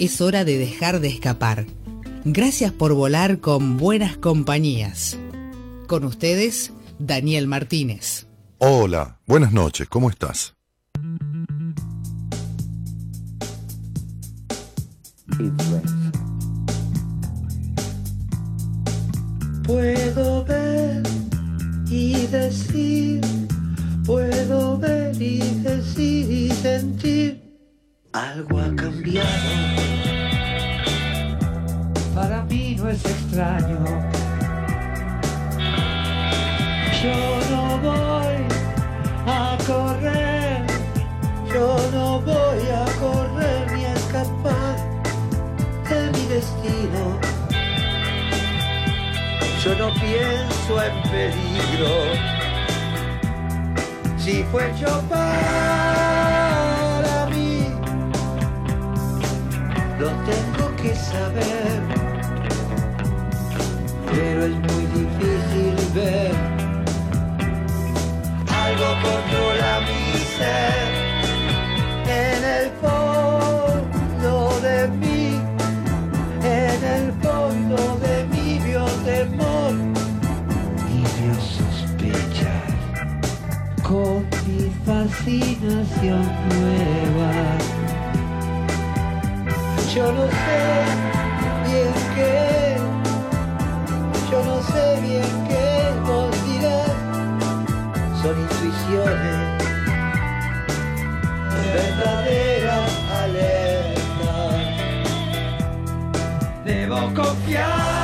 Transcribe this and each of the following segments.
es hora de dejar de escapar. Gracias por volar con buenas compañías. Con ustedes, Daniel Martínez. Hola, buenas noches, ¿cómo estás? Puedo ver y decir, puedo ver y decir y sentir algo ha cambiado. Para mí no es extraño. Yo no voy a correr, yo no voy a correr ni a escapar de mi destino. Yo no pienso en peligro. Si fue yo lo tengo que saber, pero es muy difícil ver. Algo controla mi ser en el fondo de mí, en el fondo de mi biotemor y vio sospechar con mi fascinación nueva yo no sé bien qué, yo no sé bien qué vos dirás, son intuiciones, verdaderas alertas. Debo confiar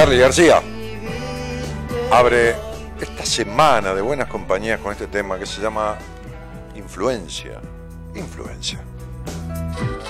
Charlie García abre esta semana de buenas compañías con este tema que se llama influencia. Influencia.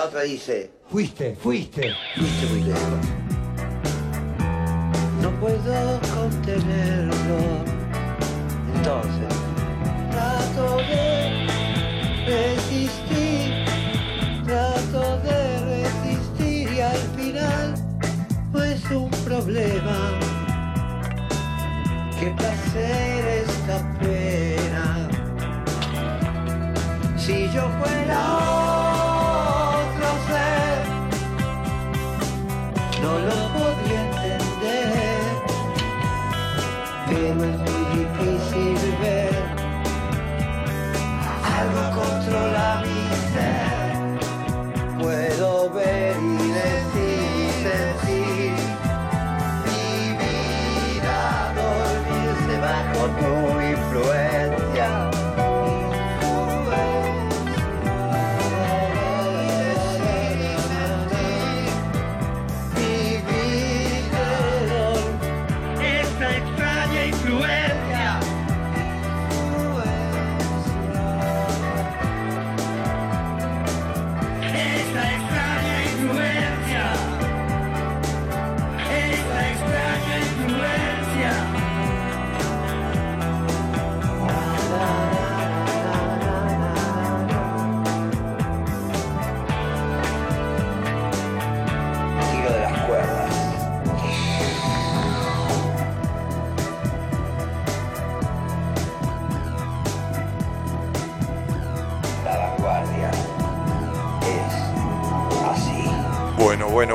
La otra dice, fuiste, fuiste, fuiste muy lejos. No puedo contenerlo. Entonces, trato de resistir, trato de resistir y al final no es un problema. Qué placer esta pena. Si yo fuera Algo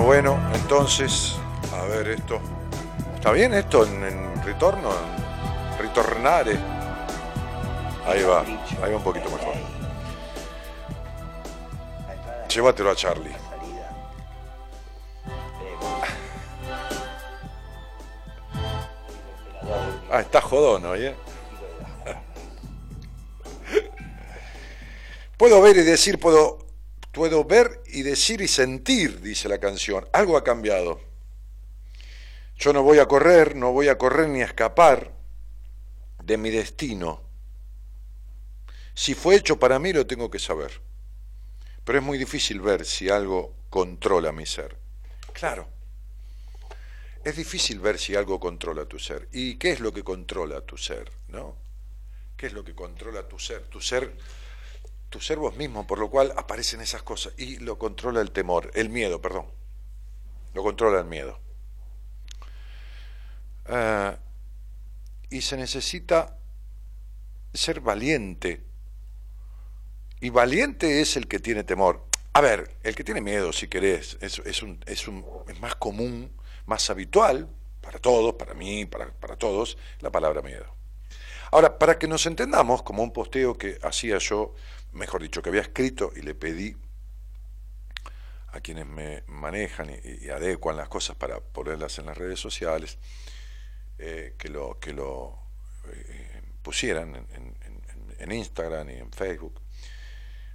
Bueno. Entonces, a ver esto. ¿Está bien esto en, retorno? En retornare. Ahí va, ahí va un poquito mejor. Llévatelo a Charlie. Ah, está jodón hoy, ¿eh? Puedo ver y decir, puedo, puedo ver y decir y sentir, dice la canción. Algo ha cambiado. Yo no voy a correr, no voy a correr ni a escapar de mi destino. Si fue hecho para mí, lo tengo que saber. Pero es muy difícil ver si algo controla mi ser. Claro. Es difícil ver si algo controla tu ser. ¿Y qué es lo que controla tu ser? ¿No? ¿Qué es lo que controla tu ser? Tu ser tu ser vos mismo, por lo cual aparecen esas cosas. Y lo controla el temor, el miedo, perdón. Lo controla el miedo. Ah, y se necesita ser valiente. Y valiente es el que tiene temor. A ver, el que tiene miedo, si querés, es, es, un, es, un, es más común, más habitual, para todos, para mí, para, para todos, la palabra miedo. Ahora, para que nos entendamos, como un posteo que hacía yo mejor dicho, que había escrito y le pedí a quienes me manejan y, adecuan las cosas para ponerlas en las redes sociales, eh, que lo, que lo eh, pusieran en, Instagram y en Facebook.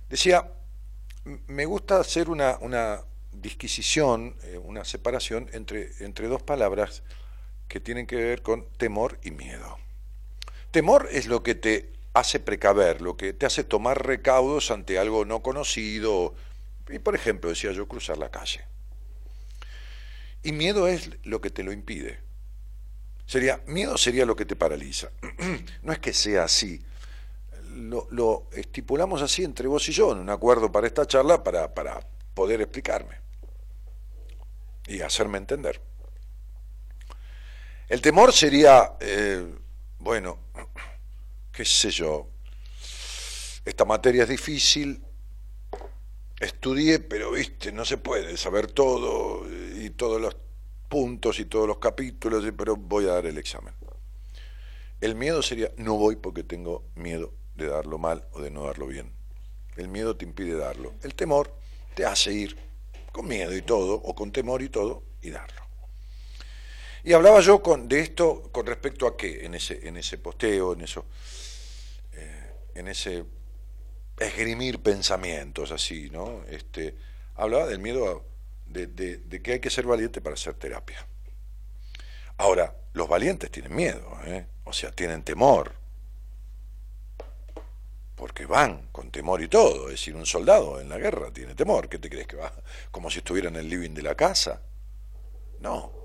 Decía, me gusta hacer una, una disquisición, eh, una separación entre, entre dos palabras que tienen que ver con temor y miedo. Temor es lo que te hace precaver, lo que te hace tomar recaudos ante algo no conocido, y por ejemplo, decía yo, cruzar la calle. Y miedo es lo que te lo impide. Sería, miedo sería lo que te paraliza. no es que sea así. Lo, estipulamos así entre vos y yo, en un acuerdo para esta charla, para, para poder explicarme y hacerme entender. El temor sería, eh, bueno, qué sé yo, esta materia es difícil, estudié, pero viste, no se puede saber todo y todos los puntos y todos los capítulos, pero voy a dar el examen. El miedo sería, no voy porque tengo miedo de darlo mal o de no darlo bien. El miedo te impide darlo. El temor te hace ir con miedo y todo, o con temor y todo, y darlo. Y hablaba yo con, de esto con respecto a qué, en ese, en ese posteo, en eso en ese esgrimir pensamientos así, ¿no? Este, hablaba del miedo de, de, que hay que ser valiente para hacer terapia. Ahora, los valientes tienen miedo, ¿eh? o sea, tienen temor, porque van con temor y todo. Es decir, un soldado en la guerra tiene temor. ¿Qué te crees que va? Como si estuviera en el living de la casa. No.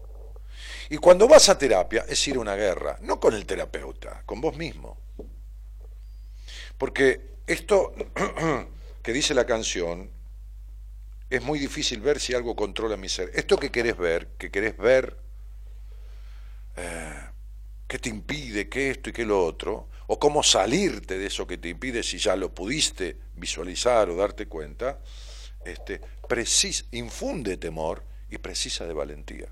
Y cuando vas a terapia es ir a una guerra, no con el terapeuta, con vos mismo. Porque esto que dice la canción, es muy difícil ver si algo controla mi ser. Esto que querés ver, que querés ver, eh, qué te impide, qué esto y qué lo otro, o cómo salirte de eso que te impide si ya lo pudiste visualizar o darte cuenta, este, infunde temor y precisa de valentía.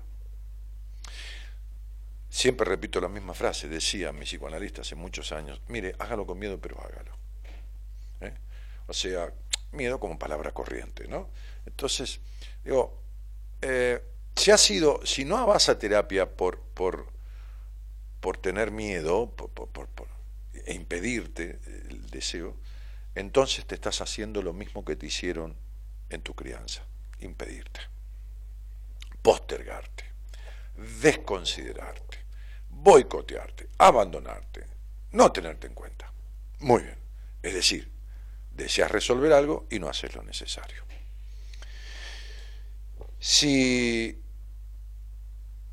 Siempre repito la misma frase, decía mi psicoanalista hace muchos años, mire, hágalo con miedo, pero hágalo. ¿eh? O sea, miedo como palabra corriente, ¿no? Entonces, digo, eh, si ha sido, si no vas a terapia por, por, por tener miedo, por, por, e impedirte el deseo, entonces te estás haciendo lo mismo que te hicieron en tu crianza, impedirte, postergarte, desconsiderarte boicotearte, abandonarte, no tenerte en cuenta. Muy bien. Es decir, deseas resolver algo y no haces lo necesario. Si,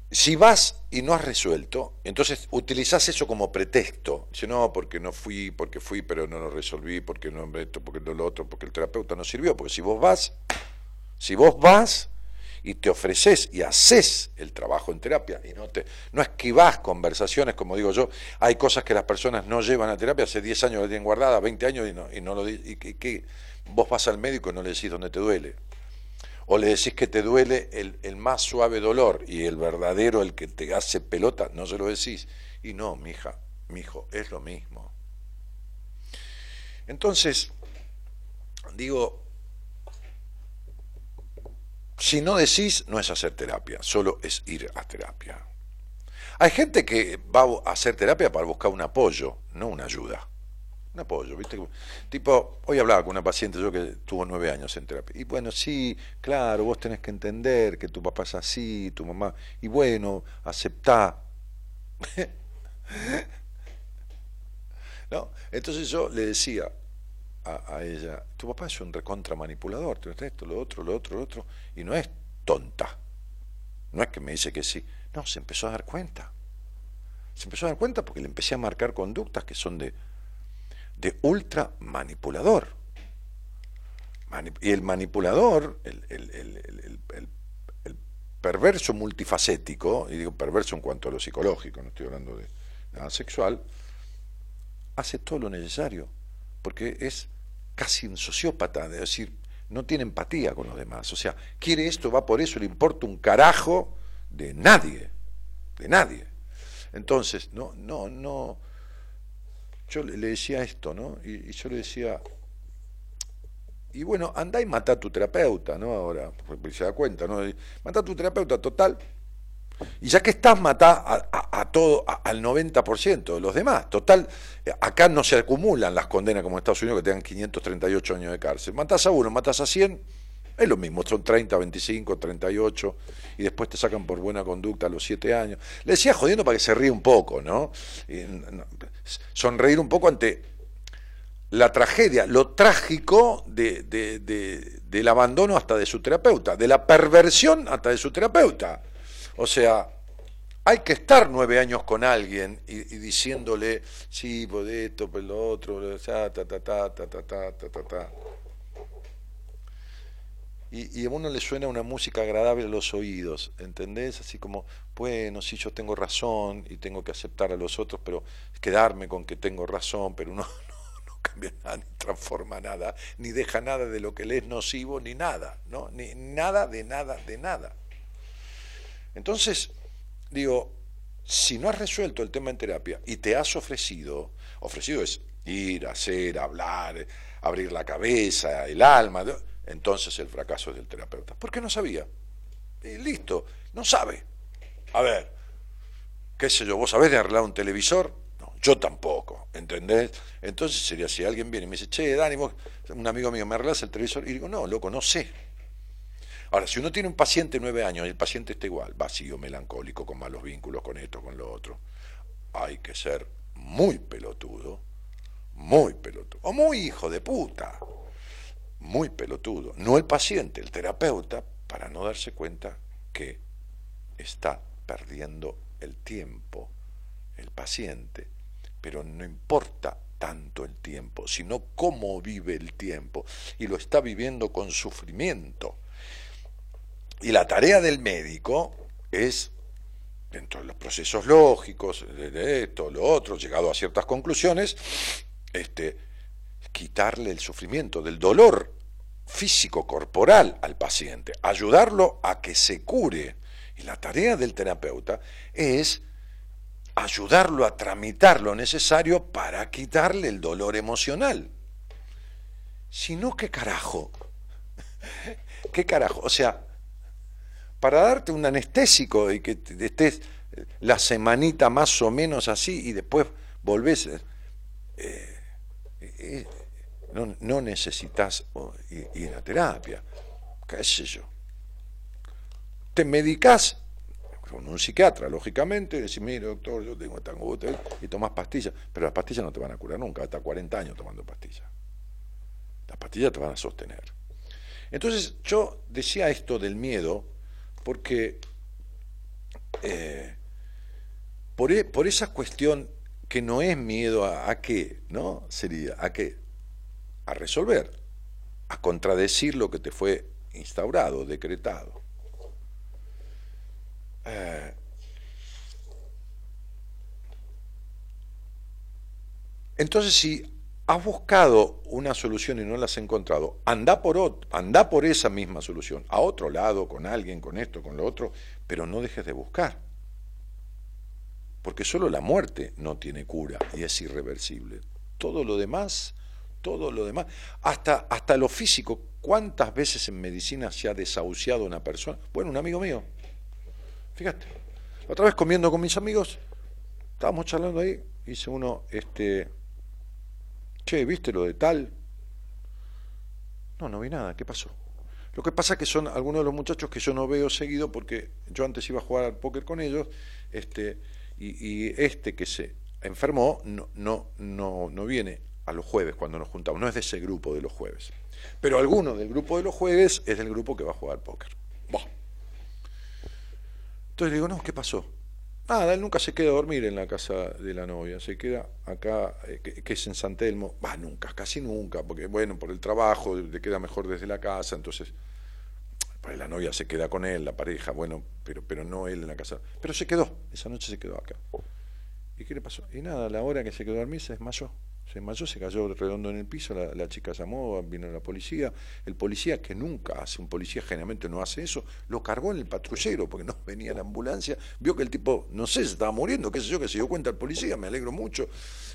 si vas y no has resuelto, entonces utilizas eso como pretexto. Dice, no, porque no fui, porque fui, pero no lo resolví, porque no esto, porque no lo otro, porque el terapeuta no sirvió. Porque si vos vas, si vos vas, y te ofreces y haces el trabajo en terapia y no te no esquivas conversaciones, como digo yo, hay cosas que las personas no llevan a terapia, hace 10 años la tienen guardada, 20 años y no, y no lo y que, vos vas al médico y no le decís dónde te duele. O le decís que te duele el, el, más suave dolor y el verdadero, el que te hace pelota, no se lo decís. Y no, mi hija, mi hijo, es lo mismo. Entonces, digo, si no decís, no es hacer terapia, solo es ir a terapia. Hay gente que va a hacer terapia para buscar un apoyo, no una ayuda. Un apoyo, ¿viste? Tipo, hoy hablaba con una paciente yo que tuvo nueve años en terapia. Y bueno, sí, claro, vos tenés que entender que tu papá es así, tu mamá. Y bueno, aceptá. ¿No? Entonces yo le decía a, ella, tu papá es un recontra manipulador, esto, lo otro, lo otro, lo otro. Y no es tonta. No es que me dice que sí. No, se empezó a dar cuenta. Se empezó a dar cuenta porque le empecé a marcar conductas que son de de ultra manipulador. y el manipulador, el, perverso multifacético, y digo perverso en cuanto a lo psicológico, no estoy hablando de nada sexual, hace todo lo necesario, porque es casi un sociópata, es decir, no tiene empatía con los demás. O sea, quiere esto, va por eso, le importa un carajo de nadie, de nadie. Entonces, no, no, no, yo le decía esto, ¿no? Y, yo le decía, y bueno, andá y mata a tu terapeuta, ¿no? Ahora, porque se da cuenta, ¿no? Mata a tu terapeuta total. Y ya que estás, matá a, todo, al 90% de los demás. Total, acá no se acumulan las condenas como en Estados Unidos que tengan 538 años de cárcel. Matás a uno, matás a 100, es lo mismo, son 30, 25, 38, y después te sacan por buena conducta a los 7 años. Le decía jodiendo para que se ríe un poco, ¿no? sonreír un poco ante la tragedia, lo trágico de, del abandono hasta de su terapeuta, de la perversión hasta de su terapeuta. O sea, hay que estar nueve años con alguien y, diciéndole, sí, por esto, por lo otro, ta, ta, ta, ta, ta, ta, ta, ta, ta y, a uno le suena una música agradable a los oídos, ¿entendés? Así como, bueno, sí, yo tengo razón y tengo que aceptar a los otros, pero quedarme con que tengo razón, pero uno no, cambia nada, ni transforma nada, ni deja nada de lo que le es nocivo, ni nada, ¿no? Ni nada de nada de nada. Entonces, digo, si no has resuelto el tema en terapia y te has ofrecido, ofrecido es ir, hacer, hablar, abrir la cabeza, el alma, entonces el fracaso es del terapeuta. ¿Por qué no sabía? Listo, no sabe. A ver, qué sé yo, ¿vos sabés de arreglar un televisor? Yo tampoco, ¿entendés? Entonces sería si alguien viene y me dice, che, Dani, vos, un amigo mío, ¿me arreglas el televisor? Y digo, no, loco, no sé. Ahora, si uno tiene un paciente nueve años y el paciente está igual, vacío, melancólico, con malos vínculos, con esto, con lo otro, hay que ser muy pelotudo, muy pelotudo, o muy hijo de puta, muy pelotudo, no el paciente, el terapeuta, para no darse cuenta que está perdiendo el tiempo el paciente, pero no importa tanto el tiempo, sino cómo vive el tiempo, y lo está viviendo con sufrimiento. Y la tarea del médico es, dentro de los procesos lógicos, de esto, lo otro, llegado a ciertas conclusiones, este, quitarle el sufrimiento, del dolor físico, corporal al paciente, ayudarlo a que se cure. Y la tarea del terapeuta es ayudarlo a tramitar lo necesario para quitarle el dolor emocional. Si no, ¿qué carajo? ¿Qué carajo? O sea, para darte un anestésico y que estés la semanita más o menos así y después volvés... Eh, eh, no, necesitas ir a terapia, qué sé yo. Te medicas con un psiquiatra, lógicamente, y decís, mire doctor, yo tengo esta angustia, y tomas pastillas, pero las pastillas no te van a curar nunca, hasta 40 años tomando pastillas. Las pastillas te van a sostener. Entonces yo decía esto del miedo porque eh, por, e, por, esa cuestión que no es miedo a, qué, ¿no? Sería a qué a resolver, a contradecir lo que te fue instaurado, decretado. Eh, entonces, si has buscado una solución y no la has encontrado, anda por, anda por esa misma solución, a otro lado, con alguien, con esto, con lo otro, pero no dejes de buscar. Porque solo la muerte no tiene cura y es irreversible. Todo lo demás, todo lo demás, hasta, hasta lo físico, ¿cuántas veces en medicina se ha desahuciado una persona? Bueno, un amigo mío, fíjate, otra vez comiendo con mis amigos, estábamos charlando ahí, dice uno, este, che, ¿viste lo de tal? No, no vi nada, ¿qué pasó? Lo que pasa es que son algunos de los muchachos que yo no veo seguido porque yo antes iba a jugar al póker con ellos, este, y, este que se enfermó no, no, no, no viene a los jueves cuando nos juntamos, no es de ese grupo de los jueves. Pero alguno del grupo de los jueves es del grupo que va a jugar póker. Entonces digo, no, ¿qué pasó? Nada, él nunca se queda a dormir en la casa de la novia, se queda acá, eh, que, es en San Telmo, va, nunca, casi nunca, porque bueno, por el trabajo le queda mejor desde la casa, entonces pues la novia se queda con él, la pareja, bueno, pero, pero no él en la casa. Pero se quedó, esa noche se quedó acá. ¿Y qué le pasó? Y nada, a la hora que se quedó a dormir se desmayó. Se desmayó, se cayó redondo en el piso, la, chica llamó, vino la policía. El policía, que nunca hace, un policía generalmente no hace eso, lo cargó en el patrullero porque no venía la ambulancia. Vio que el tipo, no sé, se estaba muriendo, qué sé yo, que se dio cuenta el policía, me alegro mucho.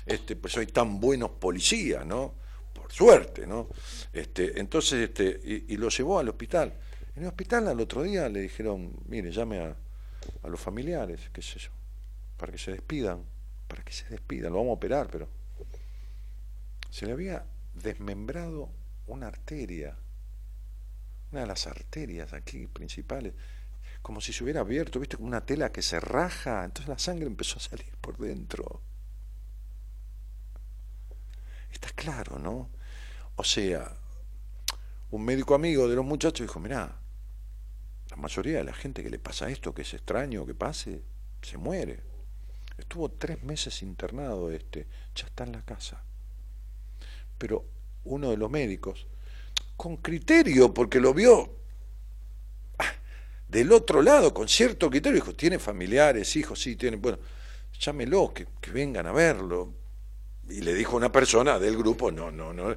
Este, pues hay tan buenos policías, ¿no? Por suerte, ¿no? Este, entonces, este, y lo llevó al hospital. En el hospital al otro día le dijeron, mire, llame a, los familiares, qué sé yo, para que se despidan, para que se despidan, lo vamos a operar, pero se le había desmembrado una arteria, una de las arterias aquí principales, como si se hubiera abierto, viste, como una tela que se raja, entonces la sangre empezó a salir por dentro. Está claro, ¿no? O sea, un médico amigo de los muchachos dijo, mirá, la mayoría de la gente que le pasa esto, que es extraño que pase, se muere. Estuvo tres meses internado este, ya está en la casa. Pero uno de los médicos, con criterio, porque lo vio ah, del otro lado, con cierto criterio, dijo, tiene familiares, hijos, sí, tiene, bueno, llámelo, que, vengan a verlo. Y le dijo una persona del grupo, no, no, no,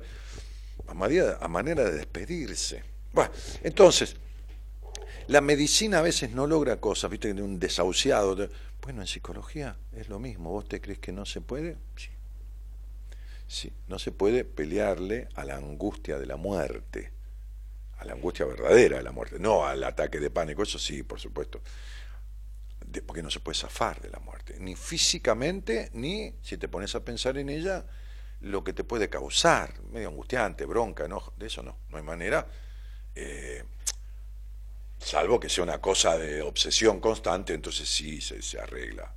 a manera, a manera de despedirse. Bueno, entonces, la medicina a veces no logra cosas, viste, un desahuciado. Bueno, en psicología es lo mismo. ¿Vos te crees que no se puede? Sí. Sí, no se puede pelearle a la angustia de la muerte, a la angustia verdadera de la muerte, no al ataque de pánico, eso sí, por supuesto, porque no se puede zafar de la muerte, ni físicamente, ni si te pones a pensar en ella, lo que te puede causar, medio angustiante, bronca, enojo, de eso no, no hay manera. Eh, Salvo que sea una cosa de obsesión constante, entonces sí se, arregla.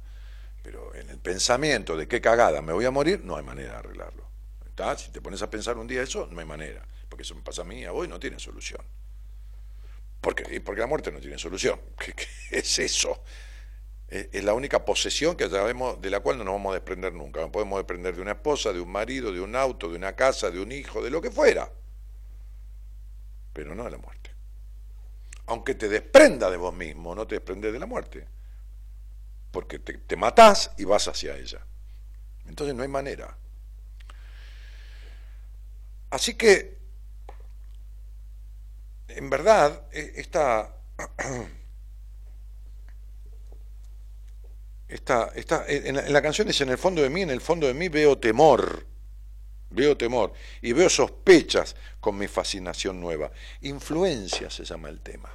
Pero en el pensamiento de qué cagada me voy a morir, no hay manera de arreglarlo. Si te pones a pensar un día eso, no hay manera. Porque eso me pasa a mí, a vos, no tiene solución. ¿Por qué? Porque la muerte no tiene solución. ¿Qué, es eso? Es, la única posesión que sabemos de la cual no nos vamos a desprender nunca. No podemos desprender de una esposa, de un marido, de un auto, de una casa, de un hijo, de lo que fuera. Pero no de la muerte aunque te desprenda de vos mismo, no te desprendes de la muerte. Porque te, te matás y vas hacia ella. Entonces no hay manera. Así que, en verdad, e, esta, esta, esta en, la, en la canción dice, en el fondo de mí, en el fondo de mí veo temor veo temor y veo sospechas con mi fascinación nueva. Influencia se llama el tema.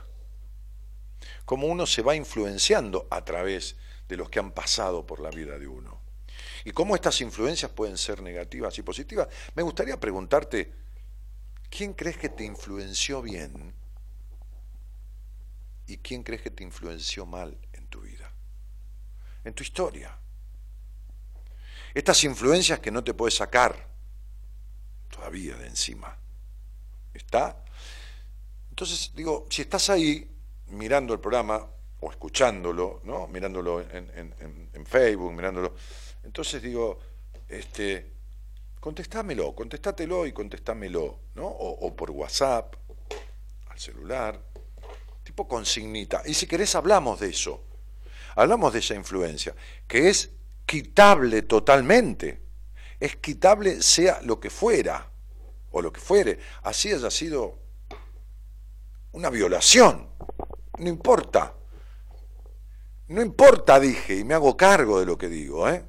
Como uno se va influenciando a través de los que han pasado por la vida de uno. Y cómo estas influencias pueden ser negativas y positivas. Me gustaría preguntarte, ¿quién crees que te influenció bien? ¿Y quién crees que te influenció mal en tu vida? En tu historia. Estas influencias que no te puedes sacar, todavía de encima. ¿Está? Entonces, digo, si estás ahí mirando el programa o escuchándolo, ¿no? Mirándolo en, Facebook, mirándolo. Entonces digo, este, contestámelo, contestátelo y contestámelo, ¿no? O, o por WhatsApp, al celular, tipo consignita. Y si querés hablamos de eso. Hablamos de esa influencia, que es quitable totalmente es quitable sea lo que fuera, o lo que fuere, así haya sido una violación, no importa. No importa, dije, y me hago cargo de lo que digo, ¿eh?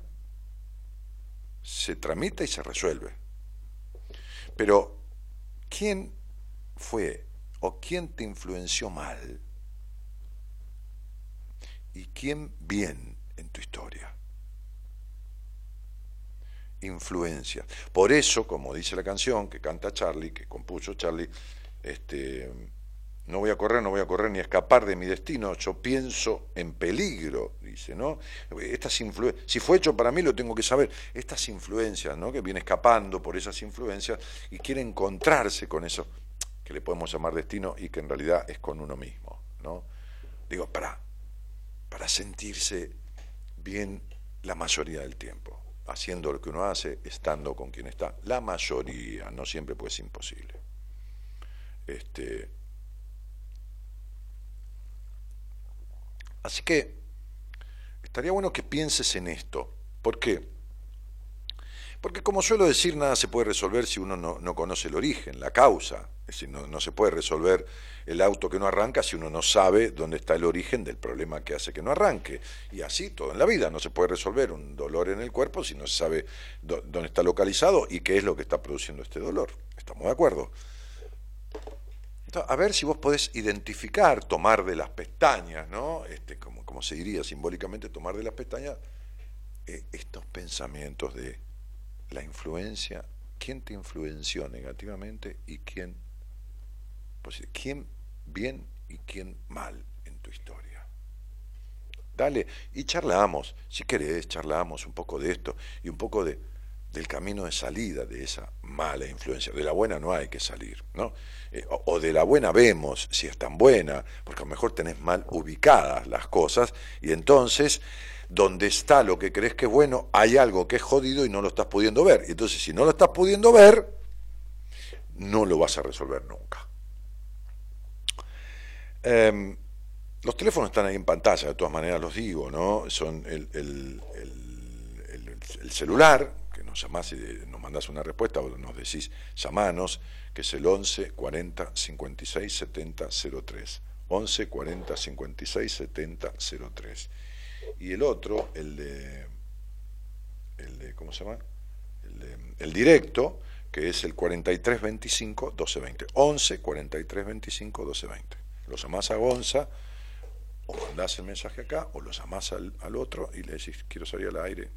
Se tramita y se resuelve. Pero, ¿quién fue o quién te influenció mal? ¿Y quién bien en tu historia? Influencia. Por eso, como dice la canción que canta Charlie, que compuso Charlie, este, no voy a correr, no voy a correr ni a escapar de mi destino, yo pienso en peligro, dice, ¿no? Estas si fue hecho para mí lo tengo que saber. Estas influencias, ¿no? Que viene escapando por esas influencias y quiere encontrarse con eso que le podemos llamar destino y que en realidad es con uno mismo, ¿no? Digo, para, para sentirse bien la mayoría del tiempo, haciendo lo que uno hace, estando con quien está. La mayoría, no siempre puede ser imposible. Este, Así que estaría bueno que pienses en esto. ¿Por qué? Porque como suelo decir, nada se puede resolver si uno no, conoce el origen, la causa. Es decir, no, se puede resolver el auto que no arranca si uno no sabe dónde está el origen del problema que hace que no arranque. Y así todo en la vida. No se puede resolver un dolor en el cuerpo si no se sabe dónde está localizado y qué es lo que está produciendo este dolor. ¿Estamos de acuerdo? A ver si vos podés identificar, tomar de las pestañas, ¿no? Este, como, como se diría simbólicamente, tomar de las pestañas eh, estos pensamientos de la influencia, quién te influenció negativamente y quién, pues, quién bien y quién mal en tu historia. Dale, y charlamos, si querés, charlamos un poco de esto y un poco de, del camino de salida de esa mala influencia. De la buena no hay que salir, ¿no? Eh, o, de la buena vemos si es tan buena, porque a lo mejor tenés mal ubicadas las cosas y entonces donde está lo que crees que es bueno, hay algo que es jodido y no lo estás pudiendo ver. Y entonces si no lo estás pudiendo ver, no lo vas a resolver nunca. Em, los teléfonos están ahí en pantalla, de todas maneras los digo, ¿no? Son el, el, el celular, nos llamás y nos mandás una respuesta o nos decís, llamanos, que es el 11 40 56 70 03. 11 40 56 70 03. Y el otro, el de, el de ¿cómo se llama? El, el directo, que es el 43 25 12 20. 11 43 25 12 20. Lo llamás a Gonza, o mandás el mensaje acá, o lo llamás al, al otro y le decís, quiero salir al aire,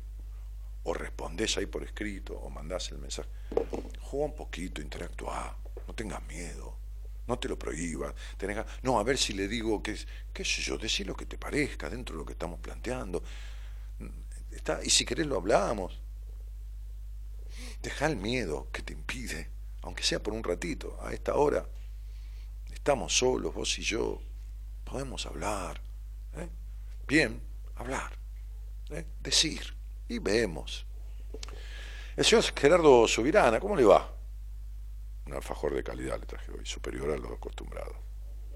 o respondés ahí por escrito, o mandás el mensaje. Juega un poquito, interactúa, no tengas miedo, no te lo prohíbas. no, a ver si le digo que, qué sé yo, decir lo que te parezca dentro de lo que estamos planteando. Está, y si querés lo hablamos. Deja el miedo que te impide, aunque sea por un ratito, a esta hora. Estamos solos, vos y yo. Podemos hablar. ¿eh? Bien, hablar. ¿eh? Decir y vemos. El señor Gerardo Subirana, ¿cómo le va? Un alfajor de calidad le traje hoy, superior a lo acostumbrado.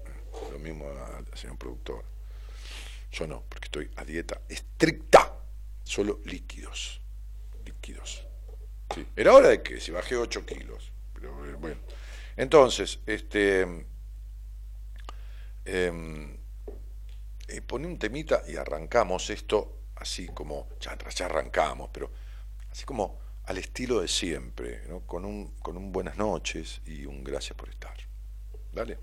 Eh, lo mismo al señor productor. Yo no, porque estoy a dieta estricta. Solo líquidos. Líquidos. Era hora de que si bajé 8 kilos. Pero eh, bueno. Entonces, este. Eh, eh, pone un temita y arrancamos esto así como, ya, arrancamos, pero así como al estilo de siempre, ¿no? con, un, con un buenas noches y un gracias por estar. Dale.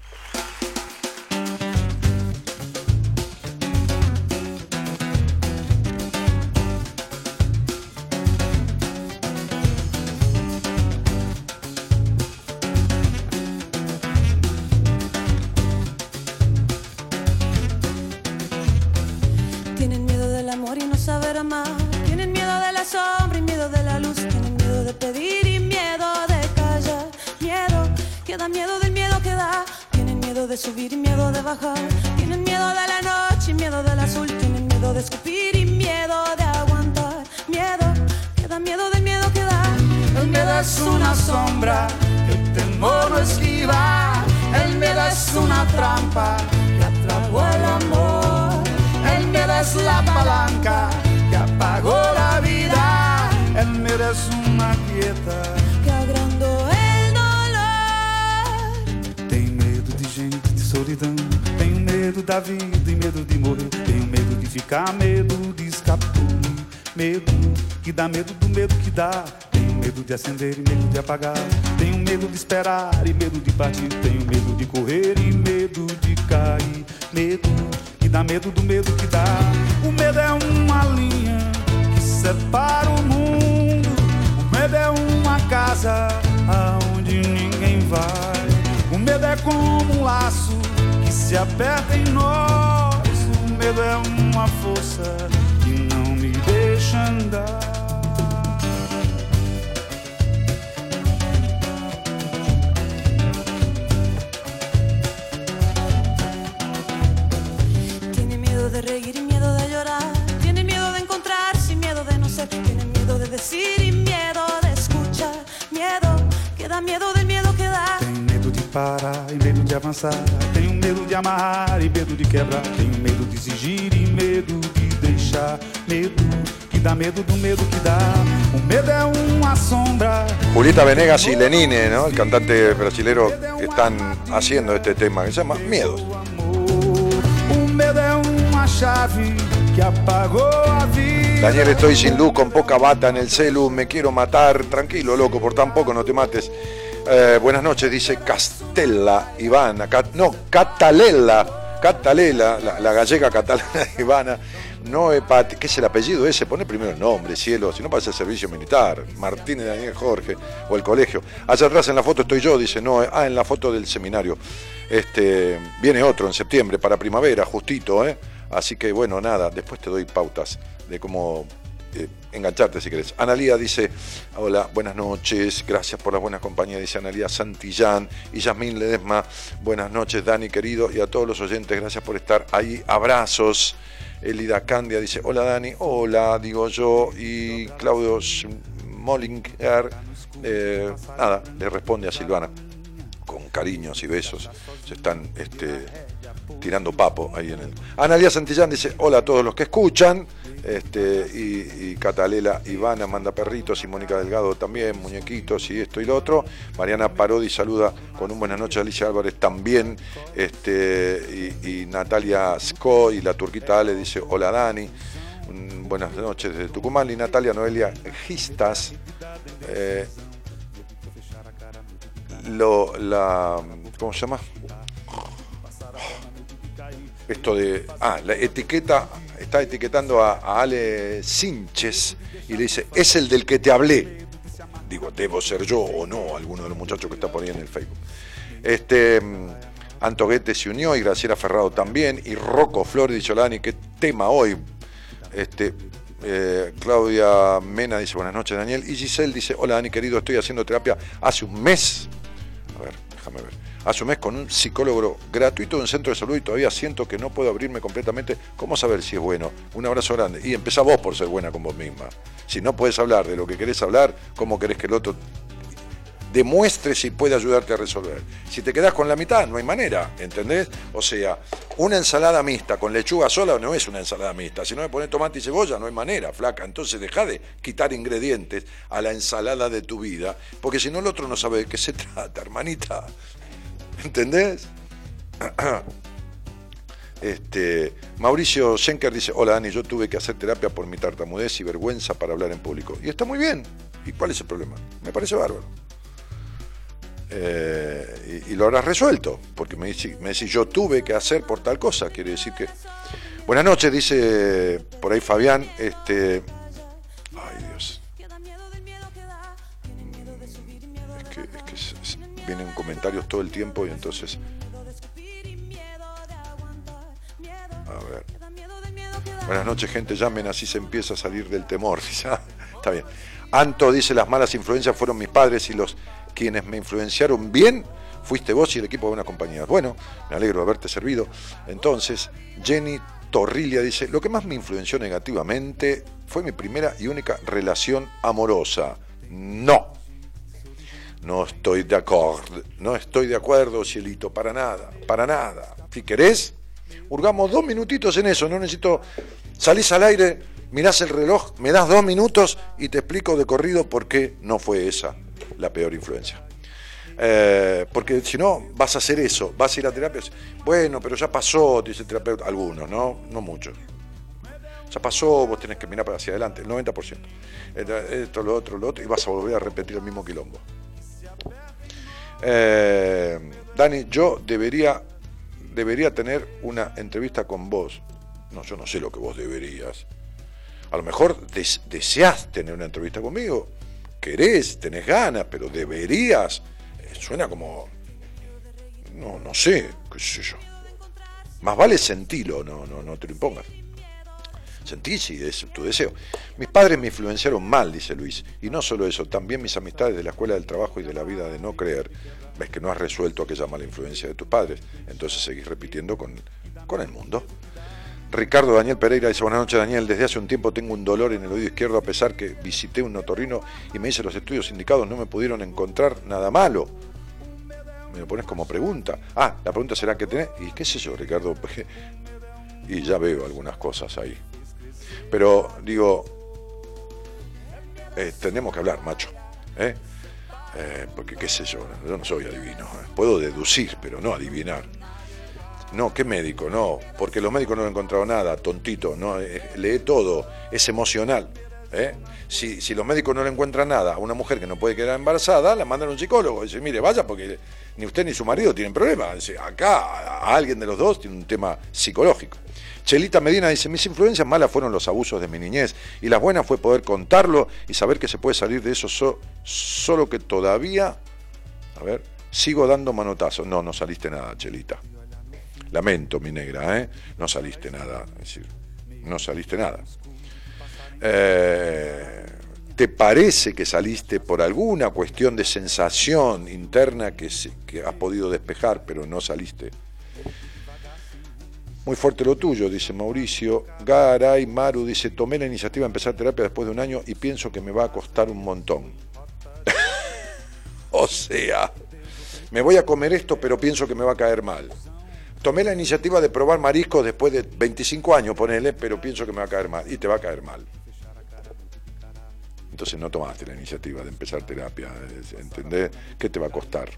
De subir y miedo de bajar, tienen miedo de la noche y miedo del azul, tienen miedo de escupir y miedo de aguantar, miedo, que da miedo del miedo que da. El miedo es una sombra que el temor no esquiva, el miedo es una trampa que atrapó el amor, el miedo es la palanca que apagó la vida, el miedo es una festa. Solidão. Tenho medo da vida e medo de morrer. Tenho medo de ficar, medo de escapulir. Medo que dá medo do medo que dá. Tenho medo de acender e medo de apagar. Tenho medo de esperar e medo de partir. Tenho medo de correr e medo de cair. Medo que dá medo do medo que dá. O medo é uma linha que separa o mundo. O medo é uma casa aonde ninguém vai. Medo é como um laço que se aperta em nós. O medo é uma força que não me deixa andar. De reír y miedo de llorar. Tiene miedo de encontrarse y miedo de no ser. Tiene miedo de decir y miedo de escuchar. Miedo que da miedo del parar e medo de avançar. Tenho medo de amarrar e medo de quebrar. Tenho medo de exigir e medo de deixar. Medo que dá medo do medo que dá. O medo é uma sombra. Julieta Venegas y Lenine, ¿no? el cantante brasilero, están haciendo este tema que se llama Miedos. Daniel, estoy sin luz, con poca bata en el celu, me quiero matar. Tranquilo, loco, por tan poco no te mates. Eh, buenas noches, dice Castella Ivana. No, Catalela. Catalela, la, gallega Catalela Ivana. No, Epati, ¿qué es el apellido ese? Pone primero el nombre, cielo, si no pasa el servicio militar. Martínez Daniel Jorge, o el colegio. Allá atrás en la foto estoy yo, dice, no, ah, en la foto del seminario. Este, viene otro en septiembre, para primavera, justito, ¿eh? Así que bueno, nada, después te doy pautas de cómo eh, engancharte si querés. Analía dice, hola, buenas noches, gracias por la buena compañía, dice Analía Santillán y Yasmín Ledesma, buenas noches Dani querido y a todos los oyentes, gracias por estar ahí, abrazos. Elida Candia dice, hola Dani, hola, digo yo, y Claudio Mollinger, eh, nada, le responde a Silvana con cariños y besos. Se están este, tirando papo ahí en el. Analia Santillán dice: Hola a todos los que escuchan. Este, y, Catalela Ivana manda perritos y Mónica Delgado también, muñequitos y esto y lo otro. Mariana Parodi saluda con un buenas noches Alicia Álvarez también. Este, y, Natalia Sco y la turquita Ale dice: Hola Dani. Buenas noches desde Tucumán y Natalia Noelia Gistas. eh, lo, la, ¿cómo se llama? Esto de, ah, la etiqueta, está etiquetando a, Ale Sinches y le dice, es el del que te hablé. Digo, debo ser yo o no, alguno de los muchachos que está por ahí en el Facebook. Este, mm, Antoguete se unió y Graciela Ferrado también, y Rocco Flores dice, Lani, qué tema hoy. Este, eh, Claudia Mena dice, buenas noches Daniel. Y Giselle dice, hola Dani querido, estoy haciendo terapia hace un mes. A ver, déjame ver. Hace un mes con un psicólogo gratuito de un centro de salud y todavía siento que no puedo abrirme completamente. ¿Cómo saber si es bueno? Un abrazo grande. Y empezá vos por ser buena con vos misma. Si no puedes hablar de lo que querés hablar, ¿cómo querés que el otro demuestre si puede ayudarte a resolver. Si te quedás con la mitad, no hay manera, ¿entendés? O sea, una ensalada mixta con lechuga sola no es una ensalada mixta. Si no me pones tomate y cebolla, no hay manera, flaca. Entonces deja de quitar ingredientes a la ensalada de tu vida, porque si no el otro no sabe de qué se trata, hermanita. ¿Entendés? Este, Mauricio Schenker dice, hola Dani, yo tuve que hacer terapia por mi tartamudez y vergüenza para hablar en público. Y está muy bien. ¿Y cuál es el problema? Me parece bárbaro. Eh, y, lo habrás resuelto, porque me dice, me dice, yo tuve que hacer por tal cosa, quiere decir que... Buenas noches, dice por ahí Fabián, este... vienen comentarios todo el tiempo y entonces... A ver. Buenas noches, gente. Llamen, así se empieza a salir del temor. Está bien. Anto dice: Las malas influencias fueron mis padres y los quienes me influenciaron bien fuiste vos y el equipo de una compañía. Bueno, me alegro de haberte servido. Entonces, Jenny Torrilia dice: Lo que más me influenció negativamente fue mi primera y única relación amorosa. No. No estoy de acuerdo, no estoy de acuerdo, cielito, para nada, para nada. Si querés, hurgamos dos minutitos en eso, no necesito, salís al aire, mirás el reloj, me das dos minutos y te explico de corrido por qué no fue esa la peor influencia. Eh, porque si no, vas a hacer eso, vas a ir a terapia. Bueno, pero ya pasó, dice el terapeuta. Algunos, ¿no? No muchos. Ya pasó, vos tenés que mirar hacia adelante, el 90%. Esto, lo otro, lo otro, y vas a volver a repetir el mismo quilombo. Eh, Dani, yo debería, debería tener una entrevista con vos. No, yo no sé lo que vos deberías. A lo mejor deseás tener una entrevista conmigo, querés, tenés ganas, pero deberías. Eh, suena como. No, no sé, qué sé yo. Más vale sentirlo, no, no, no te lo impongas. Sentí si es tu deseo. Mis padres me influenciaron mal, dice Luis. Y no solo eso, también mis amistades de la escuela del trabajo y de la vida de no creer. Ves que no has resuelto aquella mala influencia de tus padres. Entonces seguís repitiendo con, con el mundo. Ricardo Daniel Pereira dice, buenas noches Daniel, desde hace un tiempo tengo un dolor en el oído izquierdo a pesar que visité un notorrino y me hice los estudios indicados, no me pudieron encontrar nada malo. Me lo pones como pregunta. Ah, la pregunta será que tenés. Y qué sé yo, Ricardo. Y ya veo algunas cosas ahí. Pero digo, eh, tenemos que hablar, macho. ¿eh? ¿eh? porque qué sé yo, yo no soy adivino. ¿eh? Puedo deducir, pero no adivinar. No, ¿qué médico? No, porque los médicos no han encontrado nada, tontito, no, lee todo, es emocional. Si, si, los médicos no le encuentran nada a una mujer que no puede quedar embarazada, la mandan a un psicólogo. Dice, mire, vaya, porque ni usted ni su marido tienen problemas. Acá a alguien de los dos tiene un tema psicológico. Chelita Medina dice, mis influencias malas fueron los abusos de mi niñez y las buenas fue poder contarlo y saber que se puede salir de eso solo que todavía, a ver, sigo dando manotazos. No, no saliste nada, Chelita. Lamento, mi negra, ¿eh? No saliste nada, es decir, no saliste nada. Eh, ¿Te parece que saliste por alguna cuestión de sensación interna que, has podido despejar, pero no saliste? Muy fuerte lo tuyo, dice Mauricio. Garay Maru dice, tomé la iniciativa de empezar terapia después de un año y pienso que me va a costar un montón. o sea, me voy a comer esto, pero pienso que me va a caer mal. Tomé la iniciativa de probar mariscos después de 25 años, ponele, pero pienso que me va a caer mal. Y te va a caer mal. Entonces no tomaste la iniciativa de empezar terapia. ¿Entendés? ¿Qué te va a costar?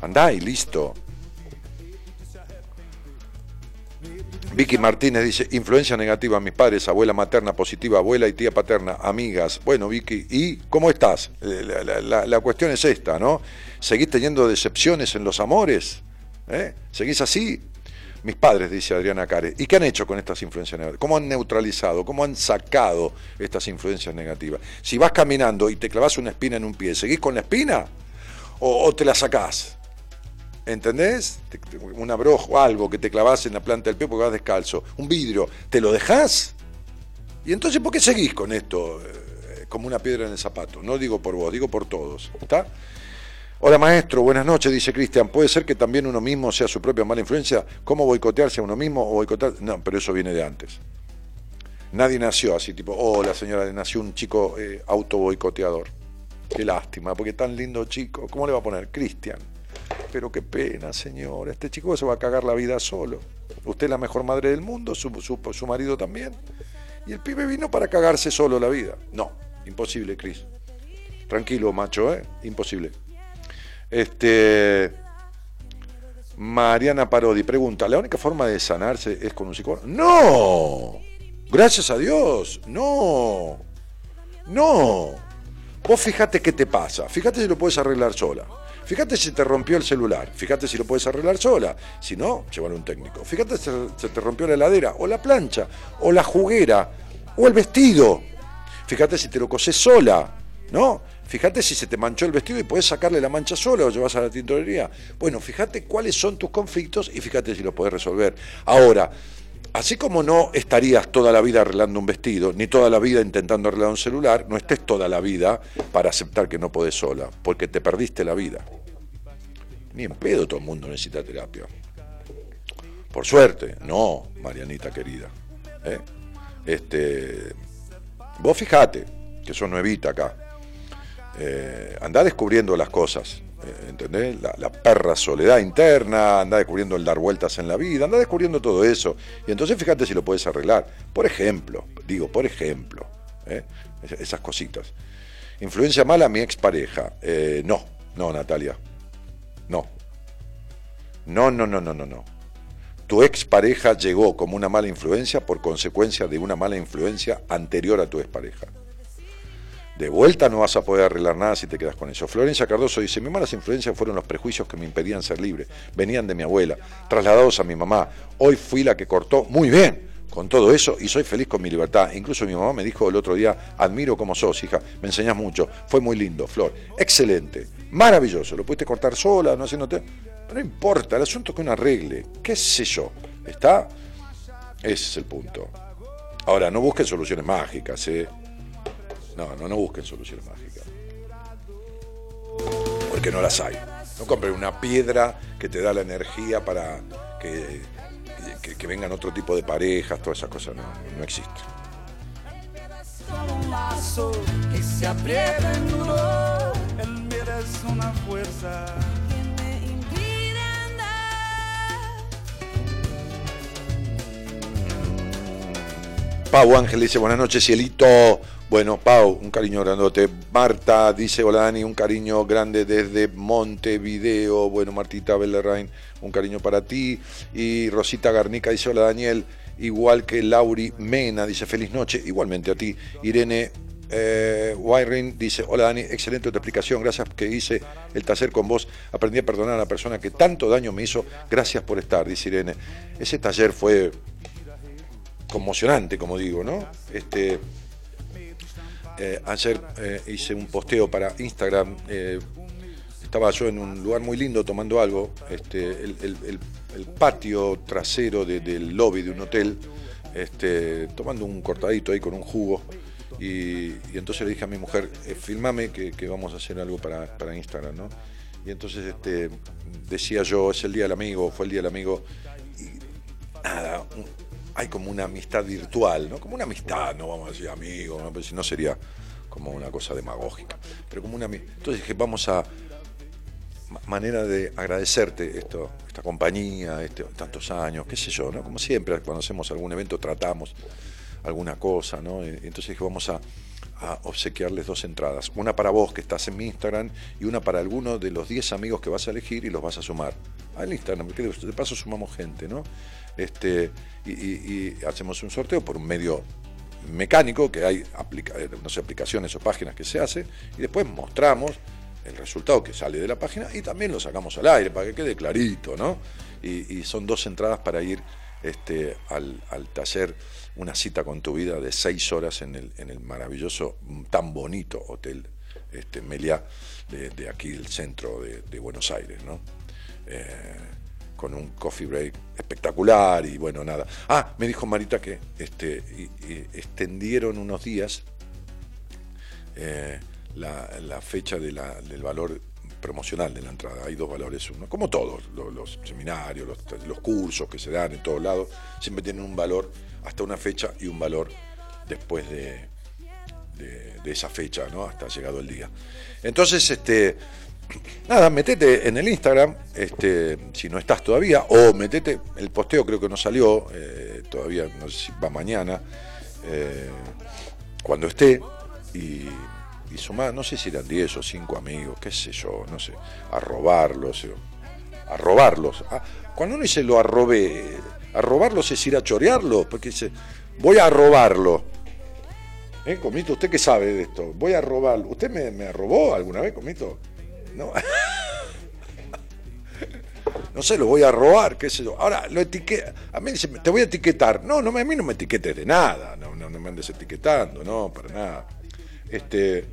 Andá y listo. Vicky Martínez dice, influencia negativa, mis padres, abuela materna positiva, abuela y tía paterna, amigas. Bueno, Vicky, ¿y cómo estás? Eh, la, cuestión es esta, ¿no? ¿Seguís teniendo decepciones en los amores? ¿Eh? ¿Seguís así? Mis padres, dice Adriana Care. ¿Y qué han hecho con estas influencias negativas? ¿Cómo han neutralizado? ¿Cómo han sacado estas influencias negativas? Si vas caminando y te clavas una espina en un pie, ¿seguís con la espina? ¿O, o te la sacás? ¿Entendés? Un abrojo algo que te clavas en la planta del pie porque vas descalzo. Un vidrio, ¿te lo dejás? Y entonces, ¿por qué seguís con esto eh, como una piedra en el zapato? No digo por vos, digo por todos. ¿Está? Hola maestro, buenas noches, dice Cristian. ¿Puede ser que también uno mismo sea su propia mala influencia? ¿Cómo boicotearse a uno mismo o boicotear? No, pero eso viene de antes. Nadie nació así, tipo, oh, la señora nació un chico eh, auto boicoteador. Qué lástima, porque tan lindo chico. ¿Cómo le va a poner? Cristian. Pero qué pena, señora, este chico se va a cagar la vida solo. Usted es la mejor madre del mundo, su, su, marido también. Y el pibe vino para cagarse solo la vida. No, imposible, Cris. Tranquilo, macho, ¿eh? Imposible. Este. Mariana Parodi pregunta: ¿la única forma de sanarse es con un psicólogo? ¡No! Gracias a Dios. No. No. Vos fíjate qué te pasa. Fíjate si lo puedes arreglar sola. Fíjate si te rompió el celular, fíjate si lo puedes arreglar sola, si no, llévalo un técnico. Fíjate si se te rompió la heladera, o la plancha, o la juguera, o el vestido. Fíjate si te lo cosés sola, ¿no? Fíjate si se te manchó el vestido y puedes sacarle la mancha sola o llevas a la tintorería. Bueno, fíjate cuáles son tus conflictos y fíjate si los puedes resolver. Ahora, así como no estarías toda la vida arreglando un vestido, ni toda la vida intentando arreglar un celular, no estés toda la vida para aceptar que no podés sola, porque te perdiste la vida. Ni en pedo todo el mundo necesita terapia. Por suerte, no, Marianita querida. ¿eh? Este, vos fijate, que sos nuevita acá. Eh, andá descubriendo las cosas. eh, ¿entendés? La, perra soledad interna, anda descubriendo el dar vueltas en la vida, anda descubriendo todo eso. Y entonces fíjate si lo puedes arreglar. Por ejemplo, digo, por ejemplo, ¿eh? Es- esas cositas. Influencia mala mi expareja. Eh, no, no, Natalia. No. No, no, no, no, no, no. Tu expareja llegó como una mala influencia por consecuencia de una mala influencia anterior a tu expareja. De vuelta no vas a poder arreglar nada si te quedas con eso. Florencia Cardoso dice, mis malas influencias fueron los prejuicios que me impedían ser libre. Venían de mi abuela, trasladados a mi mamá. Hoy fui la que cortó muy bien con todo eso y soy feliz con mi libertad. Incluso mi mamá me dijo el otro día, admiro cómo sos, hija, me enseñás mucho. Fue muy lindo, Flor. Excelente, maravilloso. Lo pudiste cortar sola, no haciéndote... No importa, el asunto es que uno arregle. ¿Qué sé yo? ¿Está? Ese es el punto. Ahora, no busquen soluciones mágicas, ¿eh? No, no, no busquen soluciones mágicas. Porque no las hay. No compren una piedra que te da la energía para que, que- que vengan otro tipo de parejas, todas esas cosas no, no una fuerza. andar. Pau Ángel dice buenas noches, cielito. Bueno, Pau, un cariño grandote. Marta dice, hola Dani, un cariño grande desde Montevideo. Bueno, Martita Bellerrain, un cariño para ti. Y Rosita Garnica dice, hola Daniel, igual que Lauri Mena, dice, feliz noche, igualmente a ti. Irene eh, dice, hola Dani, excelente tu explicación, gracias que hice el taller con vos, aprendí a perdonar a la persona que tanto daño me hizo, gracias por estar, dice Irene. Ese taller fue conmocionante, como digo, ¿no? Este, eh, ayer eh, hice un posteo para Instagram. eh, estaba yo en un lugar muy lindo tomando algo. Este, el, patio trasero de- del lobby de un hotel. Este, tomando un cortadito ahí con un jugo. Y, entonces le dije a mi mujer, filmame que, que vamos a hacer algo para, Instagram, ¿no? Y entonces este, decía yo, es el día del amigo, fue el día del amigo. Hay como una amistad virtual, ¿no? Como una amistad, no vamos a decir amigo, ¿no? Porque si no sería como una cosa demagógica. Pero como una ami- Entonces dije, vamos a ma- manera de agradecerte esto, esta compañía, este, tantos años, qué sé yo, ¿no? Como siempre, cuando hacemos algún evento tratamos alguna cosa, ¿no? Entonces dije, vamos a, a obsequiarles dos entradas. Una para vos, que estás en mi Instagram, y una para alguno de los 10 amigos que vas a elegir y los vas a sumar al Instagram, porque de paso sumamos gente, ¿no? Este, y, hacemos un sorteo por un medio mecánico, que hay eh, no sé, aplicaciones o páginas que se hacen, y después mostramos el resultado que sale de la página y también lo sacamos al aire para que quede clarito, ¿no? Y, son dos entradas para ir este, al, al taller, una cita con tu vida de seis horas en el, en el maravilloso, mm, tan bonito hotel este, Meliá de, aquí del centro de, de Buenos Aires, ¿no? Eh, con un coffee break espectacular y bueno, nada. Ah, me dijo Marita que este, extendieron unos días eh, la, la fecha de la- del valor promocional de la entrada. Hay dos valores, uno, como todos, lo- los, seminarios, los, los cursos que se dan en todos lados, siempre tienen un valor hasta una fecha y un valor después de, de, de esa fecha, ¿no? Hasta llegado el día. Entonces, este, nada, metete en el Instagram, este, si no estás todavía, o metete, el posteo creo que no salió, eh, todavía no sé si va mañana, eh, cuando esté, y, y sumá, no sé si eran 10 o 5 amigos, qué sé yo, no sé, a robarlos, eh, a robarlos. Ah, cuando uno dice lo arrobé, a robarlos es ir a chorearlo, porque dice, voy a robarlo. ¿Eh, Comito? ¿Usted qué sabe de esto? Voy a robarlo. ¿Usted me, me robó alguna vez, Comito? No. Sé, lo voy a robar, qué sé yo. Ahora, lo etiqueta. A mí dice, te voy a etiquetar. No, no, a mí no me etiquetes de nada. No, me andes etiquetando, no, para nada. Este.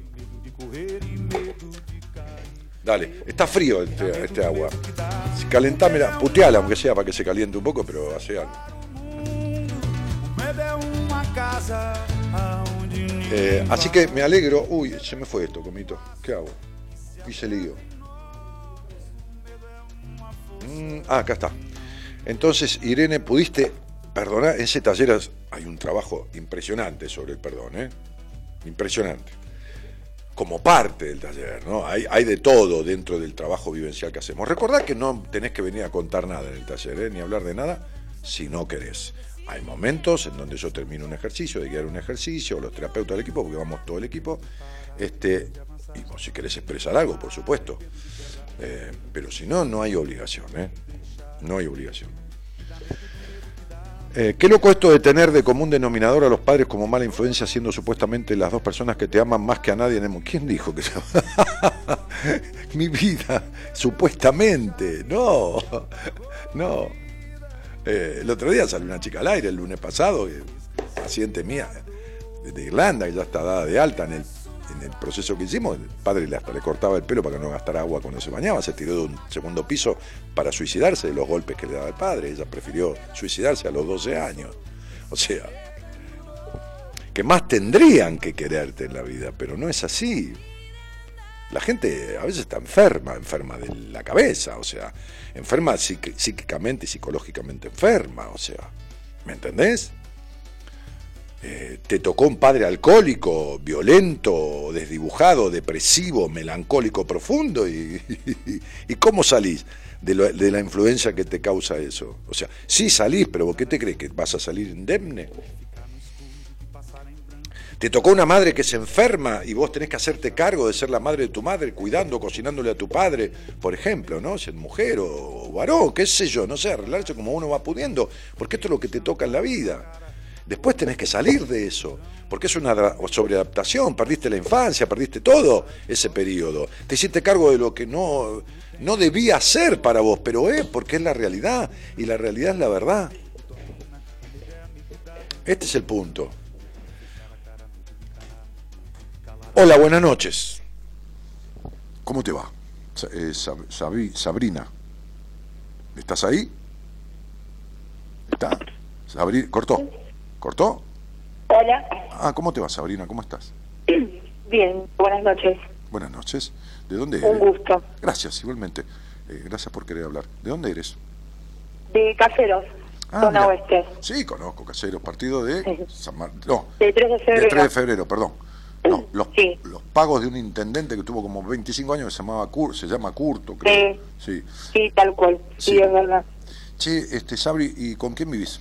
Dale, está frío este, este agua. Si calentámela, puteala aunque sea para que se caliente un poco, pero hace algo. Eh, así que me alegro. Uy, se me fue esto, comito. ¿Qué hago? Hice lío. Mm, ah, acá está. Entonces, Irene, pudiste perdonar. En ese taller hay un trabajo impresionante sobre el perdón, ¿eh? Impresionante. como parte del taller, ¿no? Hay, hay de todo dentro del trabajo vivencial que hacemos. Recordad que no tenés que venir a contar nada en el taller, ¿eh? ni hablar de nada, si no querés. Hay momentos en donde yo termino un ejercicio, de guiar un ejercicio, los terapeutas del equipo, porque vamos todo el equipo, este, y si querés expresar algo, por supuesto. Eh, pero si no, no hay obligación, ¿eh? No hay obligación. Eh, qué loco esto de tener de común denominador a los padres como mala influencia, siendo supuestamente las dos personas que te aman más que a nadie en el mundo. ¿Quién dijo que se Mi vida, supuestamente. No, no. Eh, el otro día salió una chica al aire, el lunes pasado, paciente mía de Irlanda, que ya está dada de alta en el, en el proceso que hicimos. El padre hasta le cortaba el pelo para que no gastara agua cuando se bañaba, se tiró de un segundo piso para suicidarse de los golpes que le daba el padre. Ella prefirió suicidarse a los 12 años. O sea, que más tendrían que quererte en la vida, pero no es así. La gente a veces está enferma, enferma de la cabeza, o sea, enferma psíquicamente y psicológicamente enferma, o sea, ¿me entendés? Eh, te tocó un padre alcohólico, violento, desdibujado, depresivo, melancólico profundo, y, y cómo salís de, lo- de la influencia que te causa eso. O sea, sí salís, pero ¿vos ¿qué te crees? ¿Que vas a salir indemne? Te tocó una madre que se enferma y vos tenés que hacerte cargo de ser la madre de tu madre, cuidando, cocinándole a tu padre, por ejemplo, ¿no? Si es mujer o, o varón, qué sé yo, no sé, arreglarse como uno va pudiendo, porque esto es lo que te toca en la vida. Después tenés que salir de eso, porque es una sobreadaptación, perdiste la infancia, perdiste todo ese periodo. Te hiciste cargo de lo que no, no debía ser para vos, pero es porque es la realidad, y la realidad es la verdad. Este es el punto. Hola, buenas noches. ¿Cómo te va? Eh, Sab- Sabri- Sabrina. ¿Estás ahí? ¿Está? Sabri- ¿Cortó? ¿Cortó? Hola, Ah, ¿cómo te va, Sabrina? ¿Cómo estás? bien, buenas noches, Buenas noches. ¿De dónde un eres? gusto. Gracias, igualmente. Eh, gracias por querer hablar. ¿De dónde eres? De Caseros, Ah, zona oeste, Sí, conozco, Caseros. Partido de San Mar- No, de 3 de de febrero. 3 de febrero, perdón. No, los, Sí. los pagos de un intendente que tuvo como 25 años que se llamaba Cur- se llama Curto, creo. Sí. Sí, tal cual, sí, Sí. es verdad. Che, este Sabri, ¿y con quién vivís?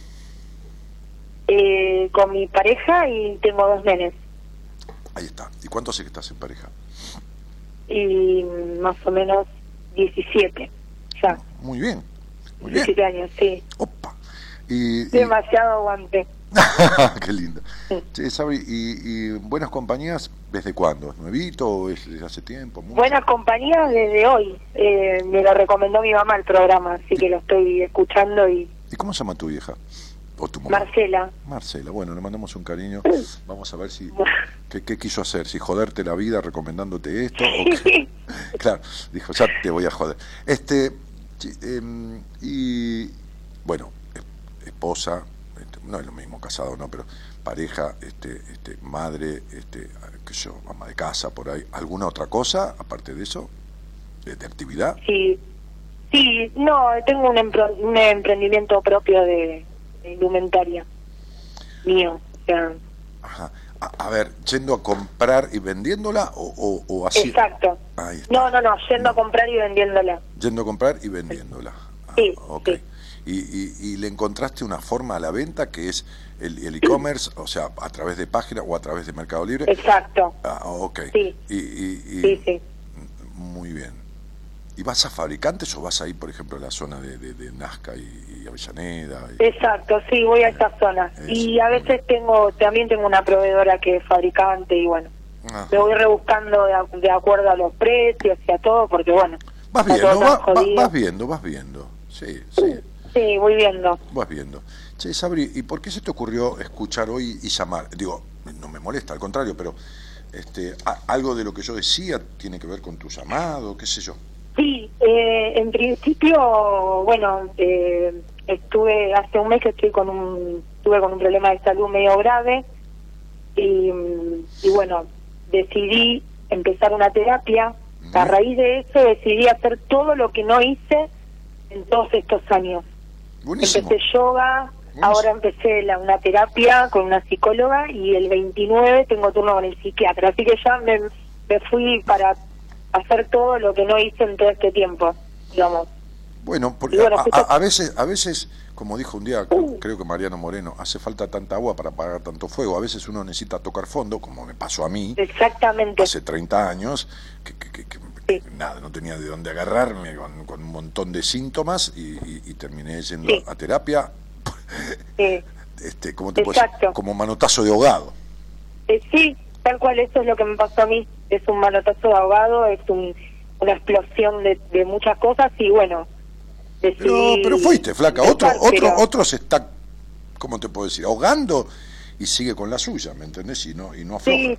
Eh, con mi pareja y tengo dos nenes. Ahí está. ¿Y cuánto hace que estás en pareja? Y más o menos 17, ya, Muy bien. Muy bien. 17 años, sí. Opa. Y, y- Demasiado aguante. Qué lindo. ¿y, y buenas compañías desde cuándo? ¿Es nuevito o es desde hace tiempo? Mucho? Buena compañía desde hoy. Eh, me lo recomendó mi mamá el programa, así que lo estoy escuchando y ¿Y cómo se llama tu vieja? ¿O tu mamá? Marcela. Marcela, bueno, le mandamos un cariño. Vamos a ver si qué, qué quiso hacer, si joderte la vida recomendándote esto o qué. Claro, dijo, ya te voy a joder. Este, em, y bueno, es- esposa, este, no es lo mismo casado, no, pero pareja, este, este, madre, este, qué sé yo, ama de casa, por ahí. ¿Alguna otra cosa aparte de eso? ¿De, de actividad? Sí, sí, no, tengo un, un emprendimiento propio de, de indumentaria mío. O sea, Ajá. A, a ver, yendo a comprar y vendiéndola o, o, o así. exacto. No, no, no, yendo a comprar y vendiéndola. Yendo a comprar y vendiéndola. Ah, Sí, ok. sí. Y, y, y le encontraste una forma a la venta que es el el e-commerce, o sea, a través de página o a través de Mercado Libre. Exacto. Ah, ok. Sí. Y, y- y- Sí, sí. Muy bien. ¿Y vas a fabricantes o vas ahí, por ejemplo, a la zona de, de- de Nazca y, y Avellaneda? y- Exacto, sí, voy a esa zona. Eso. Y a veces tengo, también tengo una proveedora que es fabricante y bueno, Ajá. me voy rebuscando de, a- de acuerdo a los precios y a todo, porque bueno, Vas viendo, va- va- vas viendo, vas viendo. Sí, sí. Sí, voy viendo. Vas viendo. Che, Sabri, ¿y por qué se te ocurrió escuchar hoy y llamar? Digo, no me molesta, al contrario, pero este, a- algo de lo que yo decía tiene que ver con tu llamado, qué sé yo. Sí, eh, en principio, bueno, eh, estuve hace un mes que estoy con un, estuve con un problema de salud medio grave y, y bueno, decidí empezar una terapia. A raíz de eso decidí hacer todo lo que no hice en todos estos años. Buenísimo. Empecé yoga, Buenísimo. ahora empecé la, una terapia con una psicóloga y el 29 tengo turno con el psiquiatra, así que ya me, me fui para hacer todo lo que no hice en todo este tiempo, digamos. Bueno, porque bueno, a, a- justo- a veces, a veces, como dijo un día, creo que Mariano Moreno, hace falta tanta agua para apagar tanto fuego. A veces uno necesita tocar fondo, como me pasó a mí Exactamente. hace 30 años, que, que- que- Sí. nada, no tenía de dónde agarrarme con, con un montón de síntomas y, y- y terminé yendo Sí. a terapia, Eh, este, ¿cómo te? Exacto. Como manotazo de ahogado. eh, sí, tal cual, eso es lo que me pasó a mí. Es un manotazo de ahogado, es un, una explosión de, de muchas cosas y bueno. Pero, decidí pero fuiste, flaca. Otro, otro, otro se está, ¿cómo te puedo decir? Ahogando y sigue con la suya, ¿me entendés? Y no, y no afloja. Sí,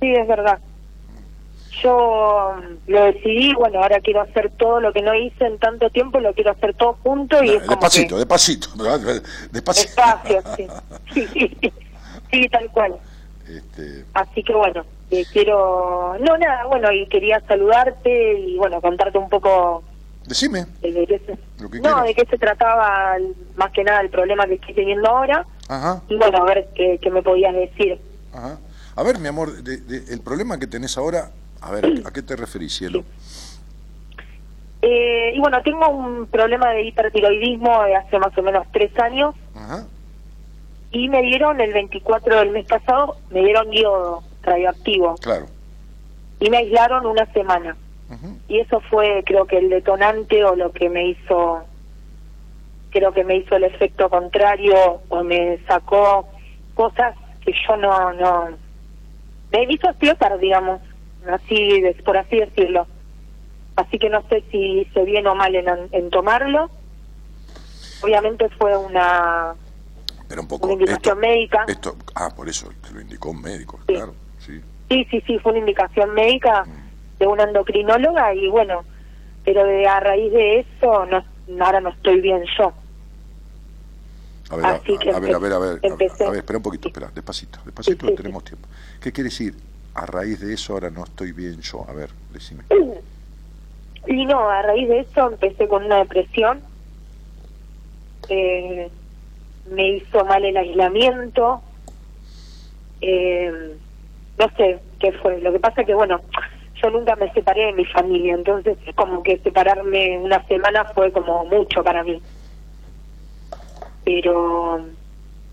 sí, es verdad. Yo lo decidí, bueno, ahora quiero hacer todo lo que no hice en tanto tiempo, lo quiero hacer todo junto y Ah, es como despacito, que despacito, despacito. despacio, sí, sí, tal cual. Este, Así que bueno, eh, quiero, no nada, bueno, y quería saludarte y bueno, contarte un poco decime, de, de qué se, Lo que no, quieras. de qué se trataba más que nada el problema que estoy teniendo ahora ajá, y bueno, a ver qué, qué me podías decir. ajá. A ver, mi amor, de- de- el problema que tenés ahora, a ver, ¿a qué te referís, cielo? Eh, y bueno, tengo un problema de hipertiroidismo de hace más o menos tres años Ajá, y me dieron el 24 del mes pasado, me dieron yodo radioactivo claro. y me aislaron una semana. Y eso fue creo que el detonante o lo que me hizo, creo que me hizo el efecto contrario o me sacó cosas que yo no, no, me hizo explotar, digamos, así, de- por así decirlo. Así que no sé si hice bien o mal en, en tomarlo. Obviamente fue una, Pero un poco. una indicación médica. Esto, ah, por eso te lo indicó un médico, Sí. claro, sí. Sí, sí, fue una indicación médica de una endocrinóloga y bueno, pero de, a raíz de eso no, ahora no estoy bien yo. A ver, a, que a ver, a ver, a ver, a- empecé. a ver, espera un poquito, espera, despacito, despacito, Sí, sí, tenemos tiempo. ¿Qué quiere decir? A raíz de eso ahora no estoy bien yo. A ver, decime. Y no, a raíz de eso empecé con una depresión. Eh, me hizo mal el aislamiento. Eh, no sé qué fue. Lo que pasa que, bueno, yo nunca me separé de mi familia, entonces es como que separarme una semana fue como mucho para mí. Pero,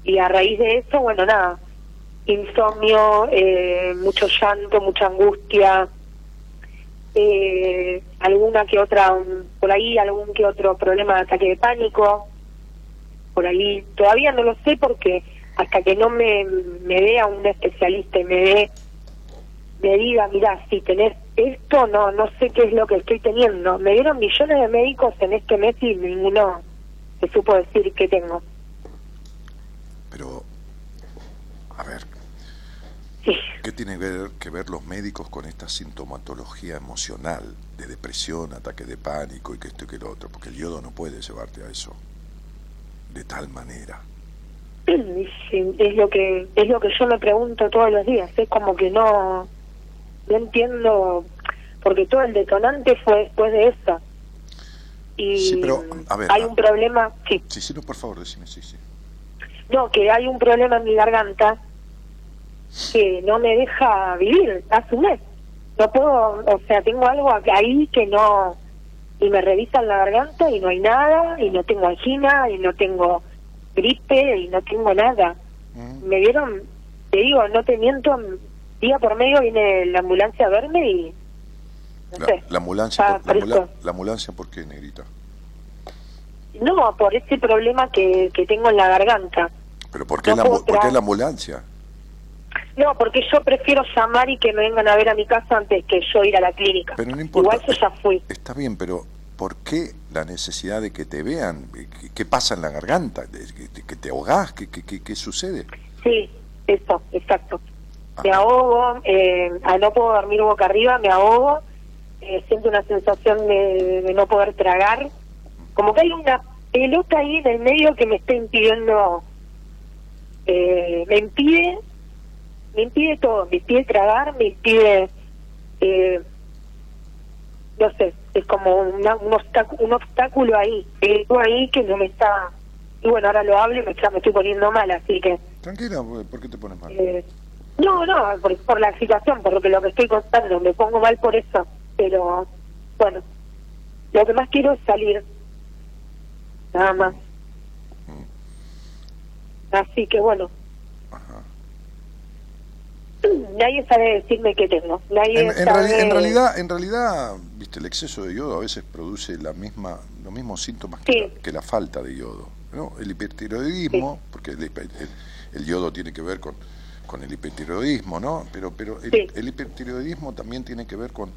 y a raíz de eso, bueno, nada, insomnio, eh, mucho llanto, mucha angustia, eh, alguna que otra, por ahí algún que otro problema de ataque de pánico, por ahí, todavía no lo sé porque hasta que no me, me vea un especialista y me dé, me diga, mira, si tenés esto, no, no sé qué es lo que estoy teniendo. Me dieron millones de médicos en este mes y ninguno se supo decir qué tengo. Pero, a ver, Sí. ¿qué tiene que ver, que ver los médicos con esta sintomatología emocional de depresión, ataque de pánico y que esto y que lo otro? Porque el yodo no puede llevarte a eso de tal manera. Es lo que es lo que yo me pregunto todos los días. Es como que no no entiendo porque todo el detonante fue después de eso y Sí, pero, a ver, hay a- un problema sí. Sí, sí, no, por favor, decime, sí, sí. no que hay un problema en mi garganta que no me deja vivir hace un mes no puedo o sea tengo algo ahí que no y me revisan la garganta y no hay nada y no tengo angina y no tengo gripe y no tengo nada Mm. me vieron, te digo, no te miento, día por medio viene la ambulancia a verme y no La, sé. la ambulancia, Ah, por, la, la ambulancia, ¿por qué, negrita? No, por ese problema que, que tengo en la garganta. ¿Pero por qué, No la, por qué ambulancia? No, porque yo prefiero llamar y que me vengan a ver a mi casa antes que yo ir a la clínica. Pero no importa. Igual yo ya fui. Está bien, pero ¿por qué la necesidad de que te vean? ¿Qué, qué pasa en la garganta? ¿De- ¿Que, que te ahogás? ¿Qué, qué, sucede? Sí, eso, exacto. Me Ajá. ahogo, eh, ah, no puedo dormir boca arriba, me ahogo, eh, siento una sensación de, de no poder tragar. Como que hay una pelota ahí en el medio que me está impidiendo, eh, me impide, me impide todo, me impide tragar, me impide, eh, no sé, es como una- un, obstáculo, un obstáculo ahí, algo ahí que no me está, y bueno, ahora lo hablo y me, está- me estoy poniendo mal, así que... Tranquila, ¿por qué te pones mal? Eh, No, no, por, por la situación, por lo que, lo que estoy contando, me pongo mal por eso, pero bueno, lo que más quiero es salir, nada más. Así que bueno, Ajá. Nadie sabe decirme qué tengo, nadie En, en sabe... en realidad, en realidad, viste, el exceso de yodo a veces produce la misma, los mismos síntomas que, la, que la falta de yodo. ¿no? El hipertiroidismo, porque el, hiper- el- el yodo tiene que ver con, con el hipertiroidismo, ¿no? Pero, pero el, Sí. el hipertiroidismo también tiene que ver con,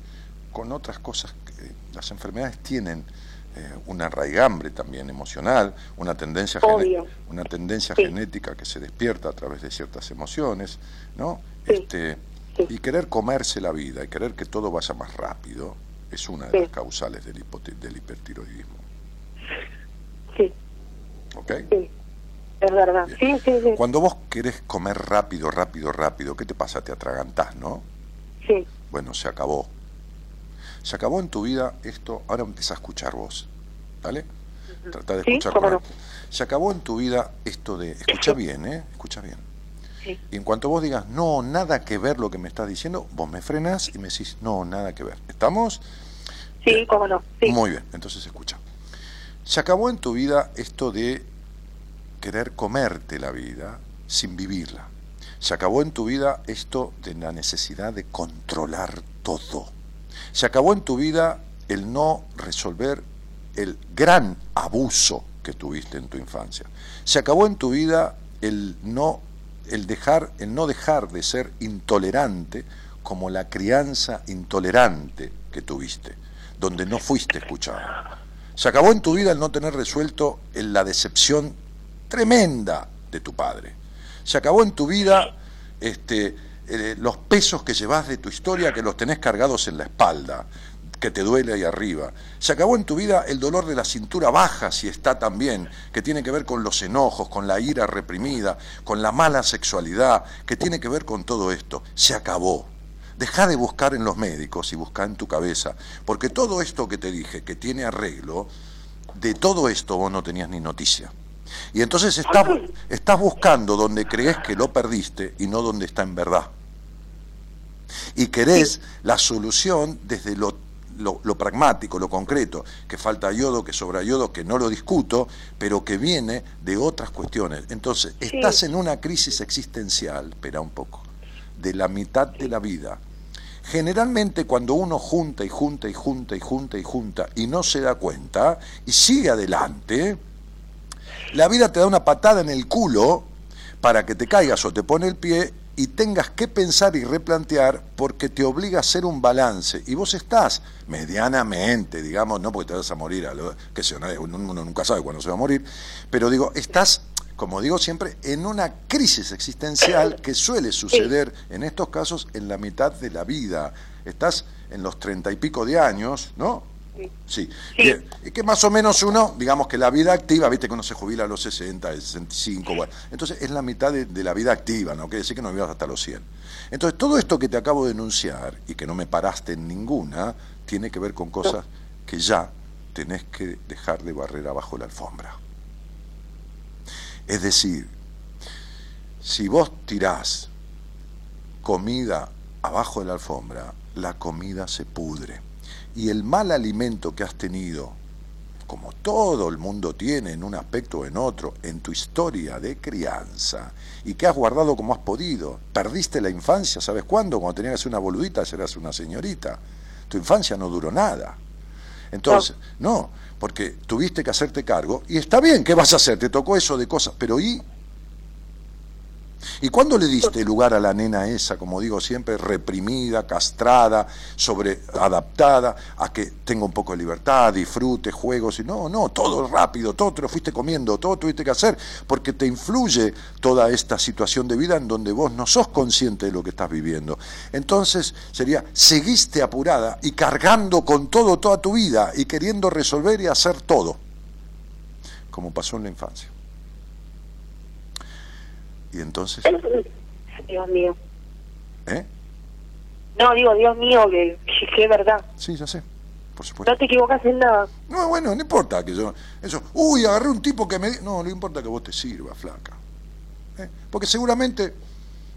con otras cosas. que- las enfermedades tienen eh, una raigambre también emocional, una tendencia, una tendencia Sí. genética que se despierta a través de ciertas emociones, ¿no? Sí. Este, Sí. y querer comerse la vida y querer que todo vaya más rápido es una de Sí. las causales del, del hipertiroidismo. Sí, ¿Ok? sí, es verdad. Sí, sí, sí, Cuando vos querés comer rápido, rápido, rápido, ¿qué te pasa? Te atragantás, ¿no? sí, Bueno, se acabó. Se acabó en tu vida esto, ahora empieza a escuchar vos, ¿vale? Trata de escuchar con no. Se acabó en tu vida esto de, escucha bien, ¿eh? Escucha bien. Sí, Y en cuanto vos digas, no, nada que ver lo que me estás diciendo, vos me frenás y me decís, no, nada que ver. ¿Estamos? sí, cómo no, sí, Muy bien, entonces escucha. Se acabó en tu vida esto de querer comerte la vida sin vivirla. Se acabó en tu vida esto de la necesidad de controlar todo. Se acabó en tu vida el no resolver el gran abuso que tuviste en tu infancia. Se acabó en tu vida el no el dejar el no dejar de ser intolerante como la crianza intolerante que tuviste, donde no fuiste escuchado. Se acabó en tu vida el no tener resuelto el- la decepción tremenda de tu padre. Se acabó en tu vida este, eh, los pesos que llevas de tu historia que los tenés cargados en la espalda, que te duele ahí arriba. Se acabó en tu vida el dolor de la cintura baja, si está también, que tiene que ver con los enojos, con la ira reprimida, con la mala sexualidad, que tiene que ver con todo esto. Se acabó. Deja de buscar en los médicos y busca en tu cabeza, porque todo esto que te dije, que tiene arreglo, de todo esto vos no tenías ni noticia. Y entonces estás, estás buscando donde crees que lo perdiste y no donde está en verdad. Y querés la solución desde lo, lo- lo pragmático, lo concreto, que falta yodo, que sobra yodo, que no lo discuto, pero que viene de otras cuestiones. Entonces, estás en una crisis existencial, espera un poco, de la mitad de la vida. Generalmente cuando uno junta y junta y junta y junta y junta y no se da cuenta y sigue adelante, la vida te da una patada en el culo para que te caigas o te pone el pie y tengas que pensar y replantear porque te obliga a hacer un balance. Y vos estás medianamente, digamos, no porque te vas a morir, a lo, que uno nunca sabe cuándo se va a morir, pero digo, estás, como digo siempre, en una crisis existencial que suele suceder en estos casos en la mitad de la vida. Estás en los treinta y pico de años, ¿no? Sí, Bien. Y que más o menos uno, digamos que la vida activa, viste que uno se jubila a los 60, 65, bueno, entonces es la mitad de, de la vida activa, no quiere decir que no vivas hasta los 100. Entonces todo esto que te acabo de enunciar y que no me paraste en ninguna, tiene que ver con cosas que ya tenés que dejar de barrer abajo la alfombra. Es decir, si vos tirás comida abajo de la alfombra, la comida se pudre. Y el mal alimento que has tenido, como todo el mundo tiene en un aspecto o en otro, en tu historia de crianza, y que has guardado como has podido, perdiste la infancia, ¿sabes cuándo? Cuando tenías una boludita, eras una señorita. Tu infancia no duró nada. Entonces, no, porque tuviste que hacerte cargo, y está bien, ¿qué vas a hacer? Te tocó eso de cosas, pero ¿y? ¿Y cuándo le diste lugar a la nena esa, como digo siempre, reprimida, castrada, sobreadaptada, a que tenga un poco de libertad, disfrute, juegos? Y no, no, todo rápido, todo te lo fuiste comiendo, todo tuviste que hacer, porque te influye toda esta situación de vida en donde vos no sos consciente de lo que estás viviendo. Entonces sería, seguiste apurada y cargando con todo toda tu vida y queriendo resolver y hacer todo, como pasó en la infancia. Y entonces, Dios mío. ¿eh? No, digo, Dios mío, que, es verdad. Sí, ya sé, por supuesto. No te equivocas en nada. No, bueno, no importa que yo. Eso, uy, agarré un tipo que me. di-". No, no importa que vos te sirva, flaca. ¿Eh? Porque seguramente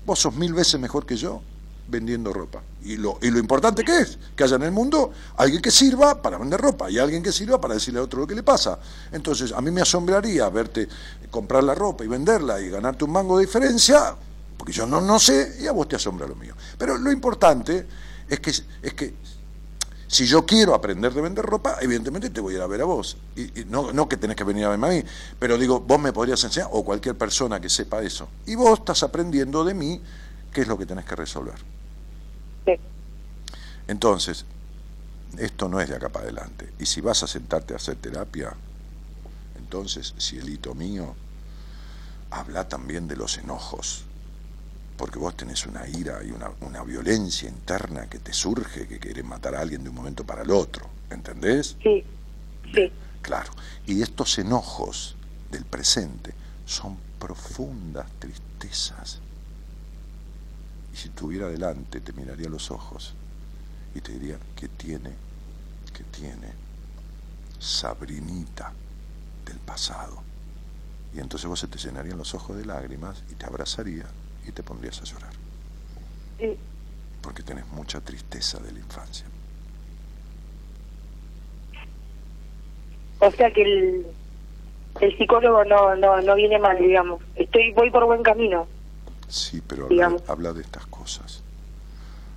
Vos sos mil veces mejor que yo vendiendo ropa. Y lo, y lo importante que es, que haya en el mundo alguien que sirva para vender ropa y alguien que sirva para decirle a otro lo que le pasa. Entonces, a mí me asombraría verte comprar la ropa y venderla y ganarte un mango de diferencia, porque yo no, no sé, y a vos te asombra lo mío. Pero lo importante es que, es que si yo quiero aprender de vender ropa, evidentemente te voy a ir a ver a vos. Y, y no, no que tenés que venir a verme a mí, pero digo, vos me podrías enseñar, o cualquier persona que sepa eso. Y vos estás aprendiendo de mí qué es lo que tenés que resolver. Sí. Entonces, esto no es de acá para adelante. Y si vas a sentarte a hacer terapia, entonces, cielito mío, habla también de los enojos. Porque vos tenés una ira y una, una violencia interna que te surge, que querés matar a alguien de un momento para el otro. ¿Entendés? Sí, sí, Claro. Y estos enojos del presente son profundas tristezas. Y si estuviera delante, te miraría a los ojos y te diría que tiene, que tiene Sabrinita del pasado. Y entonces vos se te llenarían los ojos de lágrimas y te abrazaría y te pondrías a llorar. sí. Porque tenés mucha tristeza de la infancia. O sea que el, el psicólogo no, no, no viene mal, digamos. Estoy, voy por buen camino. Sí, pero habla, habla de estas cosas.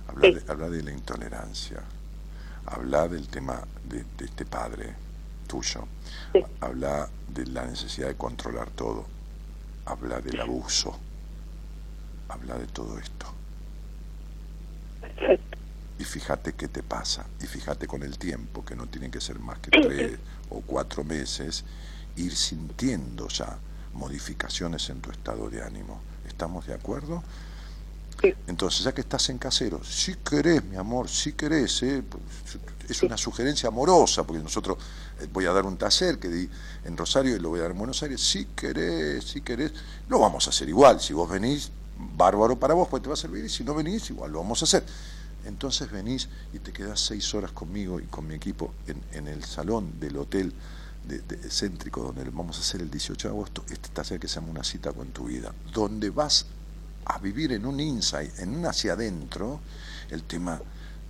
Habla, Sí. de, habla de la intolerancia. Habla del tema de, de este padre tuyo. Sí. Habla de la necesidad de controlar todo. Habla del abuso. Habla de todo esto. Perfecto. Y fíjate qué te pasa. Y fíjate con el tiempo, que no tienen que ser más que tres o cuatro meses, ir sintiendo ya modificaciones en tu estado de ánimo. ¿Estamos de acuerdo? Sí. Entonces, ya que estás en casero, si querés, mi amor, si querés, ¿eh? es una sugerencia amorosa, porque nosotros voy a dar un taller que di en Rosario y lo voy a dar en Buenos Aires, si querés, si querés, lo vamos a hacer igual, si vos venís, bárbaro para vos, pues te va a servir, y si no venís, igual lo vamos a hacer. Entonces venís y te quedás seis horas conmigo y con mi equipo en, en el salón del hotel de- céntrico donde vamos a hacer el 18 de agosto este taller que se llama Una cita con tu vida, donde vas a vivir en un insight, en un hacia adentro, el tema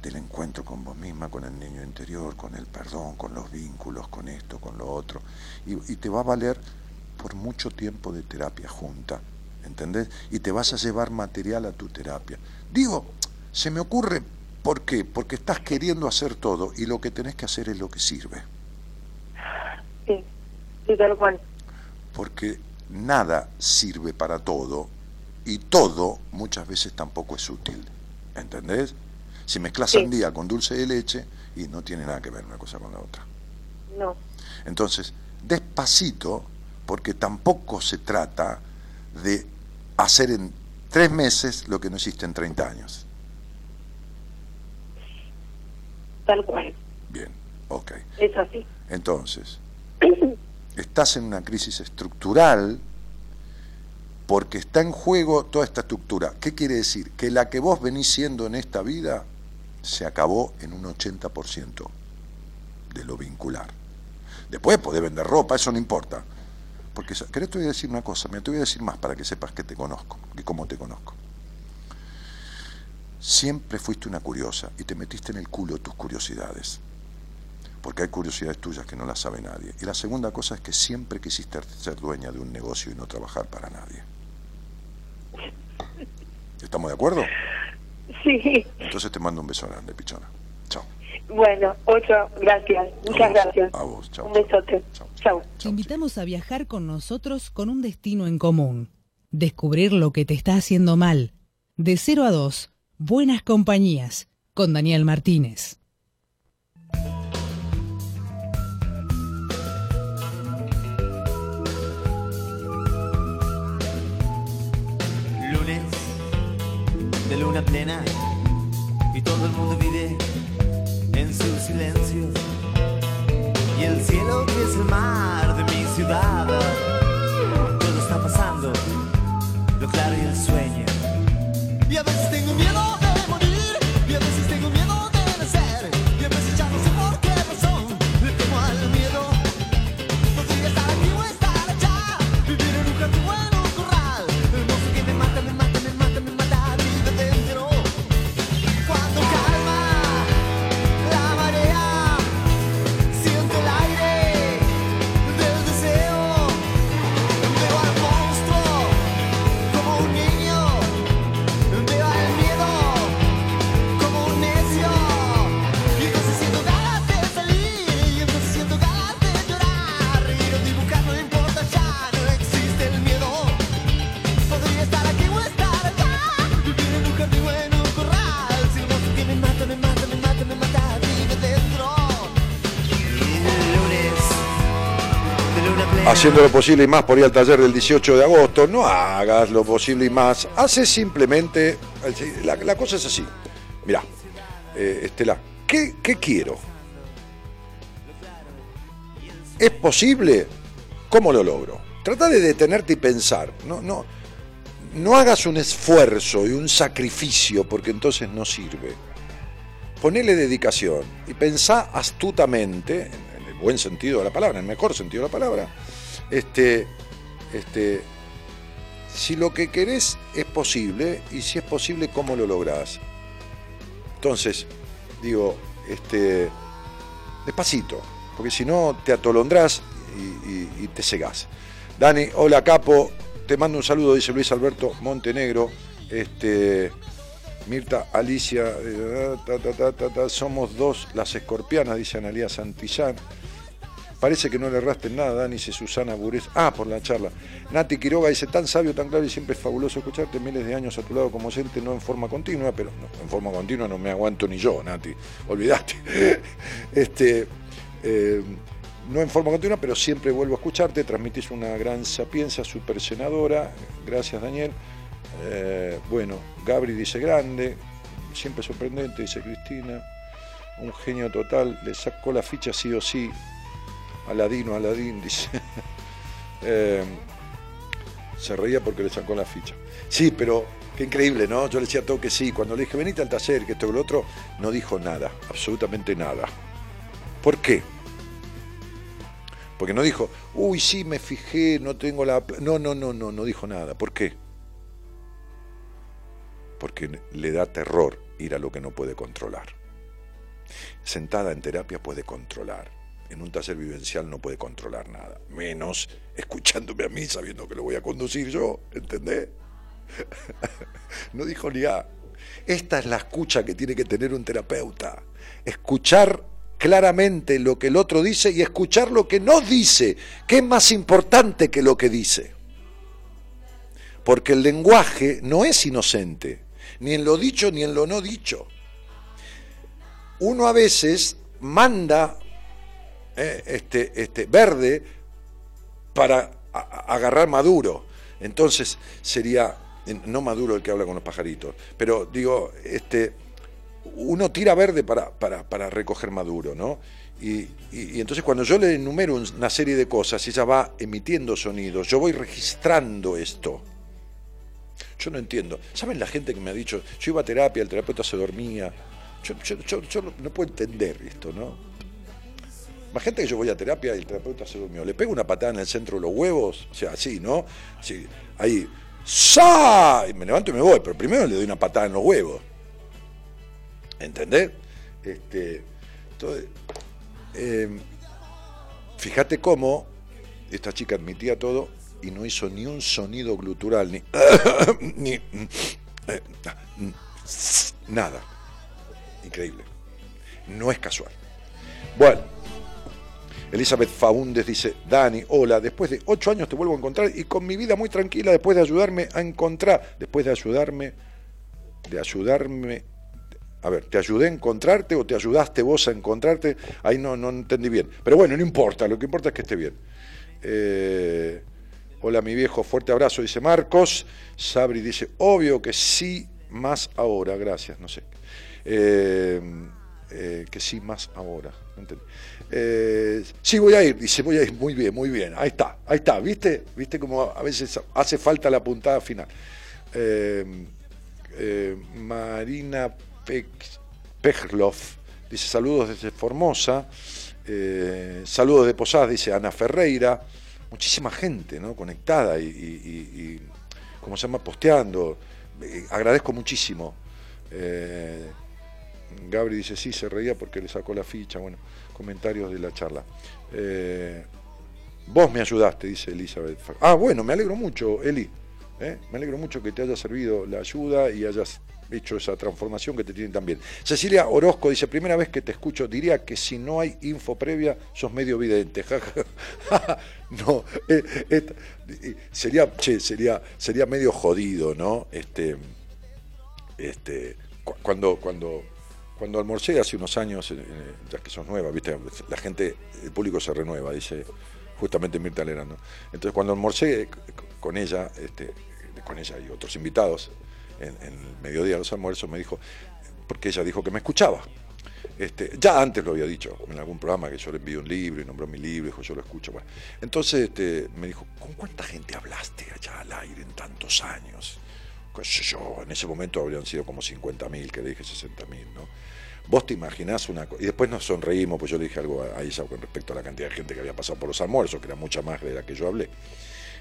del encuentro con vos misma, con el niño interior, con el perdón, con los vínculos, con esto, con lo otro. Y, y te va a valer por mucho tiempo de terapia junta, ¿entendés? Y te vas a llevar material a tu terapia. Digo, se me ocurre, ¿por qué? Porque estás queriendo hacer todo y lo que tenés que hacer es lo que sirve. Sí, sí, tal cual. porque nada sirve para todo y todo muchas veces tampoco es útil. ¿Entendés? Si mezclas Sí. sandía con dulce de leche y no tiene nada que ver una cosa con la otra. No, Entonces, despacito, porque tampoco se trata de hacer en tres meses lo que no hiciste en 30 años. tal cual. Bien, ok. Es así. Entonces, estás en una crisis estructural porque está en juego toda esta estructura. ¿Qué quiere decir? Que la que vos venís siendo en esta vida se acabó en un 80% de lo vincular. Después podés vender ropa, eso no importa. Porque, ¿querés te voy a decir una cosa? Me te voy a decir más para que sepas que te conozco, que cómo te conozco. Siempre fuiste una curiosa y te metiste en el culo tus curiosidades porque hay curiosidades tuyas que no las sabe nadie. Y la segunda cosa es que siempre quisiste ser dueña de un negocio y no trabajar para nadie. ¿Estamos de acuerdo? Sí. Entonces te mando un beso grande, pichona. Chao. Bueno, ocho, gracias. Muchas A vos, gracias. A vos, chao. Un besote. Chao. Chao. Te invitamos a viajar con nosotros con un destino en común. Descubrir lo que te está haciendo mal. De 0 a 2, Buenas Compañías, con Daniel Martínez. De luna plena y todo el mundo vive en su silencio. Y el cielo que es el mar de mi ciudad. Haciendo lo posible y más por ir al taller del 18 de agosto. No hagas lo posible y más. Haces simplemente. La, la cosa es así. Mirá, eh, Estela, ¿qué, qué quiero? ¿Es posible? ¿Cómo lo logro? Trata de detenerte y pensar. No, no, no hagas un esfuerzo y un sacrificio porque entonces no sirve. Ponele dedicación y pensá astutamente, en el buen sentido de la palabra, en el mejor sentido de la palabra, este, este, si lo que querés es posible y si es posible, ¿cómo lo lográs? Entonces, digo, este, despacito, porque si no te atolondrás y, te cegás. Dani, hola capo, te mando un saludo, dice Luis Alberto Montenegro. Este, Mirta, Alicia, eh, somos dos las escorpianas, dice Analia Santillán. Parece que no le erraste en nada, Dani, dice Susana Burés. Ah, por la charla. Nati Quiroga dice, tan sabio, tan claro y siempre es fabuloso escucharte miles de años a tu lado como docente, no en forma continua, pero en forma continua no me aguanto ni yo, Nati, olvidaste. este, eh, no en forma continua, pero siempre vuelvo a escucharte, transmitís una gran sapiencia, super senadora, gracias Daniel. Eh, bueno, Gabri dice grande, siempre sorprendente, dice Cristina, un genio total, le sacó la ficha sí o sí, Aladino, Aladín, dice. Eh, se reía porque le sacó la ficha. Sí, pero qué increíble, ¿no? Yo le decía todo que sí. Cuando le dije, venite al taller, que esto y lo otro, no dijo nada, absolutamente nada. ¿Por qué? Porque no dijo, uy, sí, me fijé, no tengo la... pla-". No, no, no, no, no dijo nada. ¿Por qué? Porque le da terror ir a lo que no puede controlar. Sentada en terapia puede controlar. En un taller vivencial no puede controlar nada. Menos escuchándome a mí sabiendo que lo voy a conducir yo. ¿Entendés? No dijo ni A. Esta es la escucha que tiene que tener un terapeuta. Escuchar claramente lo que el otro dice y escuchar lo que no dice, que es más importante que lo que dice. Porque el lenguaje no es inocente, ni en lo dicho ni en lo no dicho. Uno a veces manda eh, este, este, verde para agarrar maduro. Entonces sería, no maduro el que habla con los pajaritos, pero digo, este, uno tira verde para, para, para recoger maduro, ¿no? Y, y- y entonces cuando yo le enumero un- una serie de cosas, ella va emitiendo sonidos, yo voy registrando esto. Yo no entiendo. ¿Saben la gente que me ha dicho, yo iba a terapia, el terapeuta se dormía? Yo, yo- yo- no puedo entender esto, ¿no? Imagínate que yo voy a terapia y el terapeuta se durmió. Le pego una patada en el centro de los huevos, o sea, así, ¿no? Así, ahí, ¡sa! Y me levanto y me voy, pero primero le doy una patada en los huevos. ¿Entendés? Este, entonces, eh, fíjate cómo esta chica admitía todo y no hizo ni un sonido glutural, ni, ni eh, nada. Increíble. No es casual. Bueno, Elizabeth Faúndez dice, Dani, hola, después de ocho años te vuelvo a encontrar y con mi vida muy tranquila, después de ayudarme a encontrar, después de ayudarme, de ayudarme, a ver, ¿te ayudé a encontrarte o te ayudaste vos a encontrarte? Ahí no, no entendí bien. Pero bueno, no importa, lo que importa es que esté bien. Eh, hola mi viejo, fuerte abrazo, dice Marcos. Sabri dice, obvio que sí, más ahora, gracias, no sé. Eh, eh, que sí, más ahora. no entendí. Eh, sí, voy a ir, dice, voy a ir, muy bien, muy bien, ahí está, ahí está, ¿viste? ¿Viste cómo a veces hace falta la puntada final? Eh, eh, Marina Pejloff dice saludos desde Formosa, saludos de Posadas, dice Ana Ferreira, muchísima gente ¿no? conectada y, y- y- y, ¿cómo se llama? Posteando, agradezco muchísimo. Gabri dice sí, se reía porque le sacó la ficha, bueno, comentarios de la charla. Eh, vos me ayudaste, dice Elizabeth. Ah, bueno, me alegro mucho, Eli. ¿eh? Me alegro mucho que te haya servido la ayuda y hayas hecho esa transformación que te tienen también. Cecilia Orozco dice, primera vez que te escucho, diría que si no hay info previa, sos medio vidente. No, eh, sería, che, sería, sería medio jodido, ¿no? Este, este, cu- cuando, cuando, cuando almorcé hace unos años, ya que sos nueva, viste, la gente, el público se renueva, dice justamente Mirta Legrand. ¿no? Entonces cuando almorcé con ella, este, con ella y otros invitados, en, el mediodía de los almuerzos, me dijo, porque ella dijo que me escuchaba. Este, ya antes lo había dicho en algún programa que yo le envié un libro y nombró mi libro, dijo yo lo escucho. Entonces este, me dijo, ¿con cuánta gente hablaste allá al aire en tantos años? Qué sé yo, en ese momento habrían sido como 50.000, que le dije 60.000, ¿no? Vos te imaginás una cosa. Y después nos sonreímos, pues yo le dije algo a ella con respecto a la cantidad de gente que había pasado por los almuerzos, que era mucha más de la que yo hablé.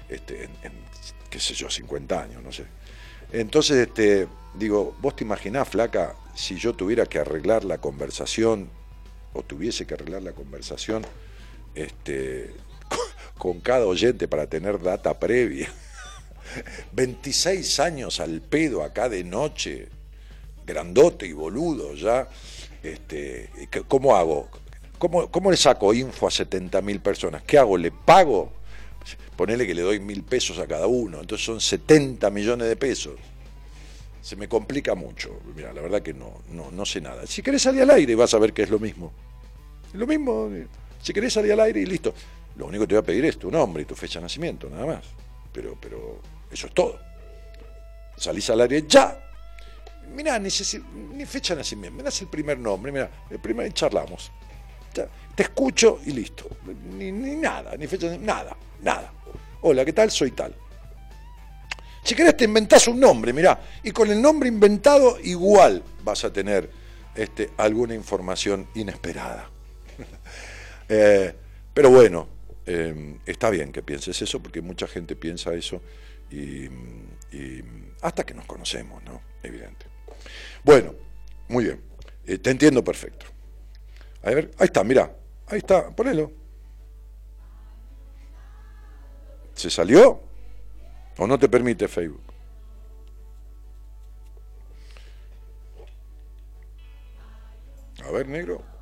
Este, en, en, qué sé yo, 50 años, no sé. Entonces, este, digo, vos te imaginás, flaca, si yo tuviera que arreglar la conversación, o tuviese que arreglar la conversación, este, con cada oyente para tener data previa. 26 años al pedo acá de noche, grandote y boludo ya. Este, ¿Cómo hago? ¿Cómo, ¿Cómo le saco info a 70 mil personas? ¿Qué hago? ¿Le pago? Ponele que le doy mil pesos a cada uno, entonces son 70 millones de pesos. Se me complica mucho. Mira, la verdad que no, no, no sé nada. Si querés salir al aire vas a ver que es lo mismo. Lo mismo. Si querés salir al aire y listo. Lo único que te voy a pedir es tu nombre y tu fecha de nacimiento, nada más. Pero, pero eso es todo. Salís al aire ya. Mirá, ni fecha de nacimiento, me das el primer nombre, mira, el primer charlamos. Te escucho y listo. Ni, nada, ni fecha nada, nada. Hola, ¿qué tal? Soy tal. Si querés te inventás un nombre, mirá, y con el nombre inventado igual vas a tener este, alguna información inesperada. eh, pero bueno, eh, está bien que pienses eso, porque mucha gente piensa eso, y, hasta que nos conocemos, ¿no? Evidente. Bueno, muy bien, eh, te entiendo perfecto. A ver, ahí está, mirá, ahí está, ponelo. ¿Se salió? ¿O no te permite Facebook? A ver, negro.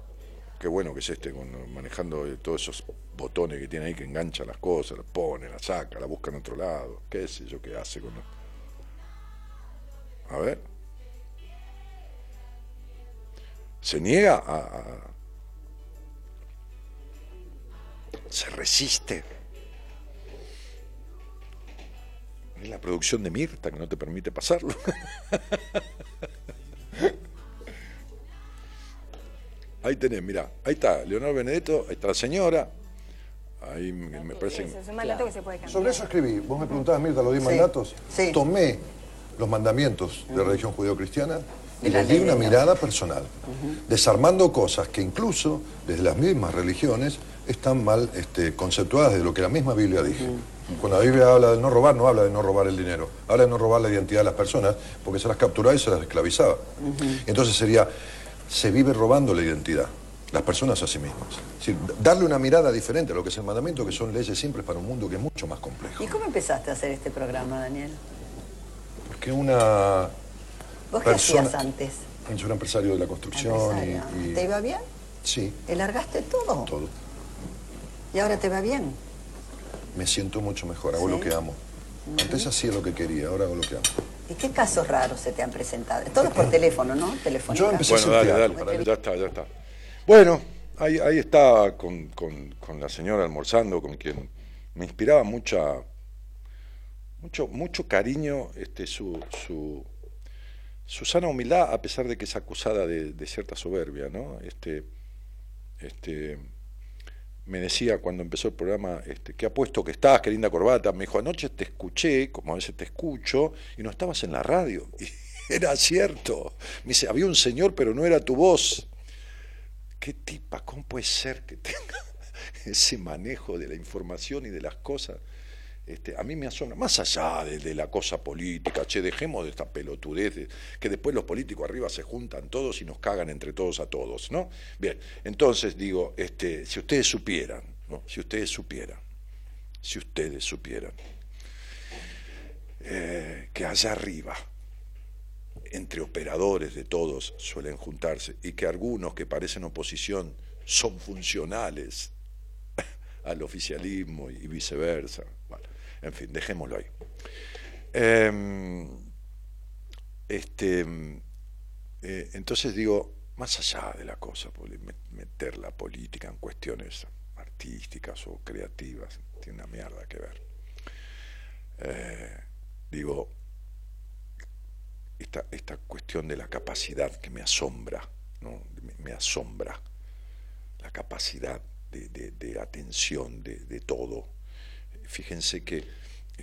Qué bueno que es este con, manejando todos esos botones que tiene ahí que engancha las cosas, las pone, las saca, la busca en otro lado. ¿Qué sé yo qué hace con A ver. Se niega a, a... Se resiste. Es la producción de Mirta que no te permite pasarlo. ahí tenés, mira, ahí está Leonardo Benedetto, ahí está la señora. Ahí me, me parece. Eso, es un mandato que se puede cambiar. Sobre eso escribí. Vos me preguntabas, Mirta, los 10 Sí. mandatos. Sí. Tomé los mandamientos de la religión judeo-cristiana y les di una mirada personal, desarmando cosas que incluso desde las mismas religiones están mal este, conceptuadas de lo que la misma Biblia dice. Cuando la Biblia habla de no robar, no habla de no robar el dinero, habla de no robar la identidad de las personas, porque se las capturaba y se las esclavizaba. Entonces sería, se vive robando la identidad, las personas a sí mismas. Es decir, darle una mirada diferente a lo que es el mandamiento, que son leyes simples para un mundo que es mucho más complejo. ¿Y cómo empezaste a hacer este programa, Daniel? Porque una ¿Vos qué persona... hacías antes? Yo era empresario de la construcción y, ¿Te iba bien? Sí, ¿Te largaste todo? todo. ¿Y ahora te va bien? Me siento mucho mejor, hago ¿Sí? lo que amo. Antes hacía lo que quería, ahora hago lo que amo. ¿Y qué casos raros se te han presentado? Todos por teléfono, ¿no? Telefónica. Yo empecé Bueno, dale, dale, para ya está, ya está. Bueno, ahí, ahí está con, con- con la señora almorzando, con quien me inspiraba mucha, mucho, mucho cariño este, su, su, su sana humildad, a pesar de que es acusada de, de cierta soberbia, ¿no? Este, este, me decía cuando empezó el programa, este, qué apuesto que estás, qué linda corbata. Me dijo, anoche te escuché, como a veces te escucho, y no estabas en la radio. Y era cierto. Me dice, había un señor, pero no era tu voz. ¿Qué tipa? ¿Cómo puede ser que tenga ese manejo de la información y de las cosas? Este, a mí me asombra, más allá de, de la cosa política, che, dejemos de esta pelotudez, de- que después los políticos arriba se juntan todos y nos cagan entre todos a todos, ¿no? Bien, entonces digo, este, si ustedes supieran, ¿no? si ustedes supieran, si ustedes supieran, eh, que allá arriba, entre operadores de todos suelen juntarse y que algunos que parecen oposición son funcionales al oficialismo y viceversa. En fin, dejémoslo ahí. Em, este, eh, entonces digo, más allá de la cosa, meter la política en cuestiones artísticas o creativas, tiene una mierda que ver. Eh, digo, esta, esta cuestión de la capacidad que me asombra, ¿no? me, me asombra, la capacidad de, de- de atención de, de todo. Fíjense que, eh,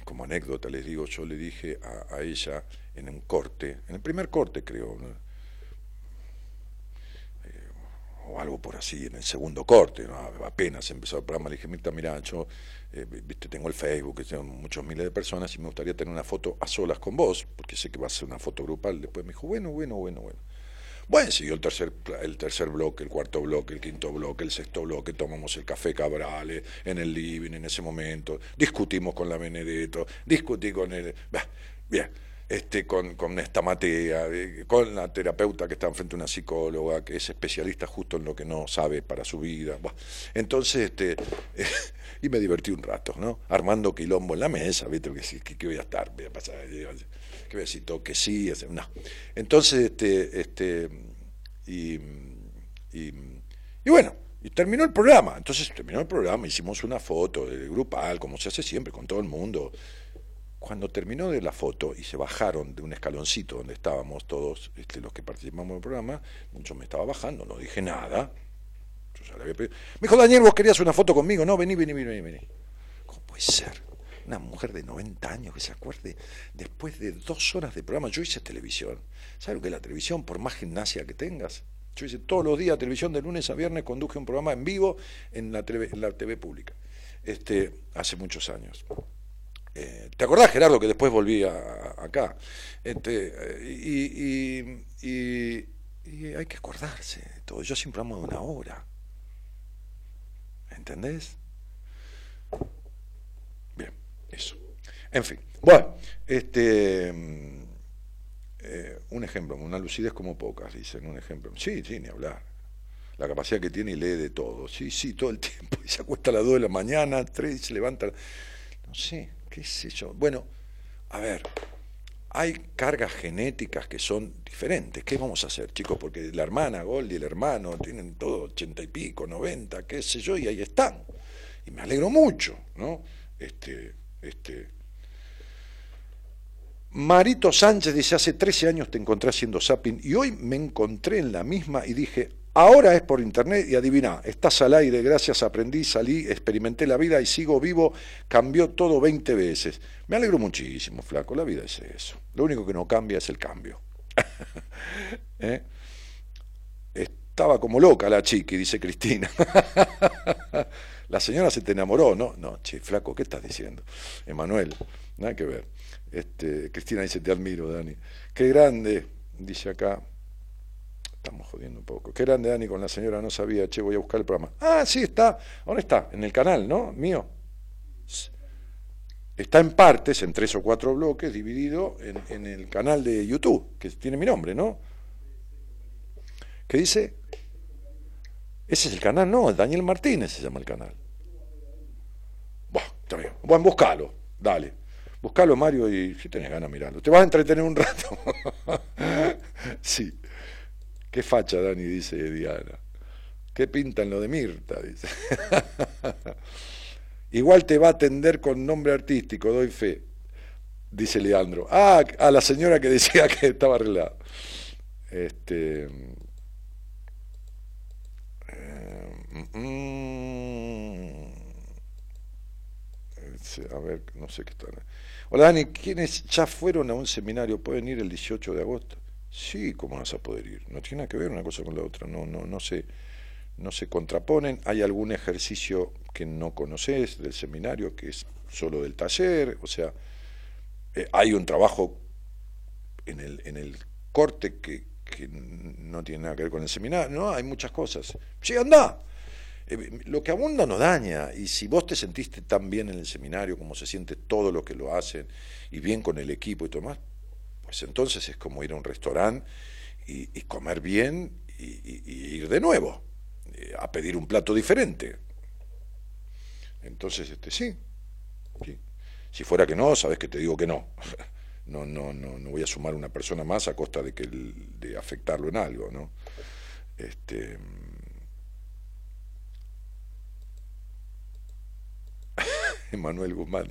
como anécdota les digo, yo le dije a, ella en un corte, en el primer corte creo, ¿no? o algo por así, en el segundo corte, ¿no? apenas empezó el programa, le dije, Mirta, mira, yo eh, viste, tengo el Facebook, tengo muchos miles de personas y me gustaría tener una foto a solas con vos, porque sé que va a ser una foto grupal. Después me dijo, bueno, bueno, bueno, bueno. Bueno, siguió el tercer, el tercer bloque, el cuarto bloque, el quinto bloque, el sexto bloque, tomamos el café Cabrales en el living en ese momento, discutimos con la Benedetto, discutí con el... bah, bien, este, con, con esta Matea, eh, con la terapeuta que está enfrente de una psicóloga, que es especialista justo en lo que no sabe para su vida. Entonces, este, y me divertí un rato, ¿no? Armando quilombo en la mesa, ¿viste? Que, que, que voy a estar, voy a pasar, eh, que voy a decir todo que sí, no. Entonces, este, este, y, y, bueno, y terminó el programa. Entonces terminó el programa, hicimos una foto de grupal, como se hace siempre con todo el mundo. Cuando terminó de la foto y se bajaron de un escaloncito donde estábamos todos este, los que participamos del programa, yo me estaba bajando, no dije nada. Yo ya le había pedido. Me dijo, Daniel, vos querías una foto conmigo. No, vení, vení, vení, vení. ¿Cómo puede ser? Una mujer de 90 años que se acuerde después de dos horas de programa. Yo hice televisión. ¿Sabes lo que es la televisión? Por más gimnasia que tengas. Yo hice todos los días televisión de lunes a viernes, conduje un programa en vivo en la TV, pública. Este, hace muchos años. Eh, ¿Te acordás, Gerardo, que después volví acá? Este, eh, y- y hay que acordarse de todo. Yo siempre amo de una hora. ¿Entendés? Eso. En fin. Bueno, este. eh, un ejemplo, una lucidez como pocas, dicen, un ejemplo. Sí, sí, ni hablar. La capacidad que tiene y lee de todo. Sí, sí, todo el tiempo. Y se acuesta a las 2 de la mañana, 3 y se levanta. No sé, qué sé yo. Bueno, a ver, hay cargas genéticas que son diferentes. ¿Qué vamos a hacer, chicos? Porque la hermana Gold y el hermano tienen todo ochenta y pico, 90, qué sé yo, y ahí están. Y me alegro mucho, ¿no? Este, este. Marito Sánchez dice, hace 13 años te encontré haciendo zapping y hoy me encontré en la misma y dije, ahora es por internet y adivina, estás al aire, gracias, aprendí, salí, experimenté la vida y sigo vivo, cambió todo 20 veces. Me alegro muchísimo, flaco, la vida es eso. Lo único que no cambia es el cambio. ¿Eh? Estaba como loca la chiqui, dice Cristina. la señora se te enamoró, ¿no? No, che, flaco, ¿qué estás diciendo? Emanuel, nada que ver. Este, Cristina dice, te admiro, Dani. Qué grande, dice acá. Estamos jodiendo un poco. Qué grande, Dani, con la señora, no sabía, che, voy a buscar el programa. Ah, sí, está. ¿Dónde está? En el canal, ¿no? Mío. Está en partes, en tres o cuatro bloques, dividido en, en el canal de YouTube, que tiene mi nombre, ¿no? ¿Qué dice? Ese es el canal, no, Daniel Martínez se llama el canal. Está bien. Bueno, buscalo, dale. Buscalo, Mario, y si tenés ganas, miralo. Te vas a entretener un rato. sí. Qué facha, Dani, dice Diana. ¿Qué pinta en lo de Mirta? Dice. Igual te va a atender con nombre artístico, doy fe, dice Leandro. Ah, a la señora que decía que estaba arreglado. Este. eh, mm, a ver, no sé qué está. Hola Dani, ¿quiénes ya fueron a un seminario? ¿Pueden ir el 18 de agosto? Sí, ¿cómo vas a poder ir? No tiene nada que ver una cosa con la otra, no, no, no se, no se contraponen. Hay algún ejercicio que no conoces del seminario, que es solo del taller, o sea, eh, hay un trabajo en el, en el corte que, que no tiene nada que ver con el seminario, no, hay muchas cosas. Sí, anda. Eh, lo que abunda no daña, y si vos te sentiste tan bien en el seminario como se siente todo lo que lo hacen, y bien con el equipo y todo más, pues entonces es como ir a un restaurante y, comer bien y, ir de nuevo, eh, a pedir un plato diferente. Entonces, este, sí, sí. Si fuera que no, sabes que te digo que no. No, no, no, no voy a sumar una persona más a costa de que de afectarlo en algo, ¿no? Este, Manuel Guzmán.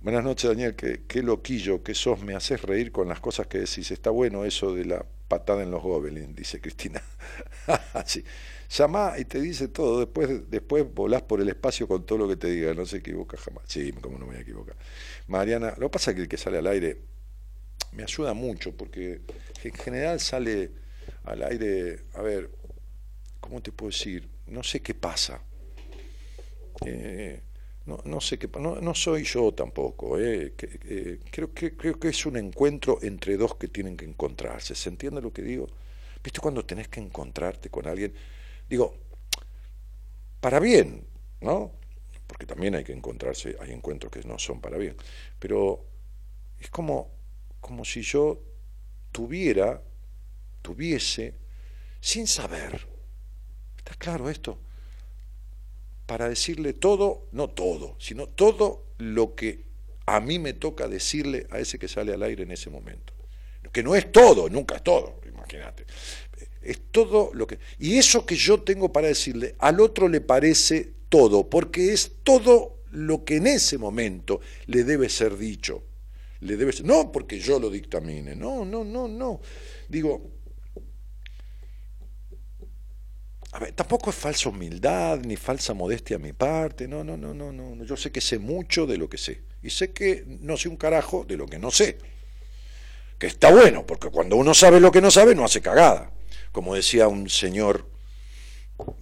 Buenas noches, Daniel. Qué, qué loquillo que sos. Me haces reír con las cosas que decís. Está bueno eso de la patada en los gobelins, dice Cristina. sí. Llamá y te dice todo. Después, después volás por el espacio con todo lo que te diga. No se equivoca jamás. Sí, como no me voy a equivocar. Mariana, lo que pasa es que el que sale al aire me ayuda mucho porque en general sale al aire, a ver, ¿cómo te puedo decir? No sé qué pasa. Eh, no, no, sé qué no, no soy yo tampoco. Eh, creo, que, creo que es un encuentro entre dos que tienen que encontrarse. ¿Se entiende lo que digo? ¿Viste cuando tenés que encontrarte con alguien? Digo, para bien, ¿no? Porque también hay que encontrarse, hay encuentros que no son para bien. Pero es como, como si yo tuviera, tuviese, sin saber, ¿está claro esto? Para decirle todo, no todo, sino todo lo que a mí me toca decirle a ese que sale al aire en ese momento. Que no es todo, nunca es todo, imagínate. Es todo lo que... Y eso que yo tengo para decirle, al otro le parece todo, porque es todo lo que en ese momento le debe ser dicho. Le debe ser... No porque yo lo dictamine, no, no, no, no. Digo, a ver, tampoco es falsa humildad ni falsa modestia a mi parte, no, no, no, no, no. Yo sé que sé mucho de lo que sé. Y sé que no sé un carajo de lo que no sé. Que está bueno, porque cuando uno sabe lo que no sabe, no hace cagada. Como decía un señor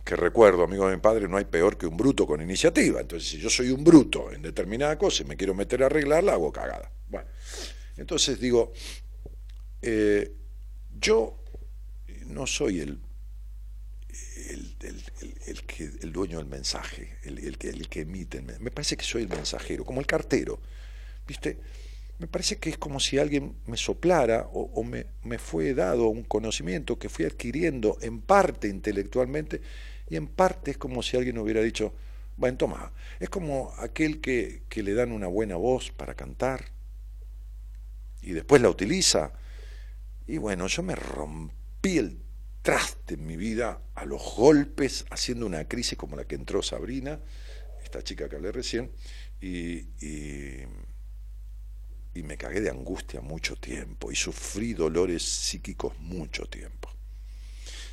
que recuerdo, amigo de mi padre, no hay peor que un bruto con iniciativa. Entonces, si yo soy un bruto en determinada cosa y me quiero meter a arreglarla, hago cagada. Bueno, entonces digo, eh, yo no soy el el, el, el, que, el dueño del mensaje, el, que, el que emite. Me parece que soy el mensajero, como el cartero. ¿Viste? Me parece que es como si alguien me soplara o, me, me, fue dado un conocimiento que fui adquiriendo en parte intelectualmente y en parte es como si alguien hubiera dicho, bueno, toma, es como aquel que, que le dan una buena voz para cantar y después la utiliza. Y bueno, yo me rompí el traste en mi vida a los golpes, haciendo una crisis como la que entró Sabrina, esta chica que hablé recién, y, y, me cagué de angustia mucho tiempo y sufrí dolores psíquicos mucho tiempo.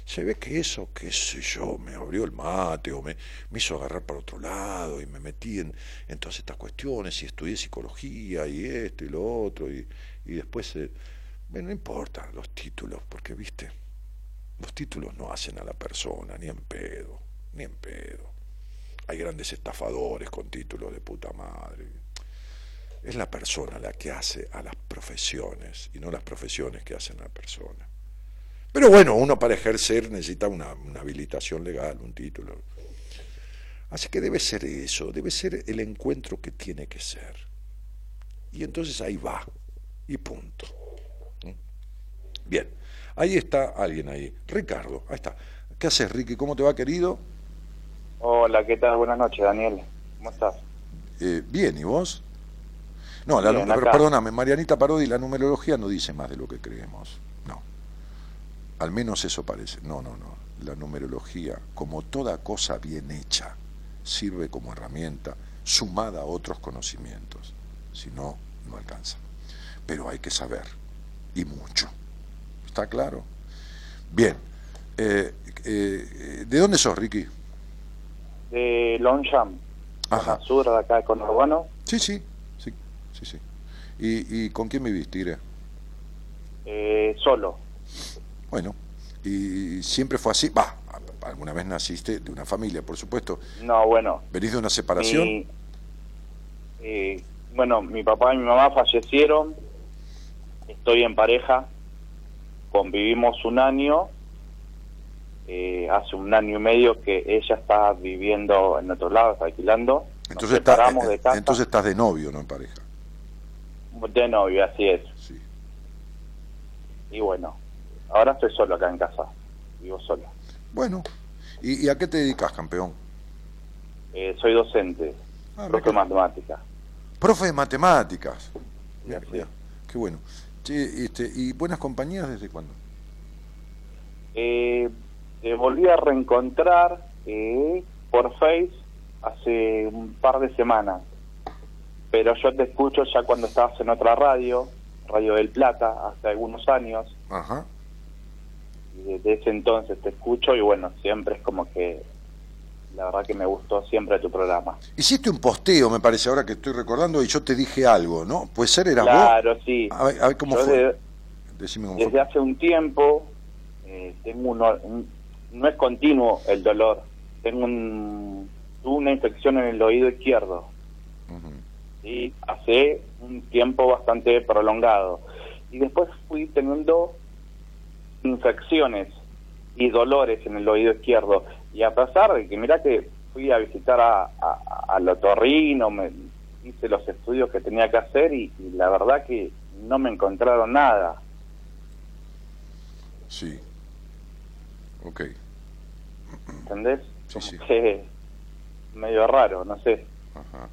Se ve que eso, qué sé yo, me abrió el mate o me, me hizo agarrar para otro lado y me metí en, en, todas estas cuestiones y estudié psicología y esto y lo otro y, y después, eh, no importa los títulos, porque viste, los títulos no hacen a la persona, ni en pedo, ni en pedo. Hay grandes estafadores con títulos de puta madre. Es la persona la que hace a las profesiones y no las profesiones que hacen a la persona. Pero bueno, uno para ejercer necesita una, una habilitación legal, un título. Así que debe ser eso, debe ser el encuentro que tiene que ser. Y entonces ahí va, y punto. ¿Mm? Bien. Ahí está alguien ahí. Ricardo, ahí está. ¿Qué haces, Ricky? ¿Cómo te va, querido? Hola, ¿qué tal? Buenas noches, Daniel. ¿Cómo estás? Eh, bien, ¿y vos? No, la, bien, perdóname, Marianita Parodi, la numerología no dice más de lo que creemos. No. Al menos eso parece. No, no, no. La numerología, como toda cosa bien hecha, sirve como herramienta sumada a otros conocimientos. Si no, no alcanza. Pero hay que saber, y mucho. ¿Está claro? Bien. Eh, eh, ¿De dónde sos, Ricky? De Longchamp, Ajá. sur de acá de Conurbano. Sí, sí, sí, sí, sí. ¿Y, y con quién vivís, Tigre? Eh, solo. Bueno, ¿y siempre fue así? Va, alguna vez naciste de una familia, por supuesto. No, bueno. ¿Venís de una separación? Mi, eh, bueno, mi papá y mi mamá fallecieron. Estoy en pareja convivimos un año, eh, hace un año y medio que ella está viviendo en otro lado, está alquilando. Entonces, está, de casa. entonces estás de novio, no en pareja. De novio, así es. Sí. Y bueno, ahora estoy solo acá en casa, vivo solo. Bueno, ¿y, y a qué te dedicas, campeón? Eh, soy docente, ah, profe de matemáticas. Profe de matemáticas. Bien, bien. Qué bueno. Sí, este, ¿Y buenas compañías desde cuándo? Eh, te volví a reencontrar eh, por Face hace un par de semanas. pero yo te escucho ya cuando estabas en otra radio, Radio del Plata, hace algunos años, Ajá. y desde ese entonces te escucho y bueno, siempre es como que la verdad que me gustó siempre tu programa. Hiciste un posteo, me parece, ahora que estoy recordando, y yo te dije algo, ¿no? Puede ser, era Claro, sí. A ver, a ver cómo Yo fue. de- cómo desde fue. hace un tiempo eh, tengo un- no es continuo el dolor, tengo un, una infección en el oído izquierdo y hace un tiempo bastante prolongado y después fui teniendo infecciones y dolores en el oído izquierdo y a pesar de que mira que fui a visitar a, a- al otorrino me hice los estudios que tenía que hacer y, y la verdad que no me encontraron nada Sí. Ok. ¿entendés? Sí, Como sí. que medio raro, no sé. Ajá.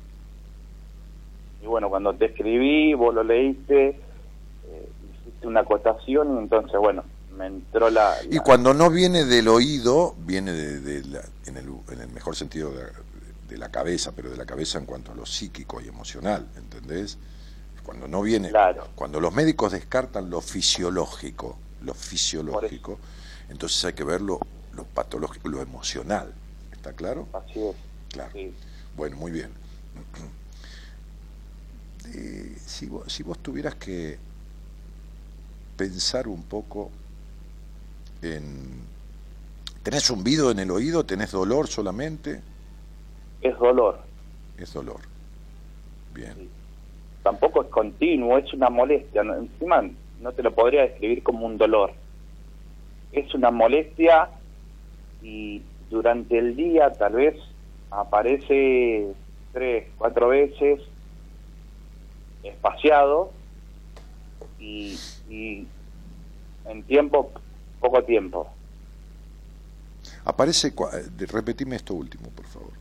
Y bueno, cuando te escribí, vos lo leíste, eh, hiciste una acotación y entonces, bueno, me entró la... Y cuando no viene del oído, viene de, de la- en, el, en el mejor sentido de, de la cabeza, pero de la cabeza en cuanto a lo psíquico y emocional, ¿entendés? Cuando no viene, cuando los médicos descartan lo fisiológico, lo fisiológico, entonces hay que ver lo, lo patológico, lo emocional, ¿está claro? Así es. Claro. Bueno, muy bien. Eh, si, vos, si vos tuvieras que pensar un poco en... ¿Tenés zumbido en el oído? ¿Tenés dolor solamente? Es dolor. Es dolor. Bien. Tampoco es continuo, es una molestia. Encima no te lo podría describir como un dolor. Es una molestia y durante el día tal vez aparece tres, cuatro veces espaciado y, y en tiempo, poco tiempo. Aparece... eh, Repetime esto último, por favor.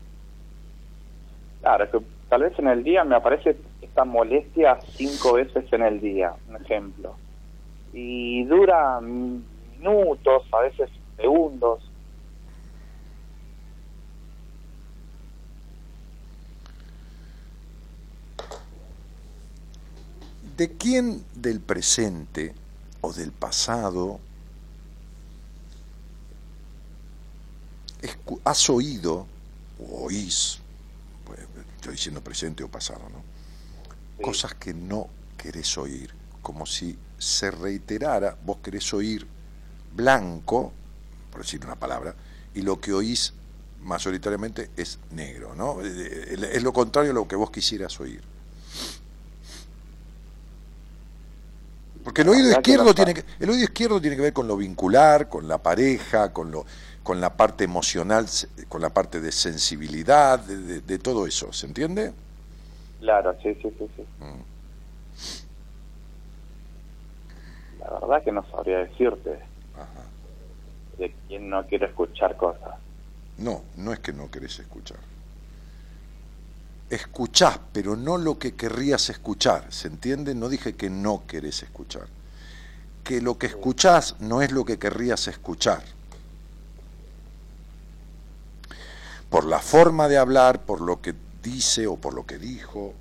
Claro, es que tal vez en el día me aparece esta molestia cinco veces en el día, un ejemplo. Y dura minutos, a veces segundos. ¿De quién del presente o del pasado has oído o oís, pues, estoy diciendo presente o pasado, ¿no? Cosas que no querés oír, como si se reiterara, vos querés oír blanco, por decir una palabra, y lo que oís mayoritariamente es negro, ¿no? Eh, eh, Es lo contrario a lo que vos quisieras oír. Porque el oído izquierdo tiene que, el oído izquierdo tiene que ver con lo vincular, con la pareja, con lo, con la parte emocional, con la parte de sensibilidad, de, de- de todo eso, ¿se entiende? Claro, sí, sí, sí, sí. La verdad que no sabría decirte de quién no quiere escuchar cosas. No, no es que no querés escuchar. Escuchás, pero no lo que querrías escuchar, ¿se entiende? No dije que no querés escuchar. Que lo que escuchás no es lo que querrías escuchar. Por la forma de hablar, por lo que dice o por lo que dijo.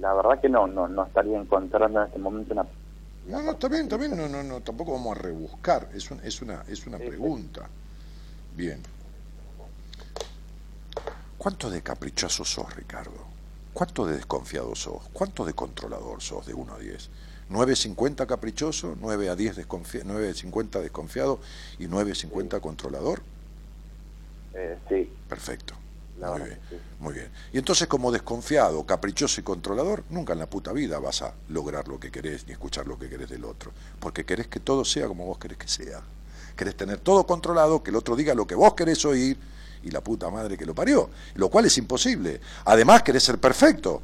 La verdad que no, no, no estaría encontrando en este momento una... No, no, está bien, está bien, no, no, no, tampoco vamos a rebuscar, es, un- es una, es una pregunta. Bien. ¿Cuánto de caprichoso sos, Ricardo? ¿Cuánto de desconfiado sos? ¿Cuánto de controlador sos de 1 a 10? ¿9.50 caprichoso, 9 a 10 desconfi 9.50 desconfiado y 9.50 controlador? Eh, sí. Perfecto. La Muy verdad bien, sí. muy bien. Y entonces como desconfiado, caprichoso y controlador, nunca en la puta vida vas a lograr lo que querés ni escuchar lo que querés del otro. Porque querés que todo sea como vos querés que sea. Querés tener todo controlado, que el otro diga lo que vos querés oír y la puta madre que lo parió. Lo cual es imposible. Además querés ser perfecto,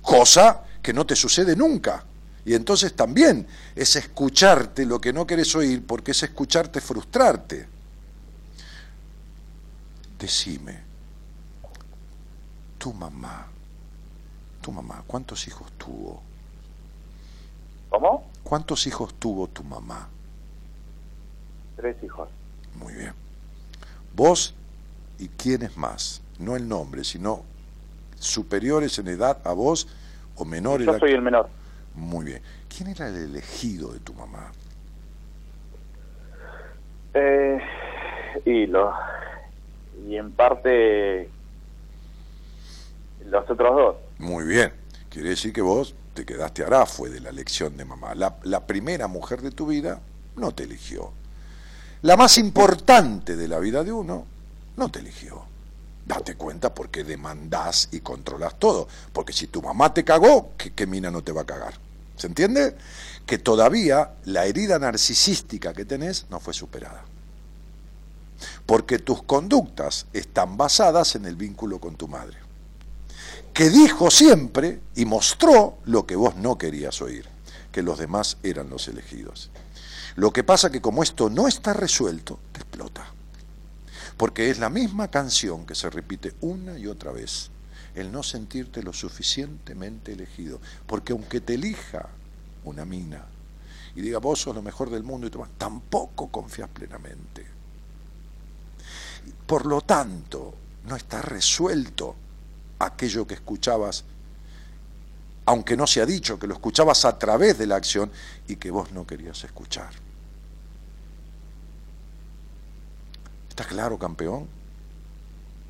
cosa que no te sucede nunca. Y entonces también es escucharte lo que no querés oír porque es escucharte frustrarte. Decime, tu mamá, tu mamá, ¿cuántos hijos tuvo? ¿Cómo? ¿Cuántos hijos tuvo tu mamá? Tres hijos. Muy bien. ¿Vos y quiénes más? no el nombre, sino superiores en edad a vos o menores. Yo soy el menor. Muy bien. ¿Quién era el elegido de tu mamá? Eh, y lo y en parte los otros dos. Muy bien. Quiere decir que vos te quedaste hará fue de la elección de mamá. La, la primera mujer de tu vida no te eligió. La más importante de la vida de uno no te eligió. Date cuenta porque demandás y controlas todo. Porque si tu mamá te cagó, ¿qué, mina no te va a cagar? ¿Se entiende? Que todavía la herida narcisística que tenés no fue superada. Porque tus conductas están basadas en el vínculo con tu madre. Que dijo siempre y mostró lo que vos no querías oír, que los demás eran los elegidos. Lo que pasa que como esto no está resuelto, te explota. Porque es la misma canción que se repite una y otra vez. El no sentirte lo suficientemente elegido. Porque aunque te elija una mina y diga vos sos lo mejor del mundo y tú, tampoco confías plenamente. Por lo tanto, no está resuelto aquello que escuchabas, aunque no se ha dicho, que lo escuchabas a través de la acción y que vos no querías escuchar. ¿Está claro, campeón?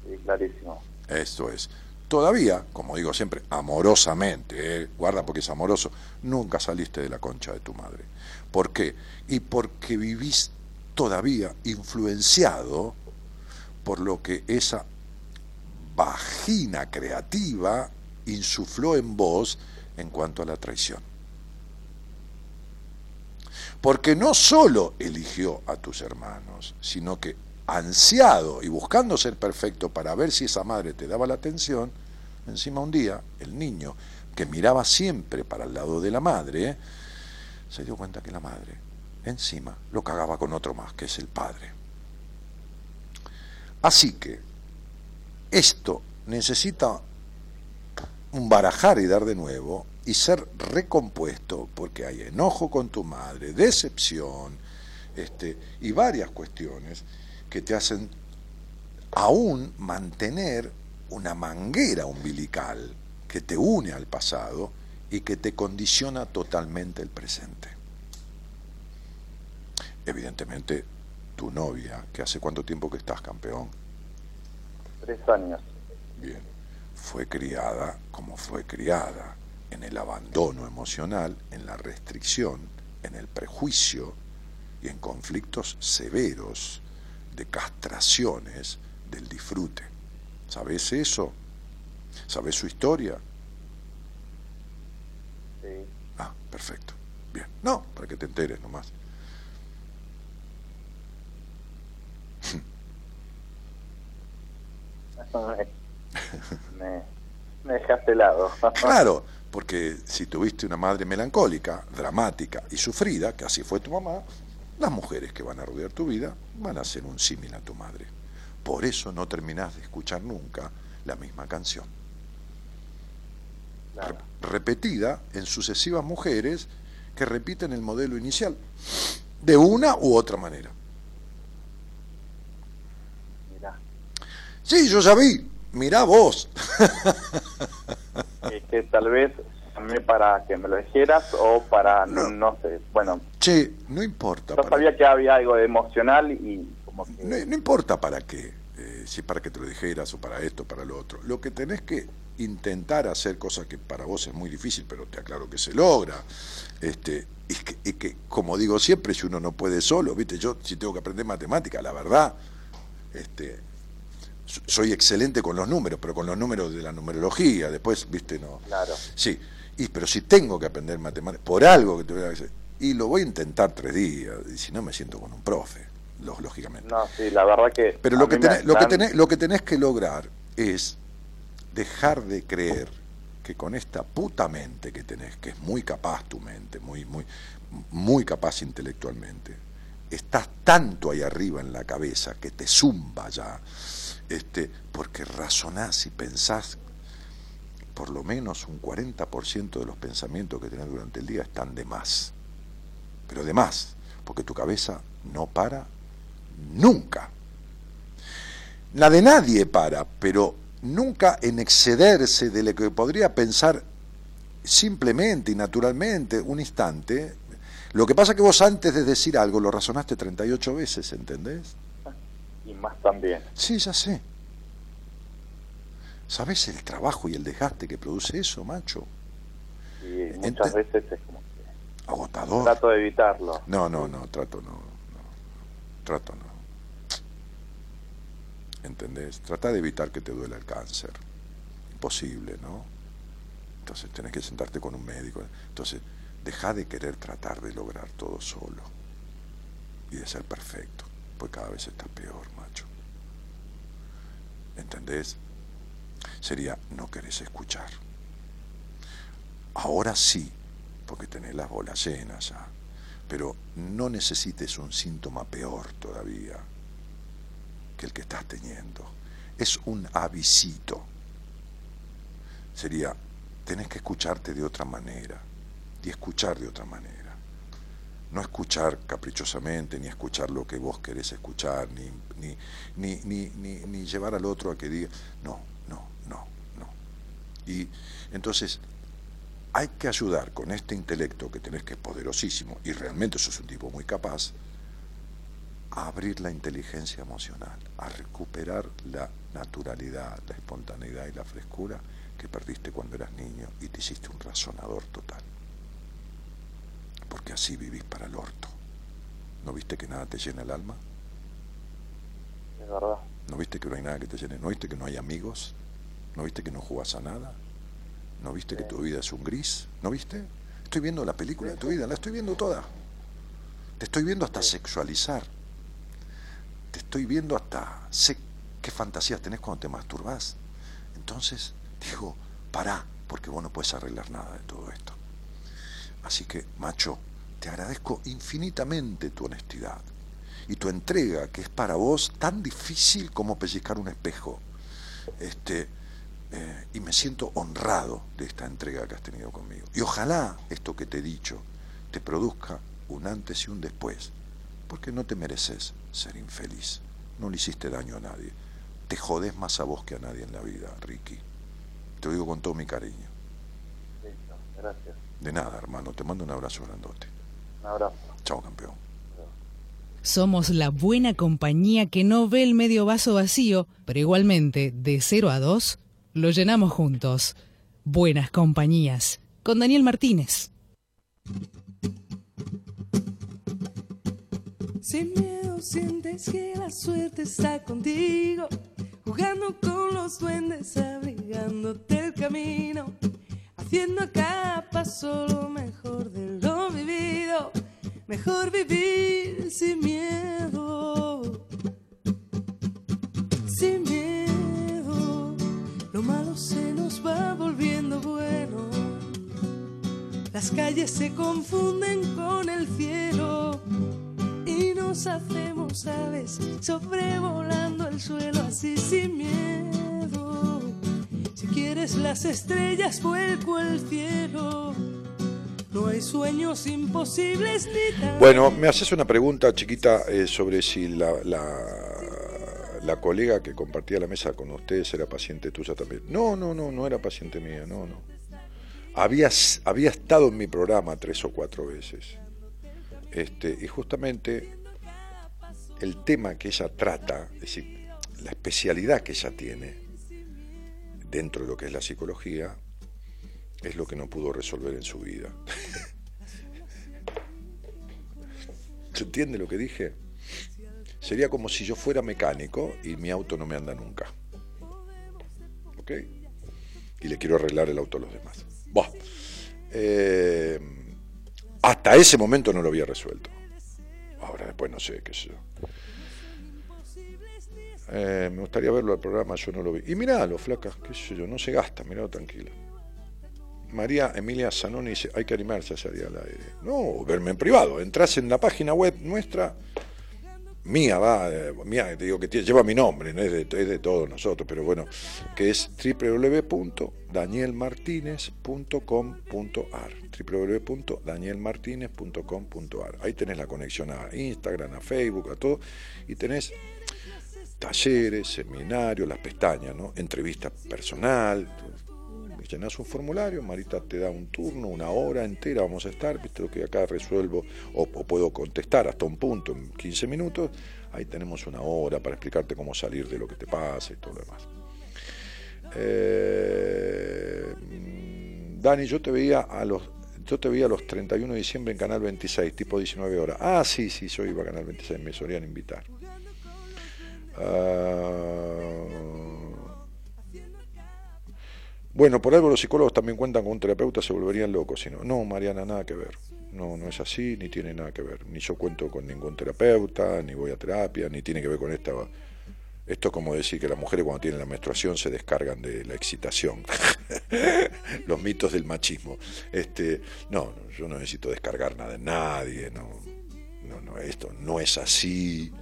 Sí, clarísimo. Esto es. Todavía, como digo siempre, amorosamente, eh, guarda porque es amoroso, nunca saliste de la concha de tu madre. ¿Por qué? Y porque vivís todavía influenciado por lo que esa vagina creativa insufló en vos en cuanto a la traición. Porque no solo eligió a tus hermanos, sino que ansiado y buscando ser perfecto para ver si esa madre te daba la atención, encima un día el niño que miraba siempre para el lado de la madre, se dio cuenta que la madre encima lo cagaba con otro más, que es el padre. Así que esto necesita un barajar y dar de nuevo y ser recompuesto porque hay enojo con tu madre, decepción, este, y varias cuestiones que te hacen aún mantener una manguera umbilical que te une al pasado y que te condiciona totalmente el presente. Evidentemente, tu novia, que hace cuánto tiempo que estás campeón, Tres años. bien, fue criada como fue criada, en el abandono emocional, en la restricción, en el prejuicio y en conflictos severos de castraciones del disfrute. ¿Sabes eso? ¿Sabes su historia? Sí. Ah, perfecto. Bien. No, para que te enteres nomás. me, me dejaste helado. Claro, porque si tuviste una madre melancólica, dramática y sufrida, que así fue tu mamá, las mujeres que van a rodear tu vida van a ser un símil a tu madre. Por eso no terminás de escuchar nunca la misma canción. Claro. Re- repetida en sucesivas mujeres que repiten el modelo inicial, de una u otra manera. Mirá. Sí, yo ya vi, mirá vos. Es que tal vez llamé para que me lo dijeras o para, no, no sé, bueno, che, no importa. yo sabía que había algo de emocional y como que... No, no importa para qué, eh, si para que te lo dijeras o para esto, para lo otro. Lo que tenés que intentar hacer, cosa que para vos es muy difícil, pero te aclaro que se logra, este, y que, y que, como digo siempre, si uno no puede solo, viste, yo si tengo que aprender matemática, la verdad, este, so- soy excelente con los números, pero con los números de la numerología, después, viste, no. Claro. Sí, y, pero si tengo que aprender matemáticas, por algo que te voy a decir, y lo voy a intentar tres días, y si no me siento con un profe, lógicamente. No, sí, la verdad que... Pero lo que, tenés, lo, que tenés, lo que tenés que lograr es dejar de creer que con esta puta mente que tenés, que es muy capaz tu mente, muy, muy, muy capaz intelectualmente, estás tanto ahí arriba en la cabeza que te zumba ya, este, porque razonás y pensás, por lo menos un 40% de los pensamientos que tenés durante el día están de más, pero de más, porque tu cabeza no para nunca. La de nadie para, pero nunca en excederse de lo que podría pensar simplemente y naturalmente un instante. Lo que pasa que vos antes de decir algo lo razonaste 38 veces, ¿entendés? Y más también. Sí, ya sé. ¿Sabés el trabajo y el desgaste que produce eso, macho? Y muchas veces es como que Agotador. trato de evitarlo. No, no, no, trato no, no. Trato no. ¿Entendés? Trata de evitar que te duela el cáncer. Imposible, ¿no? Entonces tenés que sentarte con un médico. Entonces, deja de querer tratar de lograr todo solo. Y de ser perfecto. Pues cada vez estás peor, macho. ¿Entendés? Sería no querés escuchar. Ahora sí, porque tenés las bolas llenas ya. Pero no necesites un síntoma peor todavía que el que estás teniendo. Es un avisito. Sería, tenés que escucharte de otra manera y escuchar de otra manera. No escuchar caprichosamente, ni escuchar lo que vos querés escuchar, ni, ni, ni, ni, llevar al otro a que diga, no. Y entonces hay que ayudar con este intelecto que tenés que es poderosísimo, y realmente sos un tipo muy capaz, a abrir la inteligencia emocional, a recuperar la naturalidad, la espontaneidad y la frescura que perdiste cuando eras niño y te hiciste un razonador total. Porque así vivís para el orto. ¿No viste que nada te llena el alma? Es verdad. ¿No viste que no hay nada que te llene? ¿No viste que no hay amigos? ¿No viste que no jugás a nada? ¿No viste que tu vida es un gris? ¿No viste? Estoy viendo la película de tu vida, la estoy viendo toda. Te estoy viendo hasta sexualizar. Te estoy viendo hasta... Sé qué fantasías tenés cuando te masturbás. Entonces, digo, pará, porque vos no puedes arreglar nada de todo esto. Así que, macho, te agradezco infinitamente tu honestidad y tu entrega, que es para vos tan difícil como pellizcar un espejo. Este, eh, y me siento honrado de esta entrega que has tenido conmigo. Y ojalá esto que te he dicho te produzca un antes y un después, porque no te mereces ser infeliz. No le hiciste daño a nadie. Te jodes más a vos que a nadie en la vida, Ricky. Te lo digo con todo mi cariño. Listo, gracias. De nada, hermano. Te mando un abrazo grandote. Un abrazo. Chao, campeón. Somos la buena compañía que no ve el medio vaso vacío, pero igualmente, de 0 a 2, lo llenamos juntos. Buenas compañías. Con Daniel Martínez. Sin miedo sientes que la suerte está contigo, jugando con los duendes, abrigándote el camino, haciendo a cada lo mejor de lo vivido, mejor vivir sin miedo, sin miedo, lo malo se nos va volviendo bueno, las calles se confunden con el cielo y nos hacemos aves sobrevolando el suelo así sin miedo. Si quieres las estrellas, vuelco el cielo. No hay sueños imposibles ni tan. Bueno, me haces una pregunta chiquita eh, sobre si la, la colega que compartía la mesa con ustedes era paciente tuya también. No, no, no, no era paciente mía, no, no. Había, había estado en mi programa tres o cuatro veces. Este, y justamente el tema que ella trata, es decir, la especialidad que ella tiene dentro de lo que es la psicología, es lo que no pudo resolver en su vida. ¿Se entiende lo que dije? Sería como si yo fuera mecánico y mi auto no me anda nunca. ¿Ok? Y le quiero arreglar el auto a los demás. Buah. Eh, hasta ese momento no lo había resuelto. Ahora después no sé, qué sé yo. Eh, me gustaría verlo al programa, yo no lo vi. Y miralo, flacas, qué sé yo, no se gasta, miralo tranquilo. María Emilia Zanoni dice, hay que animarse a salir al aire. No, verme en privado. Entras en la página web nuestra, mía, va, eh, mía, digo que lleva mi nombre, no es de, es de todos nosotros, pero bueno, que es www.danielmartinez.com.ar www.danielmartinez.com.ar Ahí tenés la conexión a Instagram, a Facebook, a todo, y tenés talleres, seminarios, las pestañas, ¿no? Entrevista personal. Llenas un formulario, Marita te da un turno, una hora entera, vamos a estar, viste lo que acá resuelvo, o, puedo contestar hasta un punto en 15 minutos, ahí tenemos una hora para explicarte cómo salir de lo que te pasa y todo lo demás. Eh, Dani, yo te veía a los yo te veía los 31 de diciembre en Canal 26, tipo 19 horas. Ah, sí, sí, yo iba a Canal 26, me solían invitar. Ah, bueno, por algo los psicólogos también cuentan con un terapeuta, se volverían locos. Si no, no, Mariana, nada que ver. No, no es así, ni tiene nada que ver. Ni yo cuento con ningún terapeuta, ni voy a terapia, ni tiene que ver con esta esto es como decir que las mujeres cuando tienen la menstruación se descargan de la excitación. Los mitos del machismo. Este, no, yo no necesito descargar nada de nadie, no, no, no, esto no es así.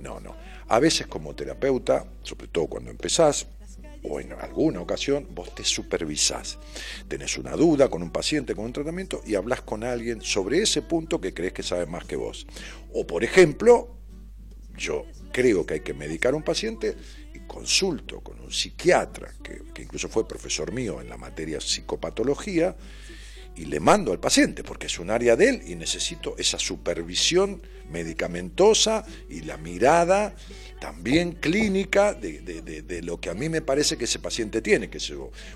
No, no. A veces como terapeuta, sobre todo cuando empezás, o en alguna ocasión, vos te supervisás. Tenés una duda con un paciente, con un tratamiento, y hablas con alguien sobre ese punto que crees que sabe más que vos. O por ejemplo, yo creo que hay que medicar a un paciente y consulto con un psiquiatra, que, incluso fue profesor mío en la materia psicopatología, y le mando al paciente, porque es un área de él y necesito esa supervisión medicamentosa y la mirada también clínica de, lo que a mí me parece que ese paciente tiene, que es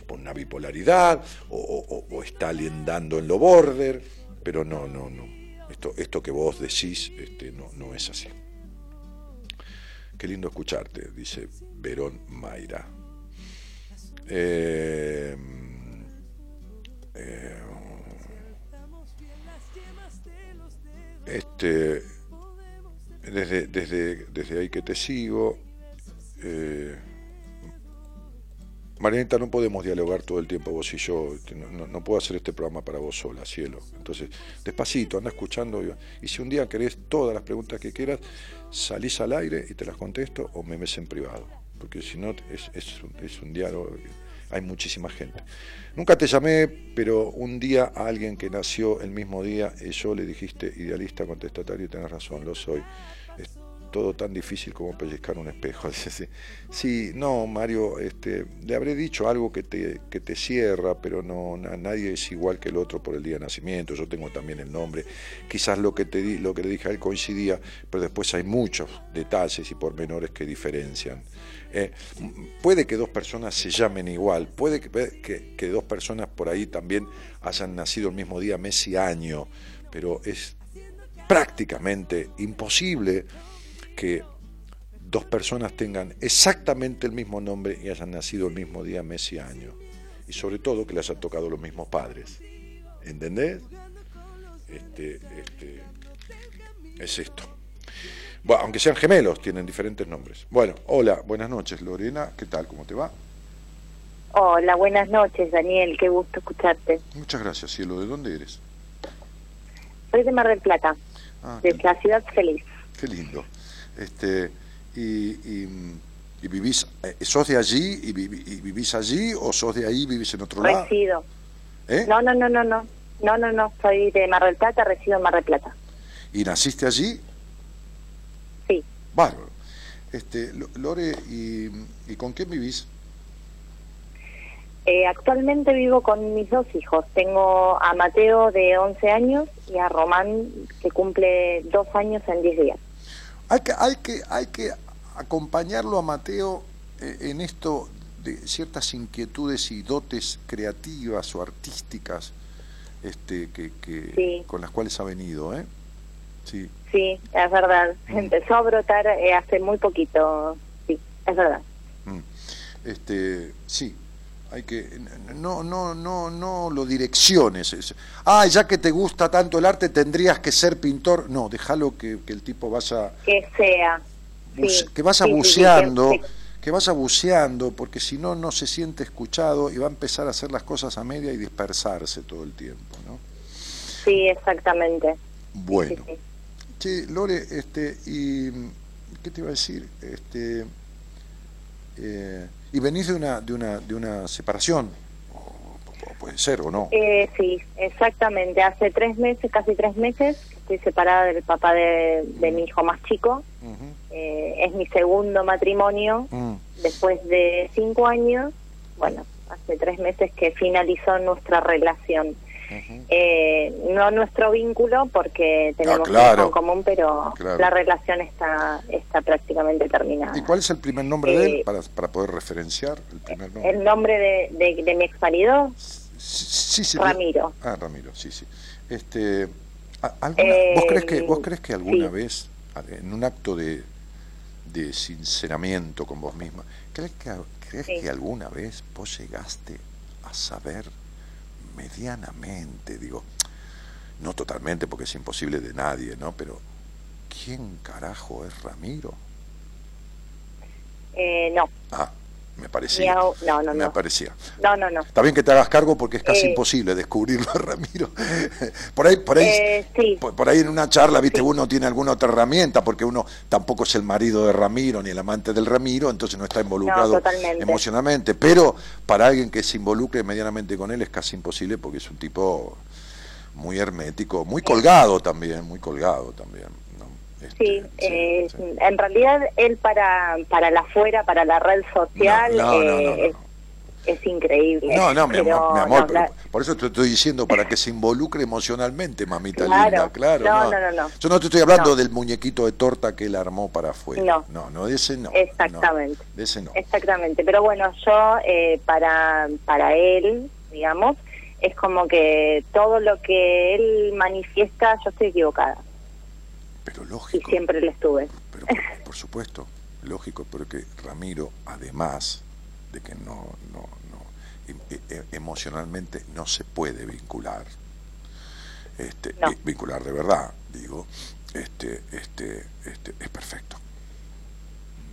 por una bipolaridad o, está aliendando en lo border, pero no, no, no. Esto, esto que vos decís este, no, no es así. Qué lindo escucharte, dice Verón Mayra. Eh, eh, este, desde, desde, desde ahí que te sigo, eh, Marianita, no podemos dialogar todo el tiempo vos y yo, no, puedo hacer este programa para vos sola, cielo. Entonces, despacito, anda escuchando. Y si un día querés todas las preguntas que quieras, salís al aire y te las contesto o me ves en privado. Porque si no, es, es, un diálogo, hay muchísima gente. Nunca te llamé, pero un día a alguien que nació el mismo día, y yo le dijiste idealista, contestatario, tenés razón, lo soy todo tan difícil como pellizcar un espejo. Sí, no, Mario, este, le habré dicho algo que te, que te cierra, pero no, nadie es igual que el otro por el día de nacimiento, yo tengo también el nombre, quizás lo que, te di, lo que le dije a él coincidía, pero después hay muchos detalles y pormenores que diferencian. Eh, puede que dos personas se llamen igual, puede que, que, que dos personas por ahí también hayan nacido el mismo día, mes y año, pero es prácticamente imposible que dos personas tengan exactamente el mismo nombre y hayan nacido el mismo día, mes y año. Y sobre todo que les hayan tocado los mismos padres. ¿Entendés? Este, este, es esto. Bueno, aunque sean gemelos, tienen diferentes nombres. Bueno, hola, buenas noches, Lorena. ¿Qué tal? ¿Cómo te va? Hola, buenas noches, Daniel. Qué gusto escucharte. Muchas gracias, cielo. ¿De dónde eres? Soy de Mar del Plata, ah, de la ciudad feliz. Qué lindo. Este, y, y, vivís, eh, ¿sos de allí y, vivís allí o sos de ahí y vivís en otro lado? Resido. ¿Eh? No, no, no, no, no. No, no, no. Soy de Mar del Plata, resido en Mar del Plata. ¿Y naciste allí? Sí. Bárbaro. Este, Lore, ¿y, y con quién vivís? Eh, actualmente vivo con mis dos hijos. Tengo a Mateo de 11 años y a Román que cumple dos años en 10 días. Hay que, hay que, hay que acompañarlo a Mateo eh, en esto de ciertas inquietudes y dotes creativas o artísticas este, que, que con las cuales ha venido, ¿eh? Sí. Sí, es verdad. Mm. Empezó a brotar eh, hace muy poquito. Sí, es verdad. Mm. Este, sí, hay que no no no no lo direcciones. Ah ya que te gusta tanto el arte tendrías que ser pintor. No déjalo que, que el tipo vaya que sea. Que vaya buceando que vaya buceando porque si no no se siente escuchado y va a empezar a hacer las cosas a media y dispersarse todo el tiempo no sí exactamente. Bueno. Sí, Lore este y qué te iba a decir este eh, y venís de una, de una, de una separación, puede ser o no. Eh, sí, exactamente. Hace tres meses, casi tres meses, estoy separada del papá de, mi hijo más chico. eh, es mi segundo matrimonio, Mm. después de cinco años, bueno, hace tres meses que finalizó nuestra relación. Eh, no nuestro vínculo porque tenemos Ah, claro. en común, pero Claro. la relación está está prácticamente terminada. ¿Y cuál es el primer nombre de él Eh, para, para poder referenciar el primer nombre? El nombre de, de, de mi ex marido, Sí, sí, Ramiro. Ah, Ramiro, sí, sí. Este, alguna- Eh, ¿vos, crees que, ¿Vos crees que alguna sí. vez, en un acto de, de sinceramiento con vos misma, ¿crees, que, crees Sí. que alguna vez vos llegaste a saber medianamente, digo, no totalmente porque es imposible de nadie, ¿no? Pero, ¿quién carajo es Ramiro? eh, no, Ah, me parecía. au- no, no, me no, parecía. no, no, no. Está bien que te hagas cargo porque es casi Eh, imposible descubrirlo a Ramiro. por ahí, por ahí, Eh, sí. por, por ahí en una charla, viste, uno tiene alguna otra herramienta porque uno tampoco es el marido de Ramiro ni el amante del Ramiro, entonces no está involucrado emocionalmente. Pero para alguien que se involucre medianamente con él es casi imposible porque es un tipo muy hermético, muy colgado también, muy colgado también. Este, Sí, eh, en realidad él para para la afuera, para la red social, No, no, no, eh, no. Es, es increíble. No, no, mi amor, mi amor, no, pero la- por eso te estoy diciendo, para que se involucre emocionalmente, mamita Claro. linda, claro. No, no, no. Yo no te estoy hablando del muñequito de torta que él armó para afuera. No. no, no, de ese no. Exactamente. no, de ese no. Exactamente, pero bueno, yo eh, para para él, digamos, es como que todo lo que él manifiesta, yo estoy equivocada Pero y lógico, siempre lo estuve. pero por, por supuesto, lógico, porque Ramiro, además de que no, no, no, em- e- e- emocionalmente no se puede vincular, este, No. vi- vincular de verdad, digo, este, este, este, es perfecto.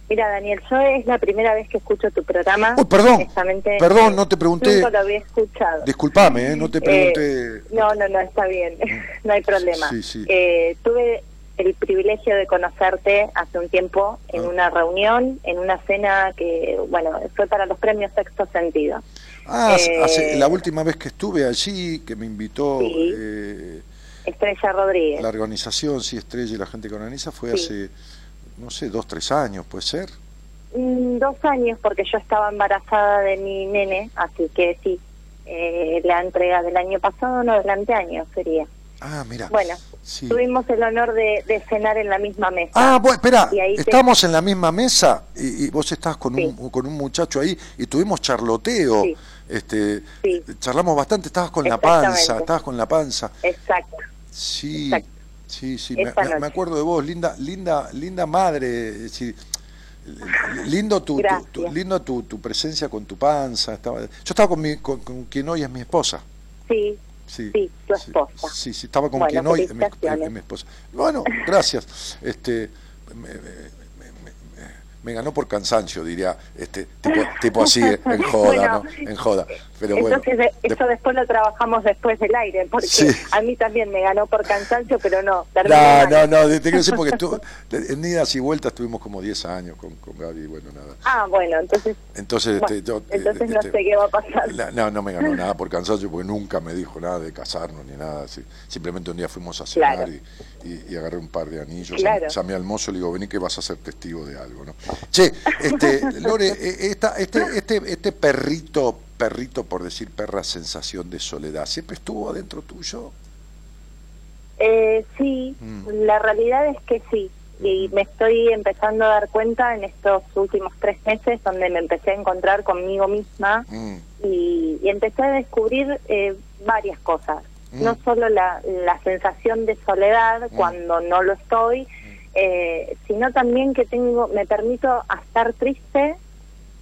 Mira, Daniel, yo es la primera vez que escucho tu programa. Perdón, perdón, eh, no te pregunté. Nunca lo había escuchado. Disculpame, ¿eh? no te Eh, pregunté. no, no, no, está bien, no hay problema. Sí, sí. Eh, tuve el privilegio de conocerte hace un tiempo en Ah. una reunión, en una cena que, bueno, fue para los premios Sexto Sentido. Ah, eh, hace- la última vez que estuve allí, que me invitó Sí. eh, Estrella Rodríguez. la organización, sí, Estrella y la gente que organiza, fue Sí. hace, no sé, dos, tres años, puede ser. Mm, dos años porque yo estaba embarazada de mi nene, así que sí, eh, la entrega del año pasado, no, del anteaño sería. Ah, mira. Bueno, Sí. tuvimos el honor de, de cenar en la misma mesa. Ah, bueno, espera, te- estábamos en la misma mesa y, y vos estás con, Sí. un, con un muchacho ahí y tuvimos charloteo. Sí. Este, Sí. Charlamos bastante, estabas con la panza, estabas con la panza. Exacto. Sí, Exacto. sí, sí, me, acuerdo de vos, linda, linda, linda madre, decir, lindo tu, tu- tu- lindo tu, tu presencia con tu panza. Estaba, yo estaba con, mi, con, con quien hoy es mi esposa. Sí, Sí, sí, tu esposa. Sí, sí, estaba con Bueno, quien hoy mi, esposa. Bueno, gracias. Este, me, me- me- ganó por cansancio, diría, este, tipo, tipo así, en joda, Bueno, ¿no? En joda. Pero bueno, Entonces, de- eso después lo trabajamos después del aire, porque Sí. a mí también me ganó por cansancio, pero no. No, no, no, te quiero decir porque tú, en idas y vueltas tuvimos como 10 años con, con Gaby, bueno, nada. Ah, bueno, entonces, Entonces, bueno, este, yo, entonces no este, sé qué va a pasar. la- no, no me ganó nada por cansancio porque nunca me dijo nada de casarnos ni nada. así. Simplemente un día fuimos a cenar Claro. y, y- y agarré un par de anillos. Claro. Llamé al mozo y le digo, vení que vas a ser testigo de algo, ¿no? Che, este, Lore, eh, esta, este, este, este perrito, perrito por decir perra, sensación de soledad, ¿siempre estuvo adentro tuyo? Eh, sí, Mm. la realidad es que sí. Y me estoy empezando a dar cuenta en estos últimos tres meses donde me empecé a encontrar conmigo misma Mm, y, y empecé a descubrir eh, varias cosas. Mm. No solo la, la sensación de soledad cuando no lo estoy, eh, sino también que tengo, me permito estar triste,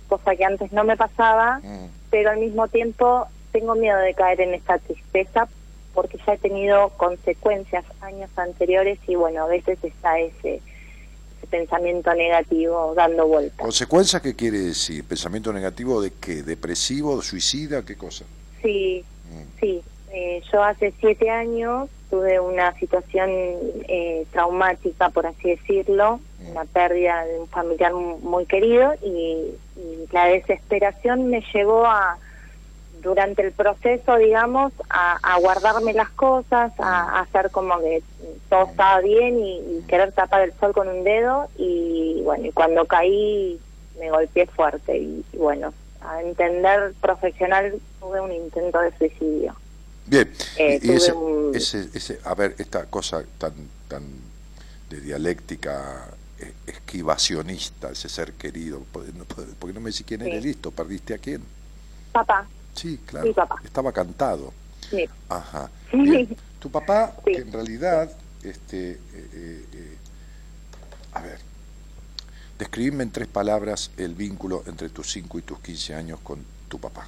cosa que antes no me pasaba, mm. pero al mismo tiempo tengo miedo de caer en esa tristeza porque ya he tenido consecuencias años anteriores y bueno, a veces está ese, ese pensamiento negativo dando vueltas. ¿Consecuencia qué quiere decir? ¿Pensamiento negativo de qué? ¿Depresivo? ¿Suicida? ¿Qué cosa? Sí, Mm. sí. Eh, yo hace siete años tuve una situación eh, traumática, por así decirlo, una pérdida de un familiar mu- muy querido y, y la desesperación me llevó a durante el proceso, digamos, a, a guardarme las cosas, a, a hacer como que todo estaba bien y, y querer tapar el sol con un dedo y bueno, y cuando caí me golpeé fuerte y, y bueno, a entender profesional tuve un intento de suicidio. Bien, Eh, y, ese, un- ese, ese- a ver, esta cosa tan, tan de dialéctica eh, esquivacionista, ese ser querido, porque no, me decís quién Sí. eres listo, perdiste a quién. Papá, Sí, claro, Mi papá. estaba cantado. sí. Ajá. Bien. Tu papá, Sí. que en realidad, este, eh, a ver, describime en tres palabras el vínculo entre tus 5 y tus 15 años con tu papá.